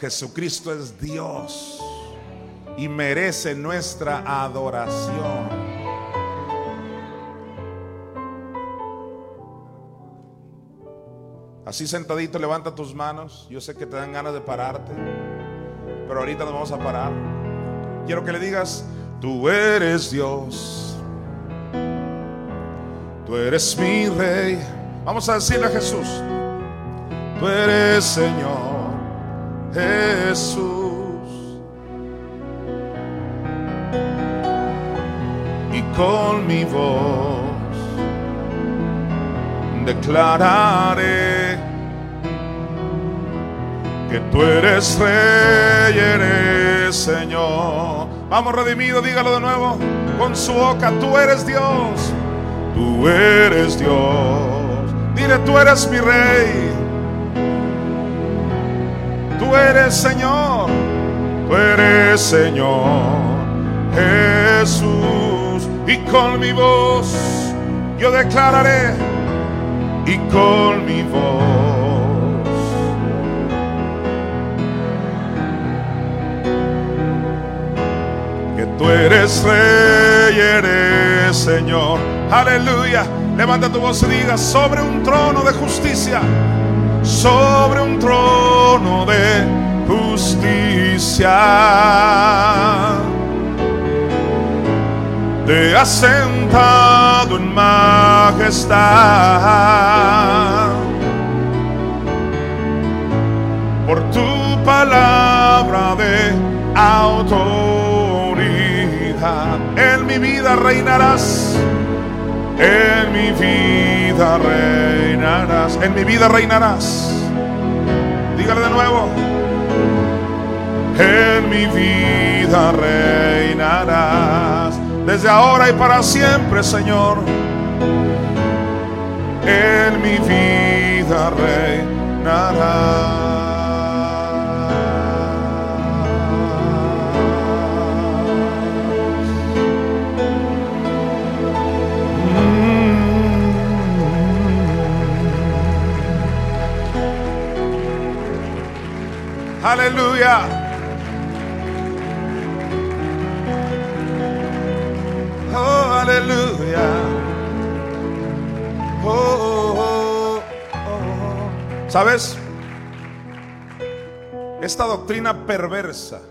Jesucristo es Dios y merece nuestra adoración. Así sentadito, levanta tus manos. Yo sé que te dan ganas de pararte, pero ahorita nos vamos a parar. Quiero que le digas, tú eres Dios. Tú eres mi rey. Vamos a decirle a Jesús, tú eres Señor. Jesús. Y con mi voz declararé que tú eres rey, eres Señor. Vamos, redimido, dígalo de nuevo con su boca, tú eres Dios, tú eres Dios. Dile, tú eres mi rey, tú eres Señor, tú eres Señor Jesús. Y con mi voz yo declararé, y con mi voz Tú eres rey, eres Señor. Aleluya. Levanta tu voz y diga, sobre un trono de justicia, sobre un trono de justicia. Te has sentado en majestad. Por tu palabra de autor en mi vida reinarás. En mi vida reinarás. En mi vida reinarás. Dígale de nuevo. En mi vida reinarás. Desde ahora y para siempre, Señor. En mi vida reinarás. Aleluya. Oh, aleluya. Oh, oh, oh, ¿Sabes? Esta doctrina perversa,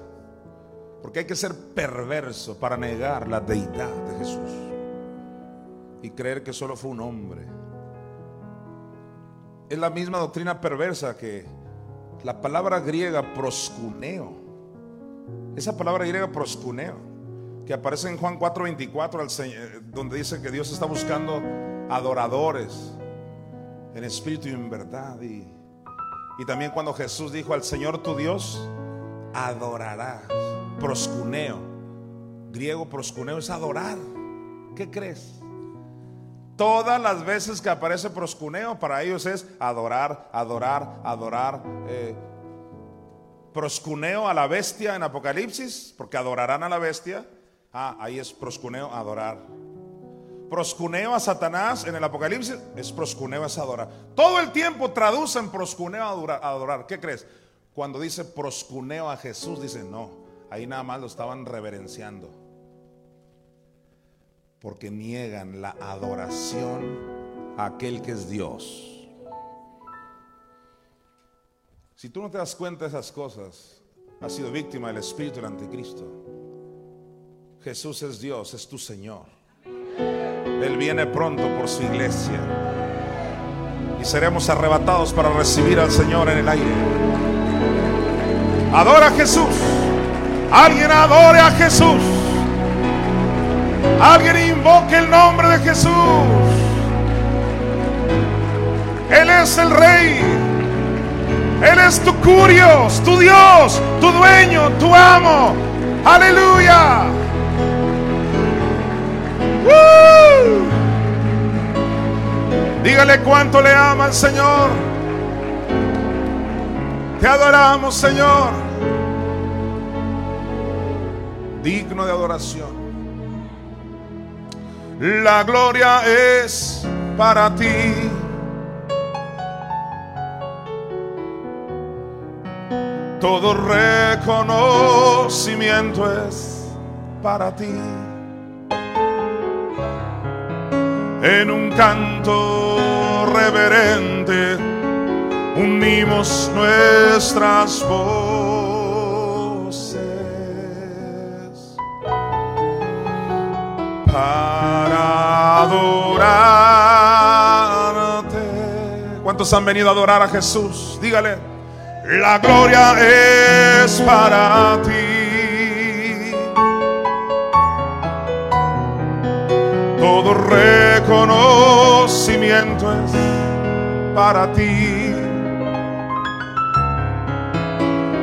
porque hay que ser perverso para negar la deidad de Jesús y creer que solo fue un hombre. Es la misma doctrina perversa que la palabra griega proscuneo. Esa palabra griega proscuneo, que aparece en Juan 4:24, eh, donde dice que Dios está buscando adoradores en espíritu y en verdad. Y, y también cuando Jesús dijo al Señor tu Dios, adorarás. Proscuneo. Griego proscuneo es adorar. ¿Qué crees? Todas las veces que aparece proscuneo, para ellos es adorar, adorar, adorar. Eh, proscuneo a la bestia en Apocalipsis, porque adorarán a la bestia. Ah, ahí es proscuneo, adorar. Proscuneo a Satanás en el Apocalipsis es proscuneo, es adorar. Todo el tiempo traducen proscuneo a adorar, adorar. ¿Qué crees? Cuando dice proscuneo a Jesús, dicen no, ahí nada más lo estaban reverenciando porque niegan la adoración a aquel que es Dios. Si tú no te das cuenta de esas cosas, has sido víctima del espíritu del anticristo. Jesús es Dios, es tu Señor. Él viene pronto por su iglesia. Y seremos arrebatados para recibir al Señor en el aire. Adora a Jesús. Alguien adore a Jesús. Alguien invoque el nombre de Jesús. Él es el rey. Él es tu curios, tu Dios, tu dueño, tu amo. Aleluya. Dígale cuánto le ama al Señor. Te adoramos, Señor. Digno de adoración. La gloria es para ti. Todo reconocimiento es para ti. En un canto reverente unimos nuestras voces ¿Cuántos han venido a adorar a Jesús? Dígale, La gloria es para ti. Todo reconocimiento es para ti.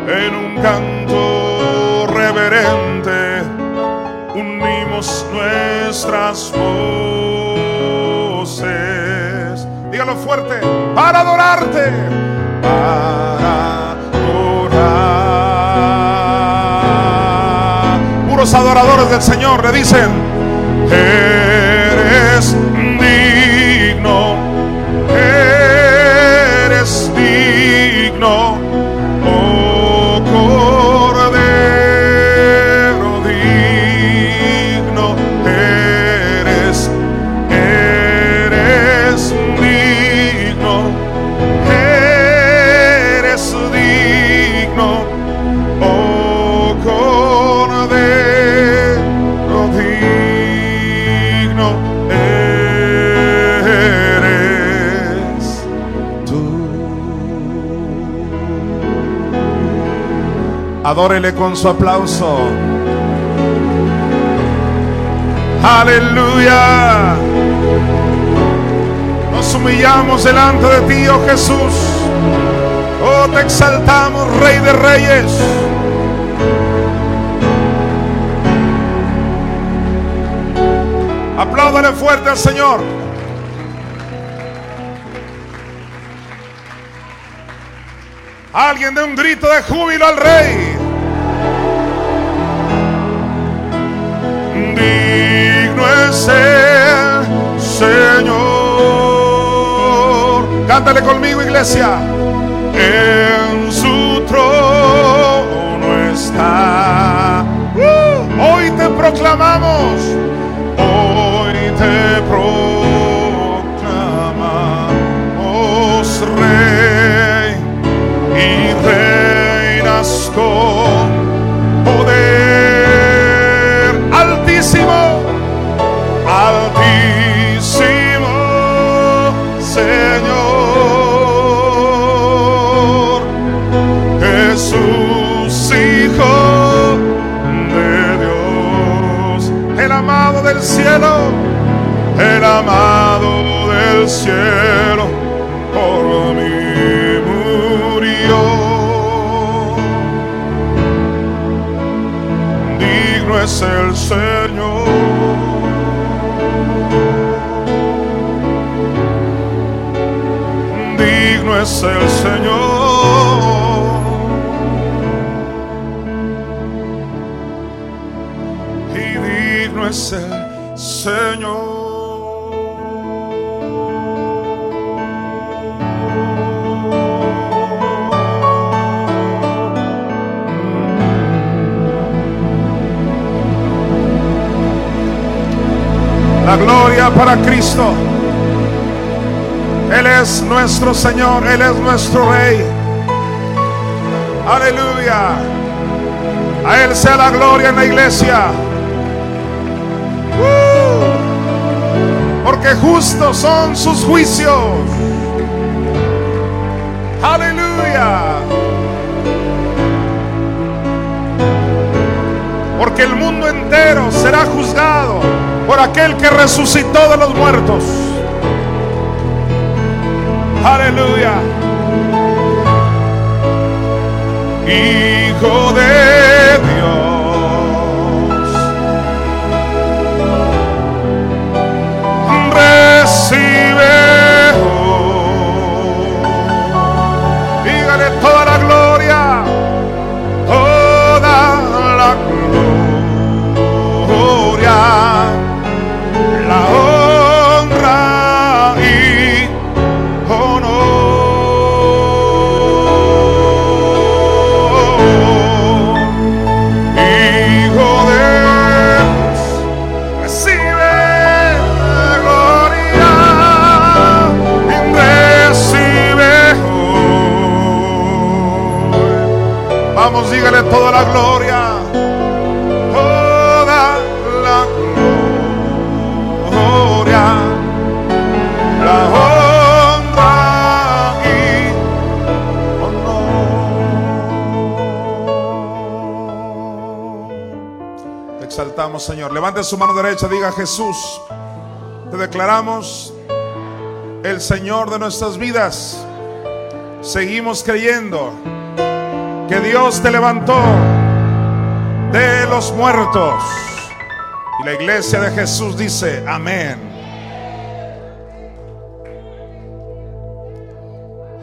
En un canto reverente unimos nuestras voces. Dígalo fuerte, para adorarte, para adorar. Puros adoradores del Señor le dicen, eres Adórele con su aplauso. Aleluya. Nos humillamos delante de ti, oh Jesús. Oh, te exaltamos, Rey de Reyes. Apláudale fuerte al Señor. Alguien de un grito de júbilo al Rey. Es Señor. Cántale conmigo, iglesia. En su trono está. Uh, hoy te proclamamos. Hoy te proclamamos Rey y reinas con cielo, el amado del cielo, por mí murió. Digno es el Señor. Digno es el Señor. Señor. La gloria para Cristo. Él es nuestro Señor, Él es nuestro Rey. Aleluya. A Él sea la gloria en la iglesia. Porque justos son sus juicios. Aleluya. Porque el mundo entero será juzgado por aquel que resucitó de los muertos. Aleluya. Hijo de Dios. Dígale toda la gloria, toda la gloria, la honra y honor. Te exaltamos, Señor. Levante su mano derecha, diga Jesús, te declaramos el Señor de nuestras vidas. Seguimos creyendo que Dios te levantó de los muertos. Y la iglesia de Jesús dice, amén.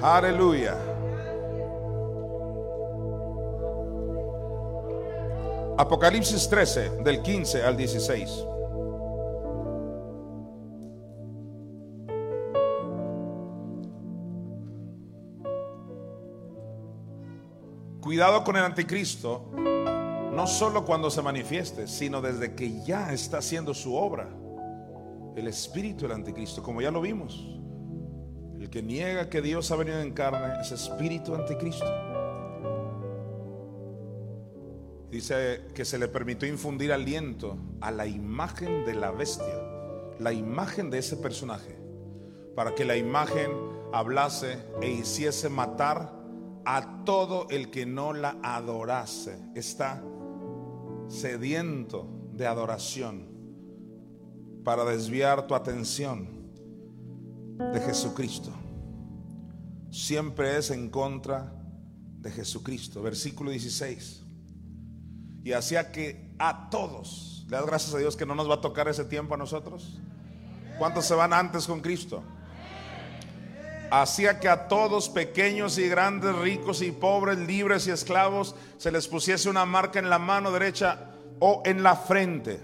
Aleluya. Apocalipsis 13, del 15 al 16. Cuidado con el anticristo, no solo cuando se manifieste, sino desde que ya está haciendo su obra. El espíritu del anticristo, como ya lo vimos. El que niega que Dios ha venido en carne es espíritu anticristo. Dice que se le permitió infundir aliento a la imagen de la bestia, la imagen de ese personaje, para que la imagen hablase e hiciese matar a todo el que no la adorase. Está sediento de adoración para desviar tu atención de Jesucristo. Siempre es en contra de Jesucristo. Versículo 16. Y hacía que a todos, le das gracias a Dios que no nos va a tocar ese tiempo a nosotros. ¿Cuántos se van antes con Cristo? Hacía que a todos, pequeños y grandes, ricos y pobres, libres y esclavos, se les pusiese una marca en la mano derecha o en la frente.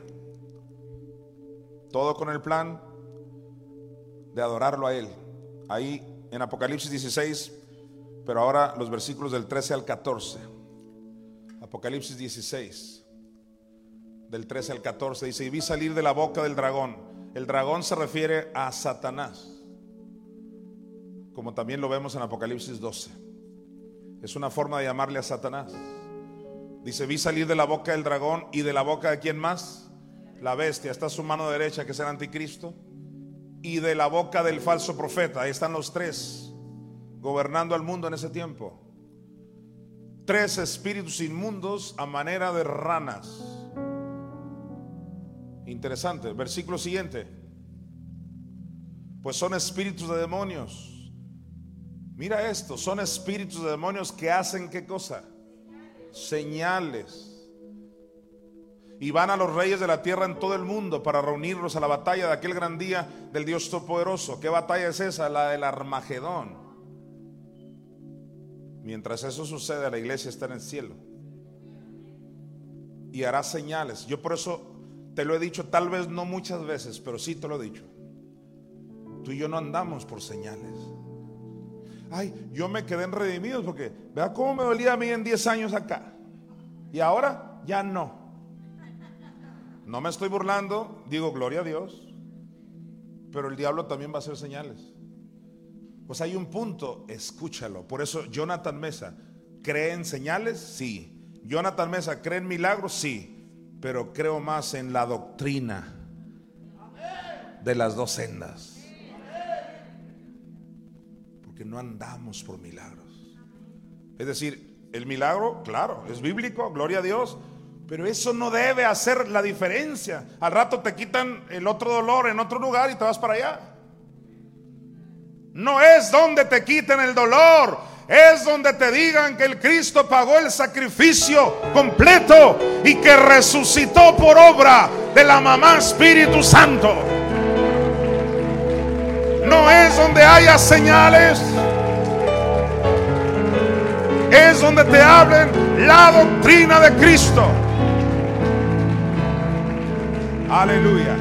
Todo con el plan de adorarlo a Él. Ahí en Apocalipsis 16, pero ahora los versículos del 13 al 14. Apocalipsis 16, del 13 al 14, dice, y vi salir de la boca del dragón. El dragón se refiere a Satanás como también lo vemos en Apocalipsis 12. Es una forma de llamarle a Satanás. Dice, vi salir de la boca del dragón y de la boca de quién más? La bestia, está su mano derecha que es el anticristo. Y de la boca del falso profeta, ahí están los tres, gobernando al mundo en ese tiempo. Tres espíritus inmundos a manera de ranas. Interesante, versículo siguiente. Pues son espíritus de demonios Mira esto, son espíritus de demonios que hacen qué cosa? Señales. Y van a los reyes de la tierra en todo el mundo para reunirlos a la batalla de aquel gran día del Dios Todopoderoso. ¿Qué batalla es esa? La del Armagedón. Mientras eso sucede, la iglesia está en el cielo. Y hará señales. Yo por eso te lo he dicho, tal vez no muchas veces, pero sí te lo he dicho. Tú y yo no andamos por señales ay, yo me quedé en redimidos porque, vea cómo me dolía a mí en 10 años acá. Y ahora ya no. No me estoy burlando, digo gloria a Dios, pero el diablo también va a hacer señales. Pues hay un punto, escúchalo. Por eso Jonathan Mesa, ¿cree en señales? Sí. Jonathan Mesa, ¿cree en milagros? Sí. Pero creo más en la doctrina de las dos sendas que no andamos por milagros. Es decir, el milagro, claro, es bíblico, gloria a Dios, pero eso no debe hacer la diferencia. Al rato te quitan el otro dolor en otro lugar y te vas para allá. No es donde te quiten el dolor, es donde te digan que el Cristo pagó el sacrificio completo y que resucitó por obra de la mamá Espíritu Santo no es donde haya señales. Es donde te hablen la doctrina de Cristo. Aleluya.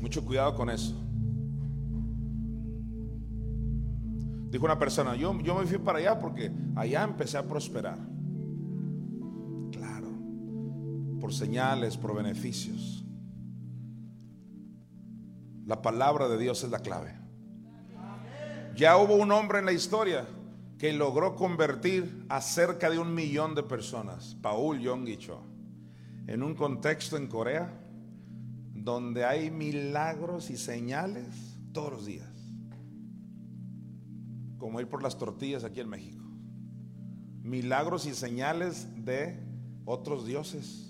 Mucho cuidado con eso. Dijo una persona, yo, yo me fui para allá porque allá empecé a prosperar. Por señales, por beneficios. La palabra de Dios es la clave. Ya hubo un hombre en la historia que logró convertir a cerca de un millón de personas, Paul Yong Cho, en un contexto en Corea donde hay milagros y señales todos los días, como ir por las tortillas aquí en México. milagros y señales de otros dioses.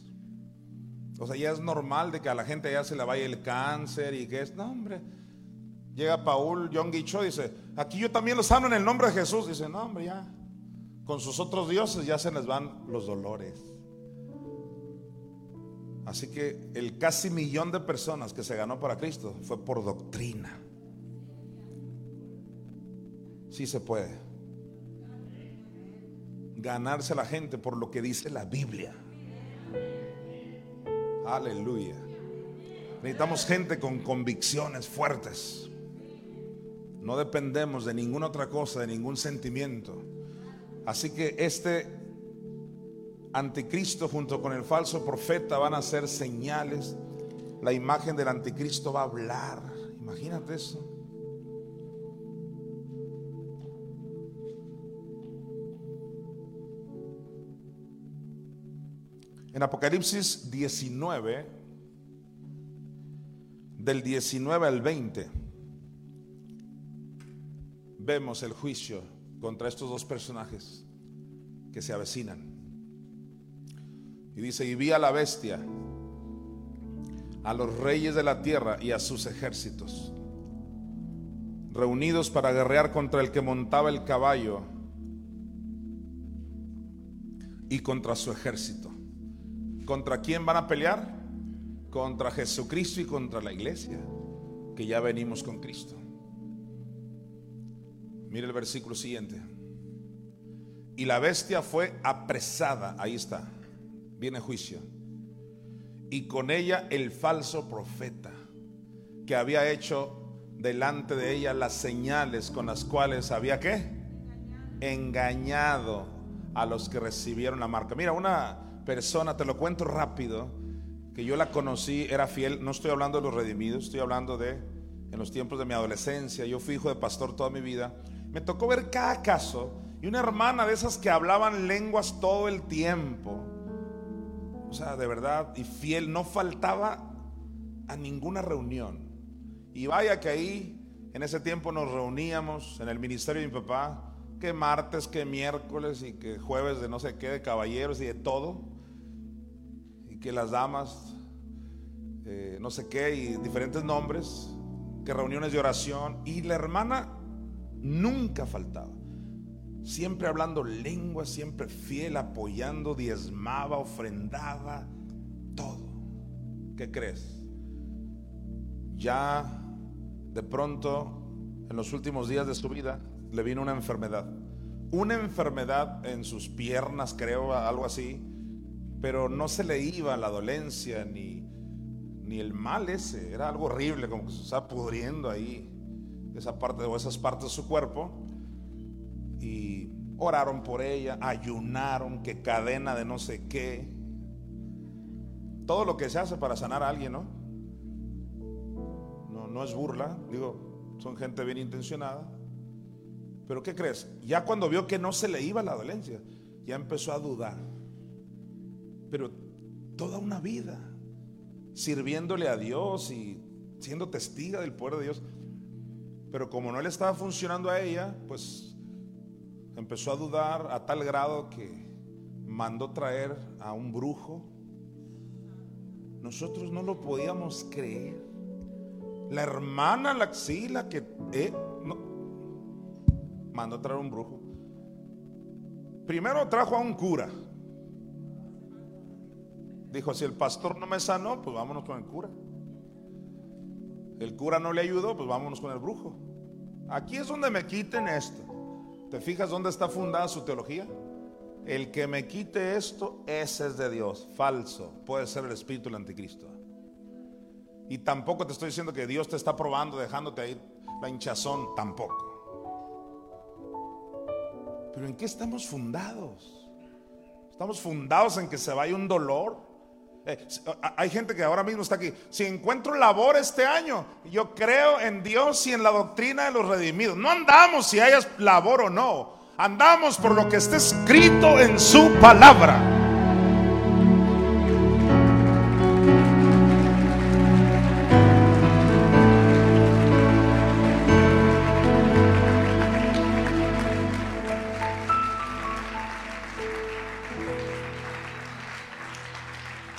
O sea, ya es normal de que a la gente ya se le vaya el cáncer y que es, no hombre. Llega Paul John Guicho y dice, aquí yo también lo sano en el nombre de Jesús. Dice, no hombre, ya. Con sus otros dioses ya se les van los dolores. Así que el casi millón de personas que se ganó para Cristo fue por doctrina. Sí se puede. Ganarse a la gente por lo que dice la Biblia. Aleluya. Necesitamos gente con convicciones fuertes. No dependemos de ninguna otra cosa, de ningún sentimiento. Así que este anticristo junto con el falso profeta van a ser señales. La imagen del anticristo va a hablar. Imagínate eso. En Apocalipsis 19, del 19 al 20, vemos el juicio contra estos dos personajes que se avecinan. Y dice, y vi a la bestia, a los reyes de la tierra y a sus ejércitos, reunidos para guerrear contra el que montaba el caballo y contra su ejército. ¿Contra quién van a pelear? Contra Jesucristo y contra la iglesia, que ya venimos con Cristo. Mire el versículo siguiente. Y la bestia fue apresada, ahí está viene juicio. Y con ella el falso profeta, que había hecho delante de ella las señales con las cuales había que engañado a los que recibieron la marca. Mira, una persona, te lo cuento rápido, que yo la conocí, era fiel, no estoy hablando de los redimidos, estoy hablando de en los tiempos de mi adolescencia, yo fui hijo de pastor toda mi vida, me tocó ver cada caso y una hermana de esas que hablaban lenguas todo el tiempo o sea, de verdad, y fiel, no faltaba a ninguna reunión. Y vaya que ahí, en ese tiempo nos reuníamos en el ministerio de mi papá, que martes, que miércoles y que jueves de no sé qué, de caballeros y de todo. Que las damas, eh, no sé qué, y diferentes nombres, que reuniones de oración. Y la hermana nunca faltaba siempre hablando lengua, siempre fiel, apoyando, diezmaba, ofrendaba, todo. ¿Qué crees? Ya de pronto, en los últimos días de su vida, le vino una enfermedad. Una enfermedad en sus piernas, creo, algo así, pero no se le iba la dolencia ni, ni el mal ese, era algo horrible, como que se estaba pudriendo ahí esa parte o esas partes de su cuerpo y oraron por ella, ayunaron, que cadena de no sé qué. Todo lo que se hace para sanar a alguien, ¿no? No, no es burla, digo, son gente bien intencionada. Pero ¿qué crees? Ya cuando vio que no se le iba la dolencia, ya empezó a dudar. Pero toda una vida sirviéndole a Dios y siendo testiga del poder de Dios. Pero como no le estaba funcionando a ella, pues empezó a dudar a tal grado que mandó traer a un brujo. Nosotros no lo podíamos creer. La hermana, la axila que eh, mandó a traer un brujo. Primero trajo a un cura. Dijo, si el pastor no me sanó, pues vámonos con el cura. El cura no le ayudó, pues vámonos con el brujo. Aquí es donde me quiten esto. ¿Te fijas dónde está fundada su teología? El que me quite esto, ese es de Dios. Falso. Puede ser el espíritu del anticristo. Y tampoco te estoy diciendo que Dios te está probando, dejándote ahí la hinchazón. Tampoco. Pero ¿en qué estamos fundados? Estamos fundados en que se vaya un dolor. Eh, hay gente que ahora mismo está aquí. Si encuentro labor este año, yo creo en Dios y en la doctrina de los redimidos. No andamos si hayas labor o no. Andamos por lo que está escrito en su palabra.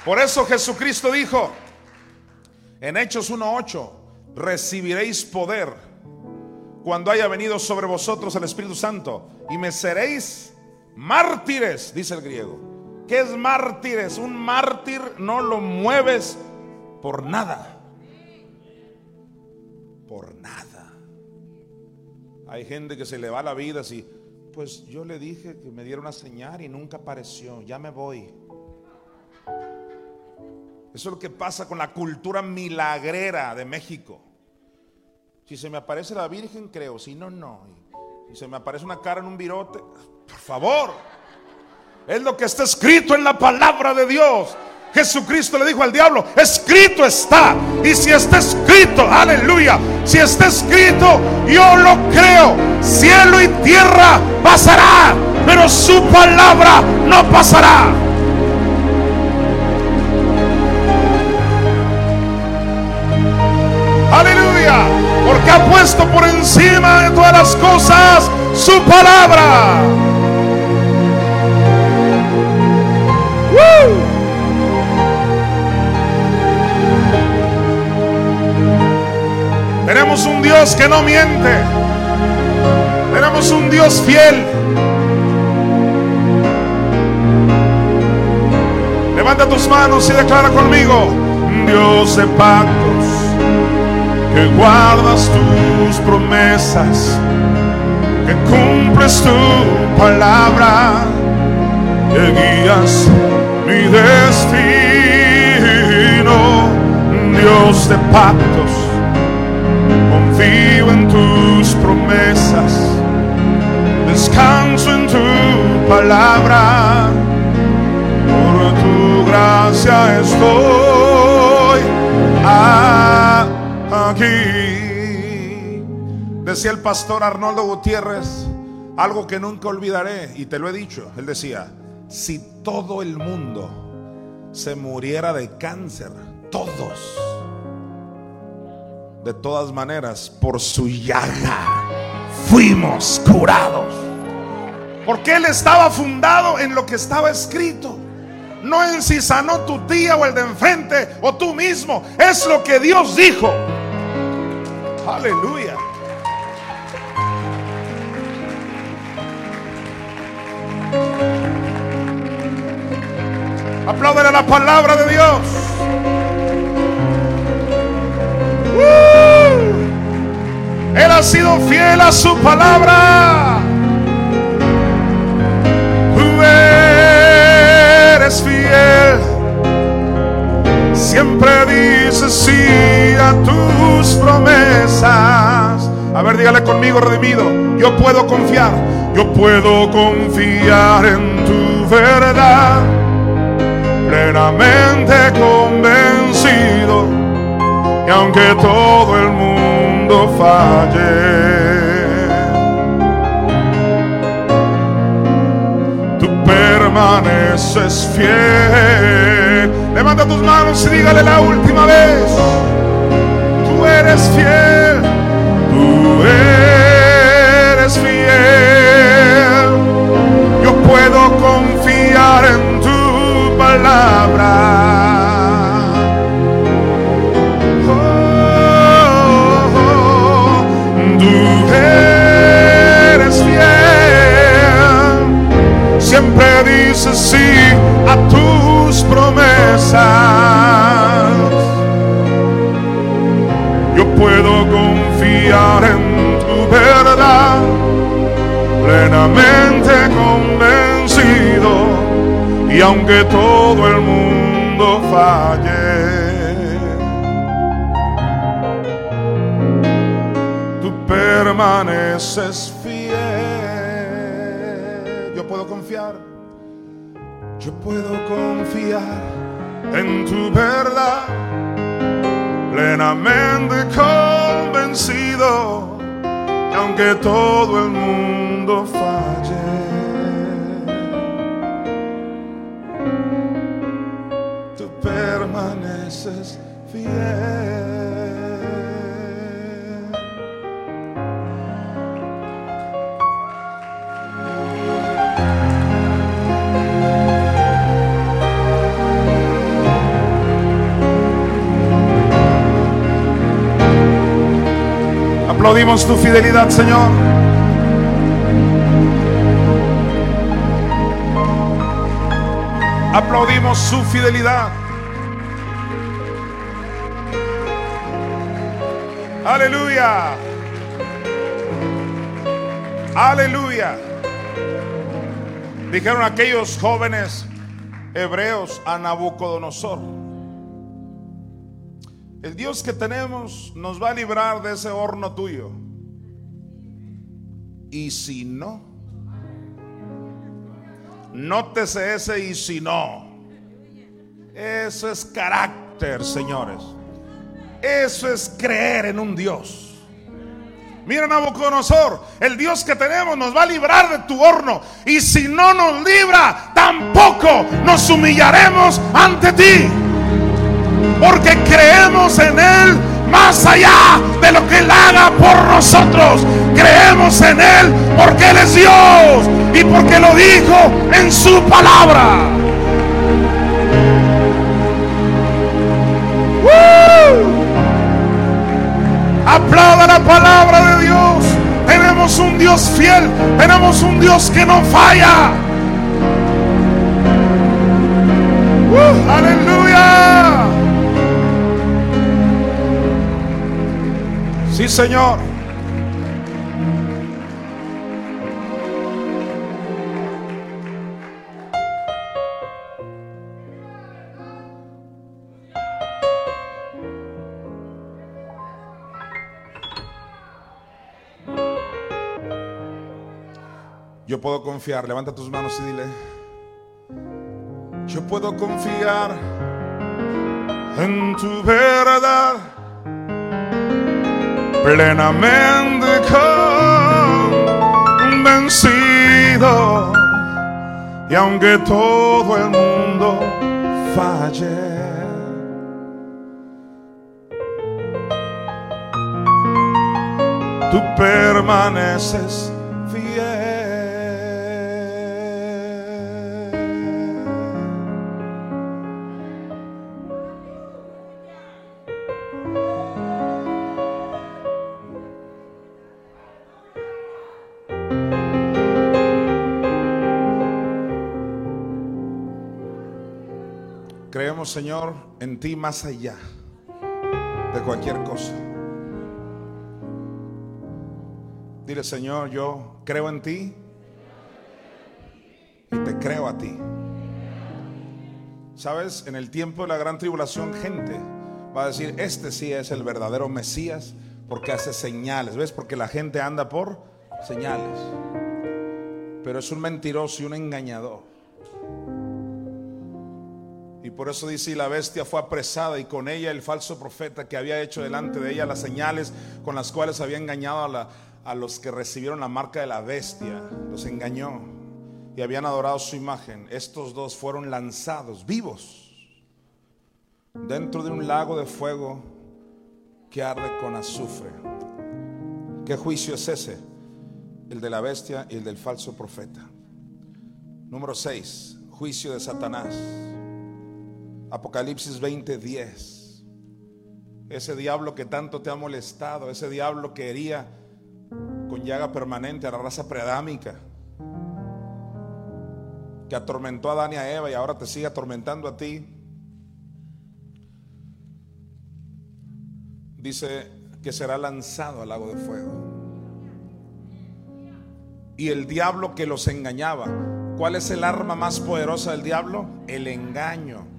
Por eso Jesucristo dijo en Hechos 1.8, recibiréis poder cuando haya venido sobre vosotros el Espíritu Santo y me seréis mártires, dice el griego. ¿Qué es mártires? Un mártir no lo mueves por nada. Por nada. Hay gente que se le va la vida así. Pues yo le dije que me diera una señal y nunca apareció. Ya me voy. Eso es lo que pasa con la cultura milagrera de México. Si se me aparece la Virgen, creo. Si no, no. Si se me aparece una cara en un virote, por favor. Es lo que está escrito en la palabra de Dios. Jesucristo le dijo al diablo, escrito está. Y si está escrito, aleluya, si está escrito, yo lo creo. Cielo y tierra pasará, pero su palabra no pasará. Ha puesto por encima de todas las cosas su palabra. Tenemos un Dios que no miente. Tenemos un Dios fiel. Levanta tus manos y declara conmigo, Dios de pactos, que guardas tus promesas, que cumples tu palabra, que guías mi destino, Dios de pactos confío en tus promesas, descanso en tu palabra, por tu gracia estoy aquí. Decía el pastor Arnoldo Gutiérrez, algo que nunca olvidaré, y te lo he dicho, él decía, si todo el mundo se muriera de cáncer, todos, de todas maneras, por su llaga fuimos curados. Porque Él estaba fundado en lo que estaba escrito. No en si sanó tu tía o el de enfrente o tú mismo. Es lo que Dios dijo. Aleluya. Apláudele la palabra de Dios. Él ha sido fiel a su palabra. Tú eres fiel. Siempre dices sí a tus promesas. A ver, dígale conmigo, redimido. Yo puedo confiar. Yo puedo confiar en tu verdad. Plenamente convencido. Y aunque todo el mundo falle, tú permaneces fiel. Levanta tus manos y dígale la última vez. Tú eres fiel. Tú eres fiel. Yo puedo confiar en tu palabra. Oh, tú eres fiel. Siempre dices sí a Yo puedo confiar en tu verdad, plenamente convencido. Y aunque todo el mundo falle, tú permaneces fiel. Yo puedo confiar, yo puedo confiar en tu verdad, plenamente convencido. que aunque todo el mundo falle, tú permaneces fiel. Aplaudimos tu fidelidad, Señor. Aplaudimos su fidelidad. Aleluya. Aleluya. Dijeron aquellos jóvenes hebreos a Nabucodonosor. El Dios que tenemos nos va a librar de ese horno tuyo. Y si no, nótese ese y si no. Eso es carácter, señores. Eso es creer en un Dios. Mira Nabucodonosor, el Dios que tenemos nos va a librar de tu horno. Y si no nos libra, tampoco nos humillaremos ante ti. Porque creemos en Él más allá de lo que Él haga por nosotros. Creemos en Él porque Él es Dios y porque lo dijo en su palabra. Aplauda la palabra de Dios. Tenemos un Dios fiel. Tenemos un Dios que no falla. Aleluya. Sí, Señor. Yo puedo confiar, levanta tus manos y dile, yo puedo confiar en tu verdad plenamente convencido y aunque todo el mundo falle. Tú permaneces Señor, en ti más allá de cualquier cosa. Dile, Señor, yo creo en ti y te creo a ti. Sabes, en el tiempo de la gran tribulación, gente va a decir, este sí es el verdadero Mesías porque hace señales. ¿Ves? Porque la gente anda por señales. Pero es un mentiroso y un engañador. Y por eso dice, y la bestia fue apresada y con ella el falso profeta que había hecho delante de ella las señales con las cuales había engañado a, a los que recibieron la marca de la bestia. Los engañó y habían adorado su imagen. Estos dos fueron lanzados vivos dentro de un lago de fuego que arde con azufre. ¿Qué juicio es ese? El de la bestia y el del falso profeta. Número 6. Juicio de Satanás. Apocalipsis 20:10. Ese diablo que tanto te ha molestado, ese diablo que hería con llaga permanente a la raza preadámica, que atormentó a Adán y a Eva y ahora te sigue atormentando a ti. Dice que será lanzado al lago de fuego. Y el diablo que los engañaba, ¿cuál es el arma más poderosa del diablo? El engaño.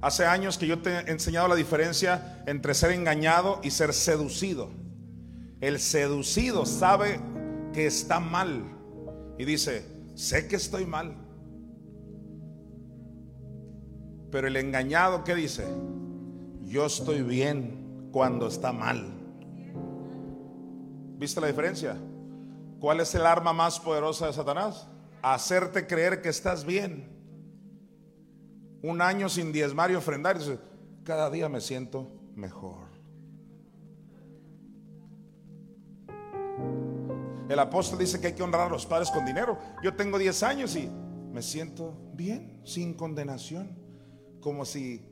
Hace años que yo te he enseñado la diferencia entre ser engañado y ser seducido. El seducido sabe que está mal y dice, sé que estoy mal. Pero el engañado, ¿qué dice? Yo estoy bien cuando está mal. ¿Viste la diferencia? ¿Cuál es el arma más poderosa de Satanás? Hacerte creer que estás bien un año sin diezmar y ofrendar. Cada día me siento mejor. El apóstol dice que hay que honrar a los padres con dinero. Yo tengo 10 años y me siento bien, sin condenación. Como si,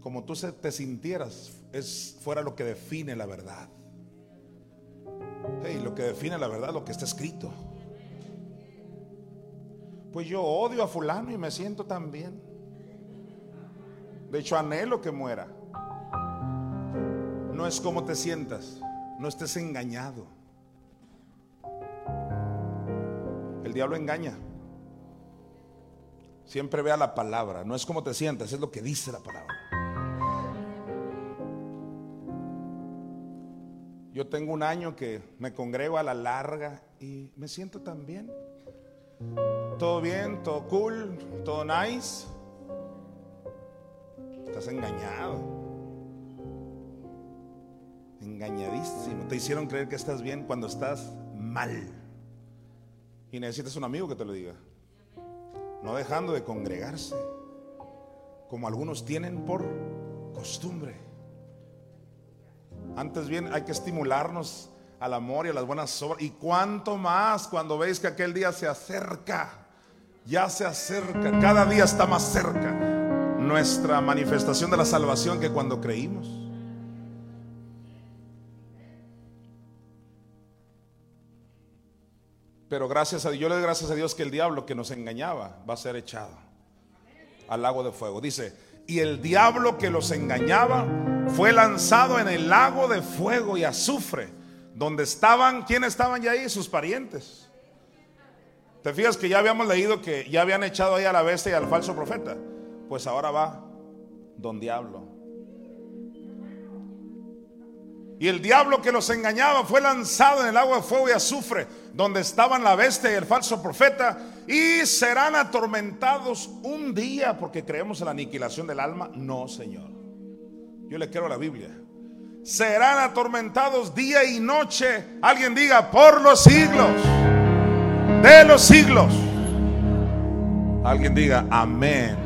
como tú te sintieras, es fuera lo que define la verdad. Y lo que define la verdad, lo que está escrito. Pues yo odio a fulano y me siento tan bien. De hecho, anhelo que muera. No es como te sientas, no estés engañado. El diablo engaña. Siempre vea la palabra, no es como te sientas, es lo que dice la palabra. Yo tengo un año que me congrego a la larga y me siento tan bien. Todo bien, todo cool, todo nice. Estás engañado. Engañadísimo. Te hicieron creer que estás bien cuando estás mal. Y necesitas un amigo que te lo diga. No dejando de congregarse. Como algunos tienen por costumbre. Antes bien hay que estimularnos al amor y a las buenas obras. Y cuánto más cuando veis que aquel día se acerca. Ya se acerca. Cada día está más cerca nuestra manifestación de la salvación que cuando creímos. Pero gracias a Dios, yo le doy gracias a Dios que el diablo que nos engañaba va a ser echado al lago de fuego. Dice, y el diablo que los engañaba fue lanzado en el lago de fuego y azufre, donde estaban, ¿quiénes estaban ya ahí? Sus parientes. ¿Te fijas que ya habíamos leído que ya habían echado ahí a la bestia y al falso profeta? Pues ahora va don diablo. Y el diablo que los engañaba fue lanzado en el agua de fuego y azufre, donde estaban la bestia y el falso profeta, y serán atormentados un día porque creemos en la aniquilación del alma. No, Señor. Yo le quiero la Biblia. Serán atormentados día y noche. Alguien diga, por los siglos. De los siglos. Alguien diga, amén.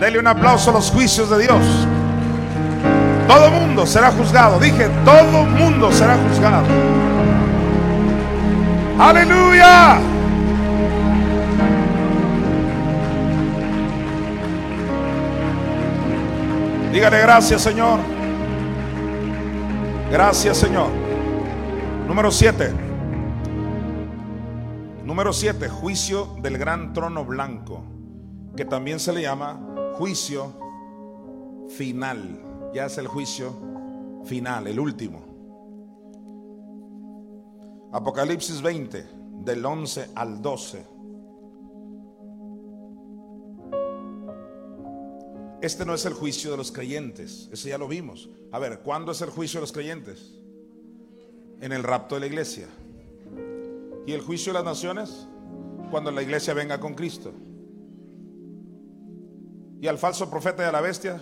Dele un aplauso a los juicios de Dios. Todo mundo será juzgado. Dije, todo mundo será juzgado. Aleluya. Dígale gracias, Señor. Gracias, Señor. Número 7. Número 7, juicio del gran trono blanco, que también se le llama juicio final ya es el juicio final, el último. Apocalipsis 20, del 11 al 12. Este no es el juicio de los creyentes, ese ya lo vimos. A ver, ¿cuándo es el juicio de los creyentes? En el rapto de la iglesia. ¿Y el juicio de las naciones? Cuando la iglesia venga con Cristo. ¿Y al falso profeta y a la bestia?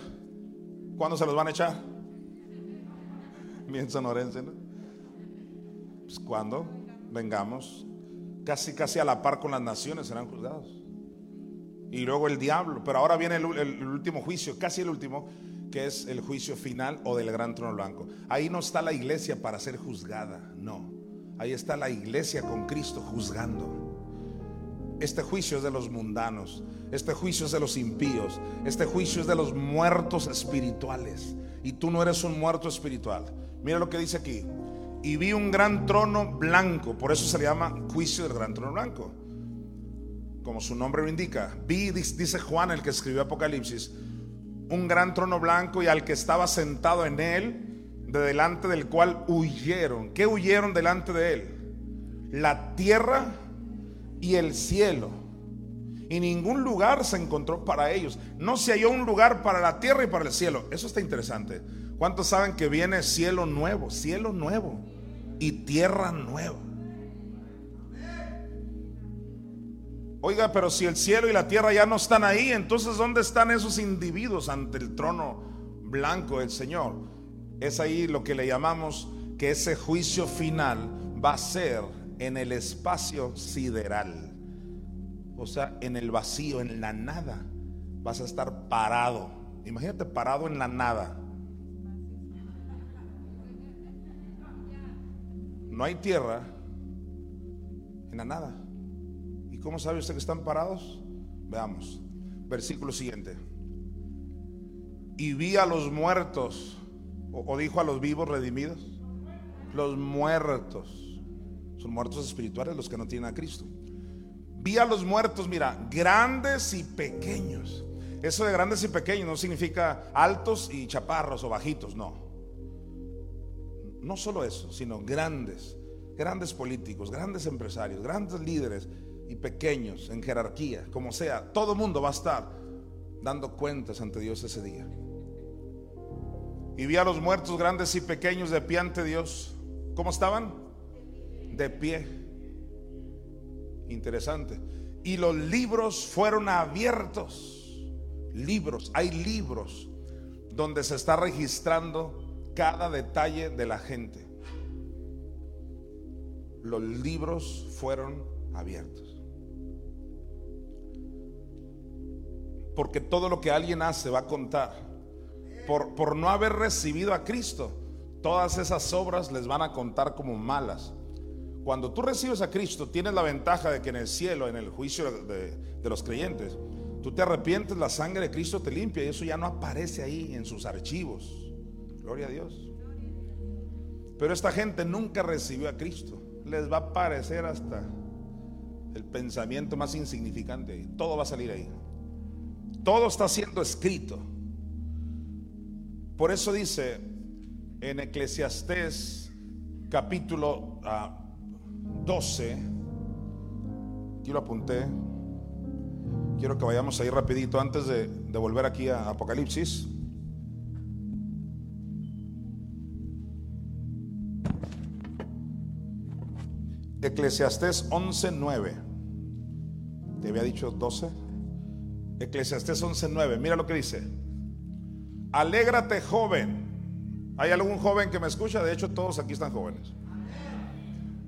¿Cuándo se los van a echar? Bien sonorense, ¿no? Pues cuando vengamos, casi casi a la par con las naciones serán juzgados. Y luego el diablo. Pero ahora viene el, el último juicio, casi el último, que es el juicio final o del gran trono blanco. Ahí no está la iglesia para ser juzgada, no. Ahí está la iglesia con Cristo juzgando. Este juicio es de los mundanos. Este juicio es de los impíos. Este juicio es de los muertos espirituales. Y tú no eres un muerto espiritual. Mira lo que dice aquí. Y vi un gran trono blanco. Por eso se le llama juicio del gran trono blanco. Como su nombre lo indica. Vi, dice Juan, el que escribió Apocalipsis, un gran trono blanco y al que estaba sentado en él, de delante del cual huyeron. ¿Qué huyeron delante de él? La tierra y el cielo y ningún lugar se encontró para ellos. No se halló un lugar para la tierra y para el cielo. Eso está interesante. ¿Cuántos saben que viene cielo nuevo? Cielo nuevo y tierra nueva. Oiga, pero si el cielo y la tierra ya no están ahí, entonces ¿dónde están esos individuos ante el trono blanco del Señor? Es ahí lo que le llamamos que ese juicio final va a ser en el espacio sideral. O sea, en el vacío, en la nada, vas a estar parado. Imagínate parado en la nada. No hay tierra en la nada. ¿Y cómo sabe usted que están parados? Veamos. Versículo siguiente. Y vi a los muertos, o, dijo a los vivos redimidos, los muertos. Son muertos espirituales los que no tienen a Cristo. Vi a los muertos, mira, grandes y pequeños. Eso de grandes y pequeños no significa altos y chaparros o bajitos, no. No solo eso, sino grandes, grandes políticos, grandes empresarios, grandes líderes y pequeños en jerarquía, como sea. Todo el mundo va a estar dando cuentas ante Dios ese día. Y vi a los muertos grandes y pequeños de pie ante Dios. ¿Cómo estaban? De pie. Interesante. Y los libros fueron abiertos. Libros, hay libros donde se está registrando cada detalle de la gente. Los libros fueron abiertos. Porque todo lo que alguien hace va a contar. Por, por no haber recibido a Cristo, todas esas obras les van a contar como malas. Cuando tú recibes a Cristo, tienes la ventaja de que en el cielo, en el juicio de, de, los creyentes, tú te arrepientes, la sangre de Cristo te limpia y eso ya no aparece ahí en sus archivos. Gloria a Dios. Pero esta gente nunca recibió a Cristo. Les va a parecer hasta el pensamiento más insignificante. Todo va a salir ahí. Todo está siendo escrito. Por eso dice en Eclesiastés capítulo 12, ah, aquí lo apunté, quiero que vayamos ahí rapidito antes de, de volver aquí a Apocalipsis. Eclesiastés 11:9. Te había dicho 12. Eclesiastés 11:9. Mira lo que dice. Alégrate, joven. ¿Hay algún joven que me escucha? De hecho, todos aquí están jóvenes.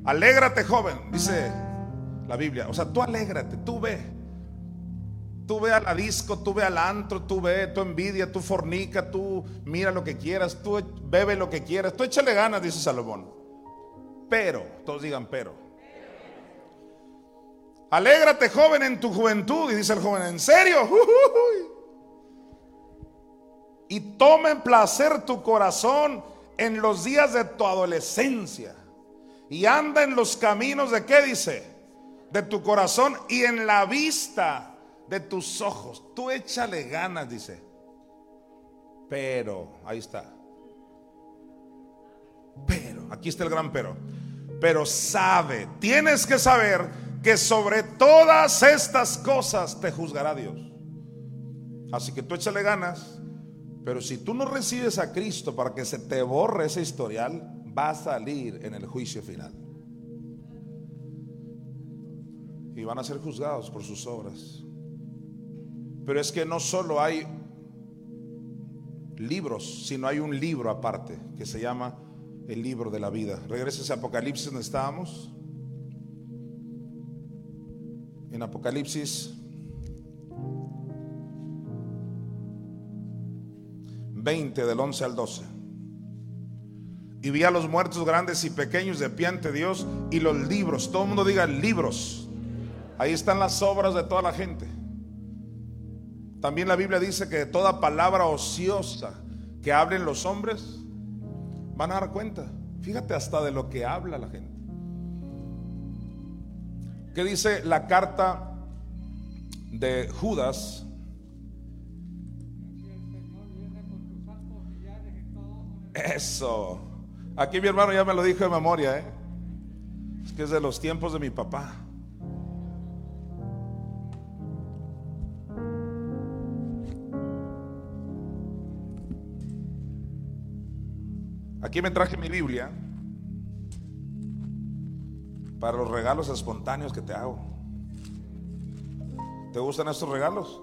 Alégrate, joven, dice la Biblia. O sea, tú alégrate, tú ve. Tú ve a la disco, tú ve al antro, tú ve, tú envidia, tú fornica, tú mira lo que quieras, tú bebe lo que quieras, tú échale ganas, dice Salomón. Pero, todos digan pero. Alégrate joven en tu juventud. Y dice el joven, ¿en serio? Y tome placer tu corazón en los días de tu adolescencia. Y anda en los caminos de qué dice? De tu corazón y en la vista de tus ojos. Tú échale ganas, dice. Pero, ahí está. Pero, aquí está el gran pero. Pero sabe, tienes que saber que sobre todas estas cosas te juzgará Dios. Así que tú échale ganas, pero si tú no recibes a Cristo para que se te borre ese historial, va a salir en el juicio final. Y van a ser juzgados por sus obras. Pero es que no solo hay libros, sino hay un libro aparte que se llama el libro de la vida. Regresa a Apocalipsis donde estábamos. en Apocalipsis 20 del 11 al 12. Y vi a los muertos grandes y pequeños de pie ante Dios y los libros. Todo el mundo diga libros. Ahí están las obras de toda la gente. También la Biblia dice que toda palabra ociosa que hablen los hombres van a dar cuenta. Fíjate hasta de lo que habla la gente. ¿Qué dice la carta de Judas? Eso. Aquí mi hermano ya me lo dijo de memoria, ¿eh? Es que es de los tiempos de mi papá. Aquí me traje mi Biblia para los regalos espontáneos que te hago. ¿Te gustan estos regalos?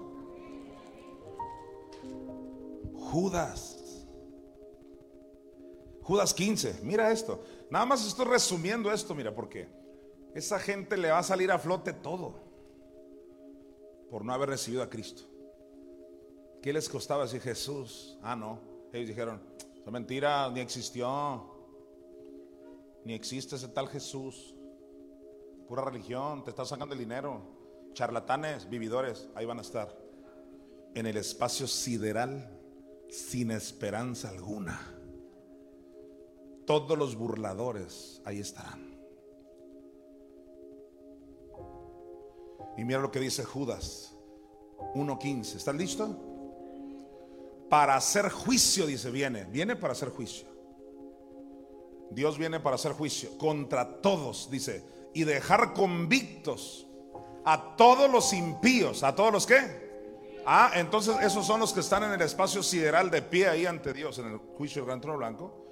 Judas. Judas 15. Mira esto. Nada más estoy resumiendo esto, mira, porque esa gente le va a salir a flote todo por no haber recibido a Cristo. ¿Qué les costaba decir Jesús? Ah, no. Ellos dijeron, es mentira, ni existió, ni existe ese tal Jesús. Pura religión, te está sacando el dinero. Charlatanes, vividores, ahí van a estar. En el espacio sideral, sin esperanza alguna. Todos los burladores ahí estarán. Y mira lo que dice Judas 1.15. ¿Estás listo? Para hacer juicio, dice, viene. Viene para hacer juicio. Dios viene para hacer juicio contra todos, dice. Y dejar convictos a todos los impíos. ¿A todos los qué? Ah, entonces esos son los que están en el espacio sideral de pie ahí ante Dios, en el juicio del gran trono blanco.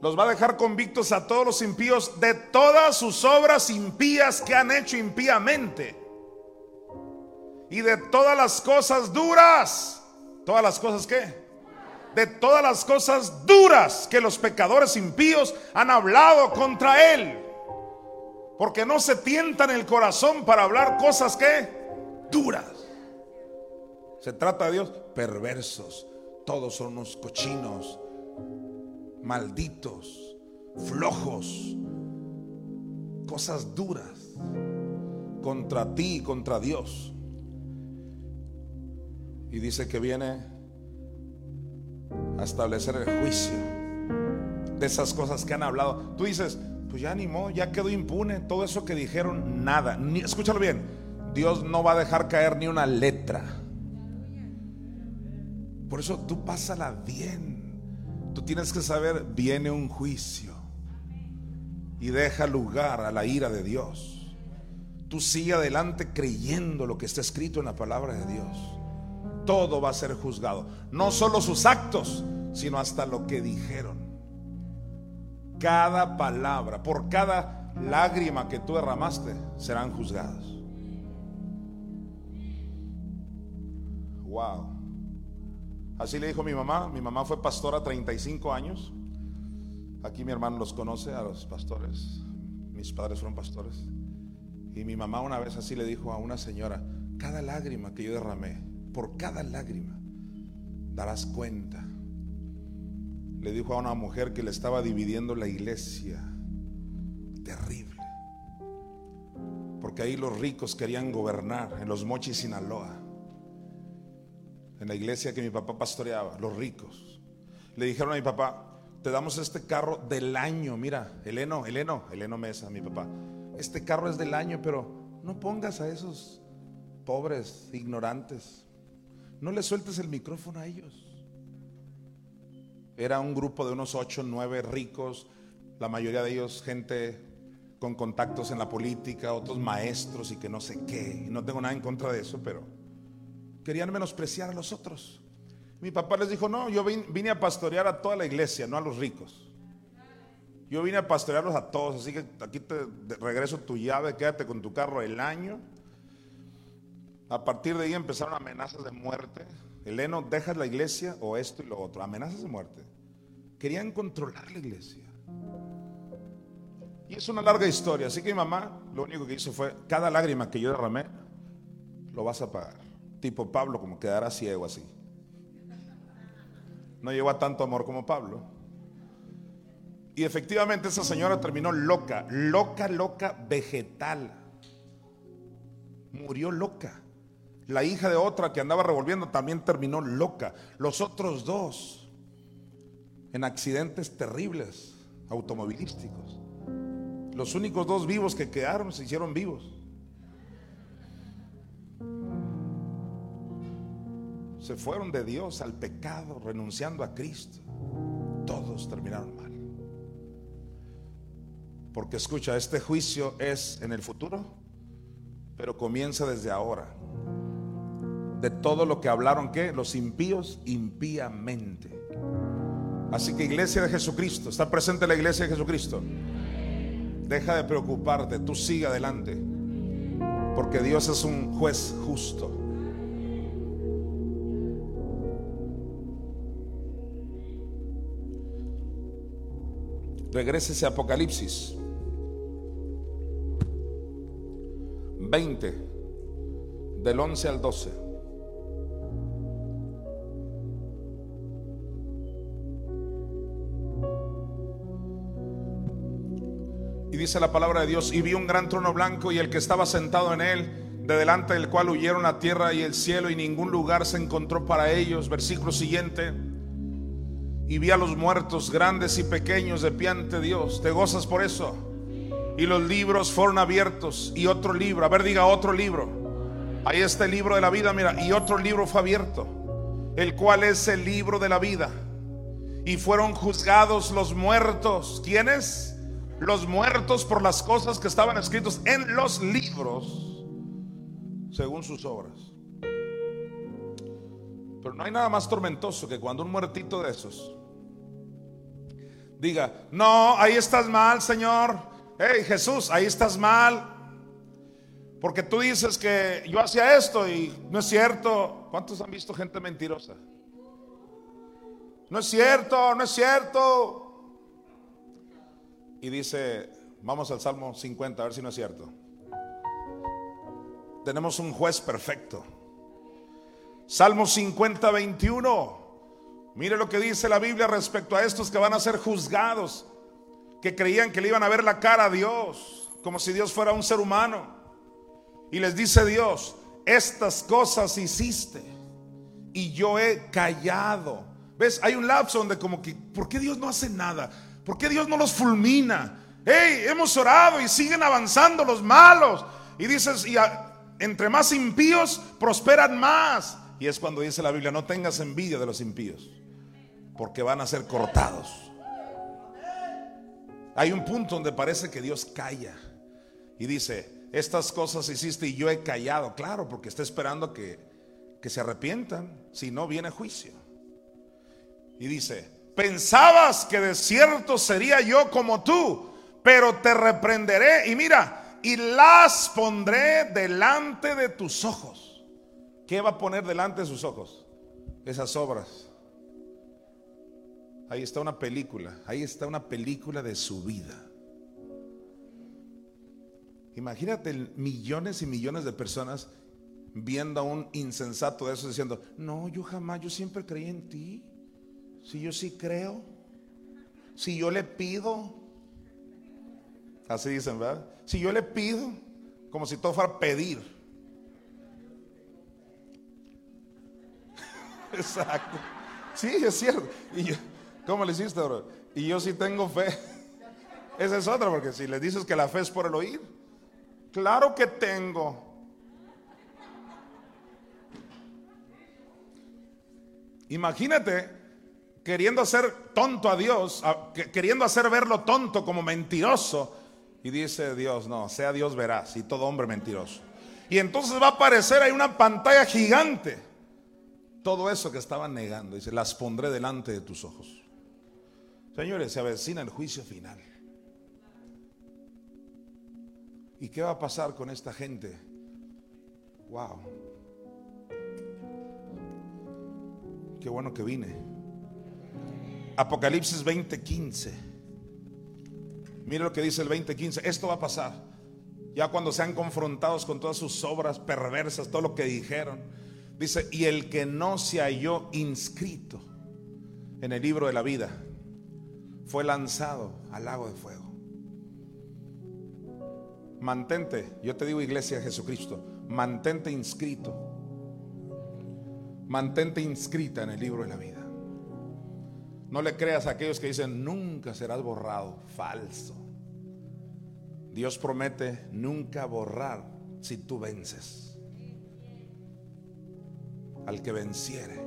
Los va a dejar convictos a todos los impíos de todas sus obras impías que han hecho impíamente. Y de todas las cosas duras. ¿Todas las cosas qué? De todas las cosas duras que los pecadores impíos han hablado contra él. Porque no se tientan el corazón para hablar cosas que duras. Se trata de Dios perversos. Todos son unos cochinos malditos, flojos, cosas duras contra ti y contra Dios. Y dice que viene a establecer el juicio de esas cosas que han hablado. Tú dices, pues ya animó, ya quedó impune. Todo eso que dijeron, nada. Ni, escúchalo bien, Dios no va a dejar caer ni una letra. Por eso tú pásala bien. Tú tienes que saber, viene un juicio y deja lugar a la ira de Dios. Tú sigue adelante creyendo lo que está escrito en la palabra de Dios. Todo va a ser juzgado. No solo sus actos, sino hasta lo que dijeron. Cada palabra, por cada lágrima que tú derramaste, serán juzgados. Wow. Así le dijo mi mamá. Mi mamá fue pastora 35 años. Aquí mi hermano los conoce, a los pastores. Mis padres fueron pastores. Y mi mamá una vez así le dijo a una señora, cada lágrima que yo derramé, por cada lágrima, darás cuenta. Le dijo a una mujer que le estaba dividiendo la iglesia. Terrible. Porque ahí los ricos querían gobernar en los mochis Sinaloa en la iglesia que mi papá pastoreaba, los ricos. Le dijeron a mi papá, te damos este carro del año, mira, Eleno, Eleno, Eleno Mesa, mi papá, este carro es del año, pero no pongas a esos pobres, ignorantes, no le sueltes el micrófono a ellos. Era un grupo de unos ocho, nueve ricos, la mayoría de ellos gente con contactos en la política, otros maestros y que no sé qué. No tengo nada en contra de eso, pero querían menospreciar a los otros. Mi papá les dijo, no, yo vine a pastorear a toda la iglesia, no a los ricos. Yo vine a pastorearlos a todos, así que aquí te regreso tu llave, quédate con tu carro el año. A partir de ahí empezaron amenazas de muerte. Eleno, dejas la iglesia o esto y lo otro. Amenazas de muerte. Querían controlar la iglesia. Y es una larga historia. Así que mi mamá lo único que hizo fue, cada lágrima que yo derramé, lo vas a pagar tipo Pablo, como quedara ciego así. No llegó a tanto amor como Pablo. Y efectivamente esa señora terminó loca, loca, loca, vegetal. Murió loca. La hija de otra que andaba revolviendo también terminó loca. Los otros dos en accidentes terribles automovilísticos. Los únicos dos vivos que quedaron se hicieron vivos. Se fueron de Dios al pecado, renunciando a Cristo. Todos terminaron mal. Porque escucha, este juicio es en el futuro, pero comienza desde ahora. De todo lo que hablaron que los impíos impíamente. Así que iglesia de Jesucristo, está presente la iglesia de Jesucristo. Deja de preocuparte, tú sigue adelante. Porque Dios es un juez justo. Regrese a Apocalipsis 20, del 11 al 12. Y dice la palabra de Dios, y vi un gran trono blanco y el que estaba sentado en él, de delante del cual huyeron la tierra y el cielo y ningún lugar se encontró para ellos. Versículo siguiente y vi a los muertos grandes y pequeños de pie ante Dios. ¿Te gozas por eso? Y los libros fueron abiertos y otro libro, a ver diga otro libro. Ahí está el libro de la vida, mira, y otro libro fue abierto, el cual es el libro de la vida. Y fueron juzgados los muertos. ¿Quiénes? Los muertos por las cosas que estaban escritos en los libros, según sus obras. Pero no hay nada más tormentoso que cuando un muertito de esos diga, no, ahí estás mal, Señor hey Jesús, ahí estás mal. Porque tú dices que yo hacía esto y no es cierto. ¿Cuántos han visto gente mentirosa? No es cierto, no es cierto. Y dice, vamos al Salmo 50, a ver si no es cierto. Tenemos un juez perfecto. Salmo 50, 21. Mire lo que dice la Biblia respecto a estos que van a ser juzgados que creían que le iban a ver la cara a Dios, como si Dios fuera un ser humano. Y les dice Dios, estas cosas hiciste y yo he callado. ¿Ves? Hay un lapso donde como que, ¿por qué Dios no hace nada? ¿Por qué Dios no los fulmina? Hey, hemos orado y siguen avanzando los malos. Y dices, y entre más impíos prosperan más. Y es cuando dice la Biblia, no tengas envidia de los impíos, porque van a ser cortados. Hay un punto donde parece que Dios calla y dice, estas cosas hiciste y yo he callado. Claro, porque está esperando que, que se arrepientan, si no viene juicio. Y dice, pensabas que de cierto sería yo como tú, pero te reprenderé y mira, y las pondré delante de tus ojos. ¿Qué va a poner delante de sus ojos? Esas obras Ahí está una película, ahí está una película de su vida. Imagínate millones y millones de personas viendo a un insensato de eso diciendo, no, yo jamás, yo siempre creí en ti. Si yo sí creo, si yo le pido, así dicen, ¿verdad? Si yo le pido, como si todo fuera pedir. Exacto. Sí, es cierto. Y yo, ¿Cómo le hiciste? Y yo sí tengo fe. Esa es otra, porque si le dices que la fe es por el oír, claro que tengo. Imagínate queriendo hacer tonto a Dios, queriendo hacer verlo tonto como mentiroso. Y dice Dios, no, sea Dios veraz y todo hombre mentiroso. Y entonces va a aparecer ahí una pantalla gigante. Todo eso que estaban negando, dice, las pondré delante de tus ojos. Señores, se avecina el juicio final. ¿Y qué va a pasar con esta gente? Wow. Qué bueno que vine. Apocalipsis 20:15. Mire lo que dice el 20:15. Esto va a pasar. Ya cuando sean confrontados con todas sus obras perversas, todo lo que dijeron. Dice, y el que no se halló inscrito en el libro de la vida fue lanzado al lago de fuego. Mantente, yo te digo iglesia de Jesucristo, mantente inscrito, mantente inscrita en el libro de la vida. No le creas a aquellos que dicen, nunca serás borrado, falso. Dios promete nunca borrar si tú vences. Al que venciere.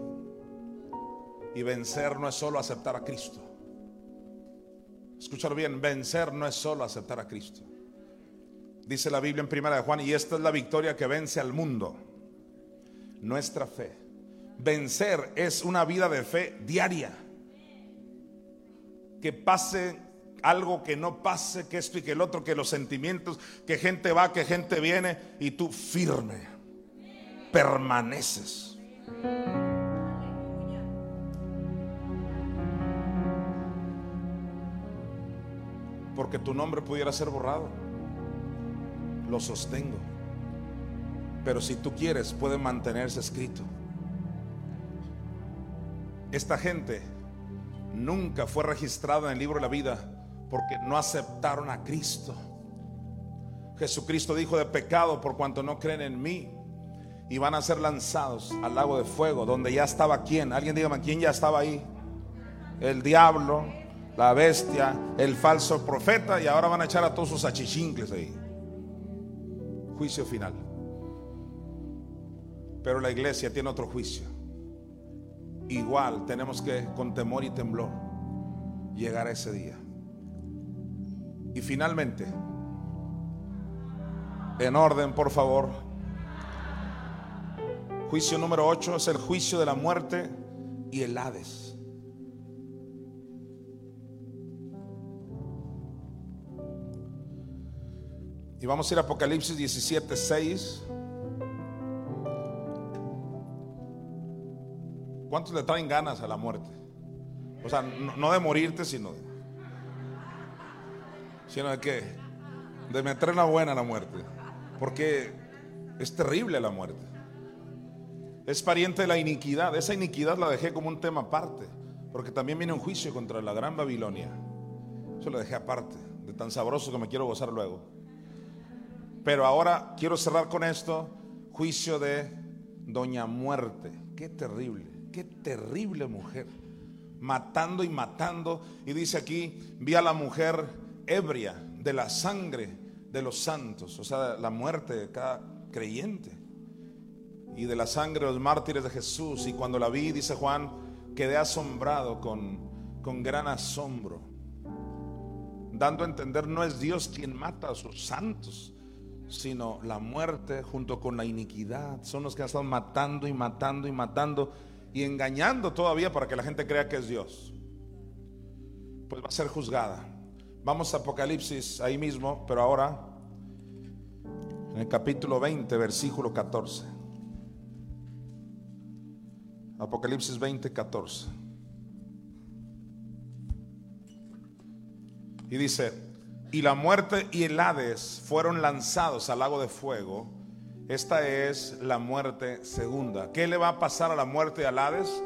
Y vencer no es solo aceptar a Cristo. Escúchalo bien, vencer no es solo aceptar a Cristo. Dice la Biblia en primera de Juan, y esta es la victoria que vence al mundo, nuestra fe. Vencer es una vida de fe diaria. Que pase algo que no pase, que esto y que el otro, que los sentimientos, que gente va, que gente viene, y tú firme, permaneces. Porque tu nombre pudiera ser borrado. Lo sostengo. Pero si tú quieres, puede mantenerse escrito. Esta gente nunca fue registrada en el libro de la vida porque no aceptaron a Cristo. Jesucristo dijo de pecado por cuanto no creen en mí y van a ser lanzados al lago de fuego donde ya estaba quién. Alguien dígame quién ya estaba ahí. El diablo, la bestia, el falso profeta y ahora van a echar a todos sus achichincles ahí. Juicio final. Pero la iglesia tiene otro juicio. Igual tenemos que, con temor y temblor, llegar a ese día. Y finalmente, en orden, por favor, juicio número 8 es el juicio de la muerte y el Hades. Y vamos a ir a Apocalipsis 17, 6. ¿Cuántos le traen ganas a la muerte? O sea, no, de morirte, sino de, sino de que de meter una buena a la muerte. Porque es terrible la muerte. Es pariente de la iniquidad. Esa iniquidad la dejé como un tema aparte. Porque también viene un juicio contra la gran Babilonia. Eso lo dejé aparte. De tan sabroso que me quiero gozar luego. Pero ahora quiero cerrar con esto, juicio de Doña Muerte. Qué terrible, qué terrible mujer. Matando y matando. Y dice aquí, vi a la mujer ebria de la sangre de los santos, o sea, la muerte de cada creyente. Y de la sangre de los mártires de Jesús. Y cuando la vi, dice Juan, quedé asombrado con, con gran asombro. Dando a entender, no es Dios quien mata a sus santos sino la muerte junto con la iniquidad. Son los que han estado matando y matando y matando y engañando todavía para que la gente crea que es Dios. Pues va a ser juzgada. Vamos a Apocalipsis ahí mismo, pero ahora en el capítulo 20, versículo 14. Apocalipsis 20, 14. Y dice, y la muerte y el Hades fueron lanzados al lago de fuego. Esta es la muerte segunda. ¿Qué le va a pasar a la muerte y al Hades?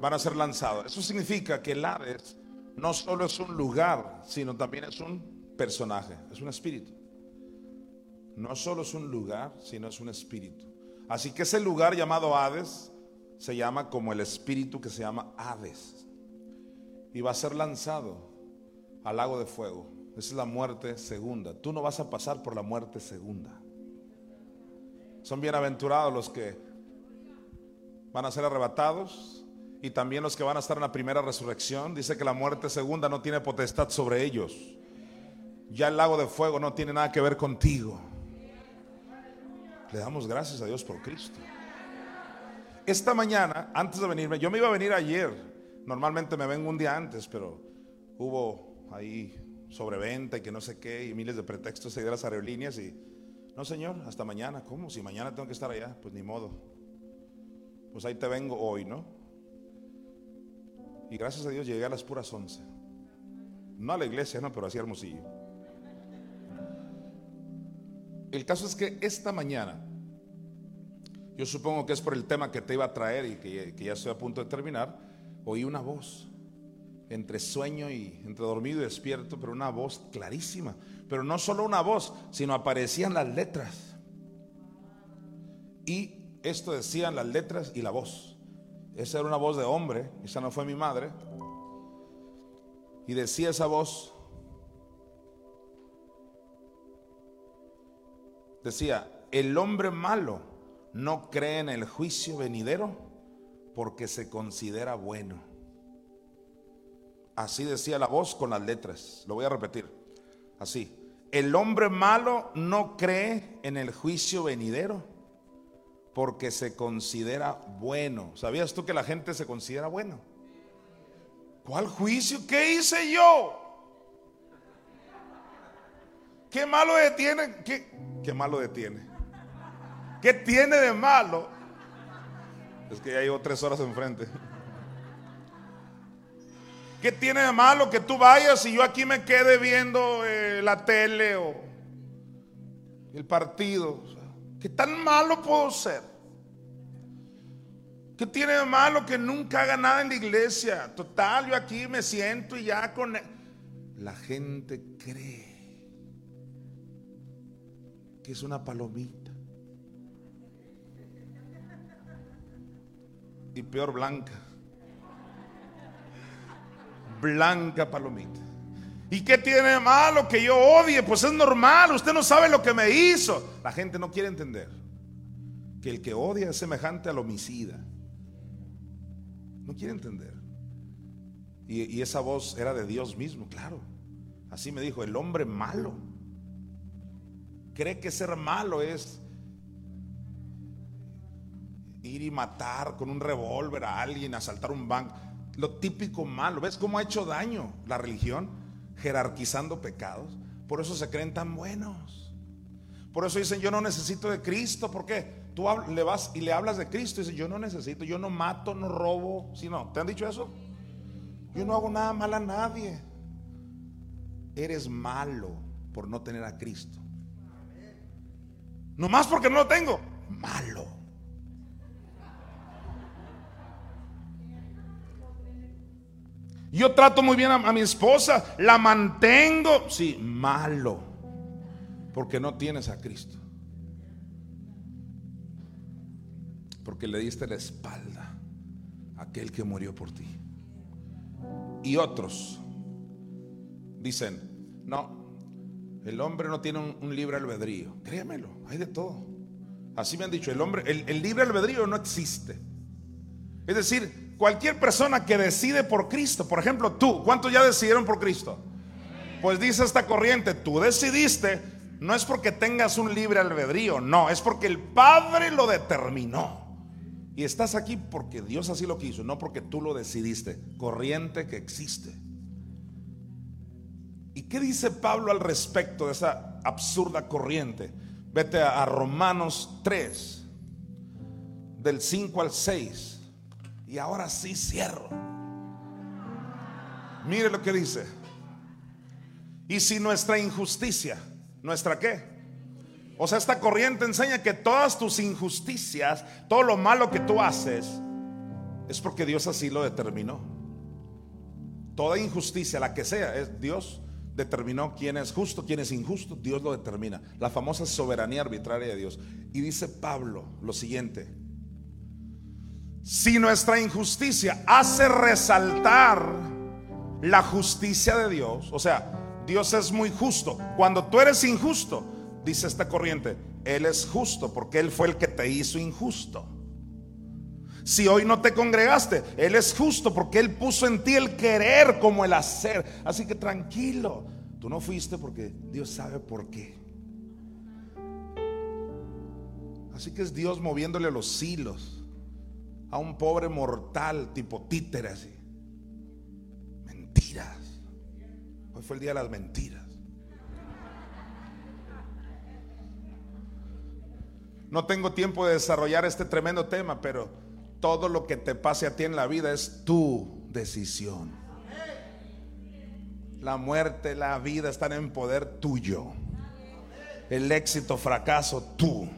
Van a ser lanzados. Eso significa que el Hades no solo es un lugar, sino también es un personaje, es un espíritu. No solo es un lugar, sino es un espíritu. Así que ese lugar llamado Hades se llama como el espíritu que se llama Hades. Y va a ser lanzado al lago de fuego. Esa es la muerte segunda. Tú no vas a pasar por la muerte segunda. Son bienaventurados los que van a ser arrebatados y también los que van a estar en la primera resurrección. Dice que la muerte segunda no tiene potestad sobre ellos. Ya el lago de fuego no tiene nada que ver contigo. Le damos gracias a Dios por Cristo. Esta mañana, antes de venirme, yo me iba a venir ayer. Normalmente me vengo un día antes, pero hubo ahí sobreventa y que no sé qué, y miles de pretextos de las aerolíneas y, no señor, hasta mañana, ¿cómo? Si mañana tengo que estar allá, pues ni modo. Pues ahí te vengo hoy, ¿no? Y gracias a Dios llegué a las puras once. No a la iglesia, no, pero así hermosillo. El caso es que esta mañana, yo supongo que es por el tema que te iba a traer y que, ya estoy a punto de terminar, oí una voz entre sueño y entre dormido y despierto, pero una voz clarísima. Pero no solo una voz, sino aparecían las letras. Y esto decían las letras y la voz. Esa era una voz de hombre, esa no fue mi madre. Y decía esa voz, decía, el hombre malo no cree en el juicio venidero porque se considera bueno. Así decía la voz con las letras. Lo voy a repetir. Así. El hombre malo no cree en el juicio venidero porque se considera bueno. ¿Sabías tú que la gente se considera bueno? ¿Cuál juicio? ¿Qué hice yo? ¿Qué malo detiene? ¿Qué, qué malo detiene? ¿Qué tiene de malo? Es que ya llevo tres horas enfrente. ¿Qué tiene de malo que tú vayas y yo aquí me quede viendo eh, la tele o el partido? ¿Qué tan malo puedo ser? ¿Qué tiene de malo que nunca haga nada en la iglesia? Total, yo aquí me siento y ya con... La gente cree que es una palomita. Y peor blanca. blanca palomita. ¿Y qué tiene de malo que yo odie? Pues es normal, usted no sabe lo que me hizo. La gente no quiere entender que el que odia es semejante al homicida. No quiere entender. Y, y esa voz era de Dios mismo, claro. Así me dijo, el hombre malo. Cree que ser malo es ir y matar con un revólver a alguien, asaltar un banco. Lo típico malo. ¿Ves cómo ha hecho daño la religión? Jerarquizando pecados. Por eso se creen tan buenos. Por eso dicen, yo no necesito de Cristo. ¿Por qué? Tú le vas y le hablas de Cristo y dices, yo no necesito, yo no mato, no robo. Si no, ¿te han dicho eso? Yo no hago nada mal a nadie. Eres malo por no tener a Cristo. No más porque no lo tengo. Malo. Yo trato muy bien a, mi esposa, la mantengo. Sí, malo. Porque no tienes a Cristo. Porque le diste la espalda a aquel que murió por ti. Y otros dicen, no, el hombre no tiene un, libre albedrío. Créamelo, hay de todo. Así me han dicho, el hombre, el libre albedrío no existe. Es decir, cualquier persona que decide por Cristo, por ejemplo tú, ¿cuántos ya decidieron por Cristo? Pues dice esta corriente, tú decidiste, no es porque tengas un libre albedrío, no, es porque el Padre lo determinó. Y estás aquí porque Dios así lo quiso, no porque tú lo decidiste. Corriente que existe. ¿Y qué dice Pablo al respecto de esa absurda corriente? Vete a, Romanos 3, del 5 al 6. Y ahora sí cierro. Mire lo que dice. Y si nuestra injusticia, ¿nuestra qué? O sea, esta corriente enseña que todas tus injusticias, todo lo malo que tú haces, es porque Dios así lo determinó. Toda injusticia, la que sea, es Dios determinó quién es justo, quién es injusto, Dios lo determina. La famosa soberanía arbitraria de Dios. Y dice Pablo lo siguiente, si nuestra injusticia hace resaltar la justicia de Dios, o sea, Dios es muy justo. Cuando tú eres injusto, dice esta corriente, Él es justo porque Él fue el que te hizo injusto. Si hoy no te congregaste, Él es justo porque Él puso en ti el querer como el hacer. Así que tranquilo, tú no fuiste porque Dios sabe por qué. Así que es Dios moviéndole los hilos a un pobre mortal tipo títere así. Mentiras. Hoy fue el día de las mentiras. No tengo tiempo de desarrollar este tremendo tema, pero todo lo que te pase a ti en la vida es tu decisión. La muerte, la vida están en poder tuyo. El éxito, fracaso, tú.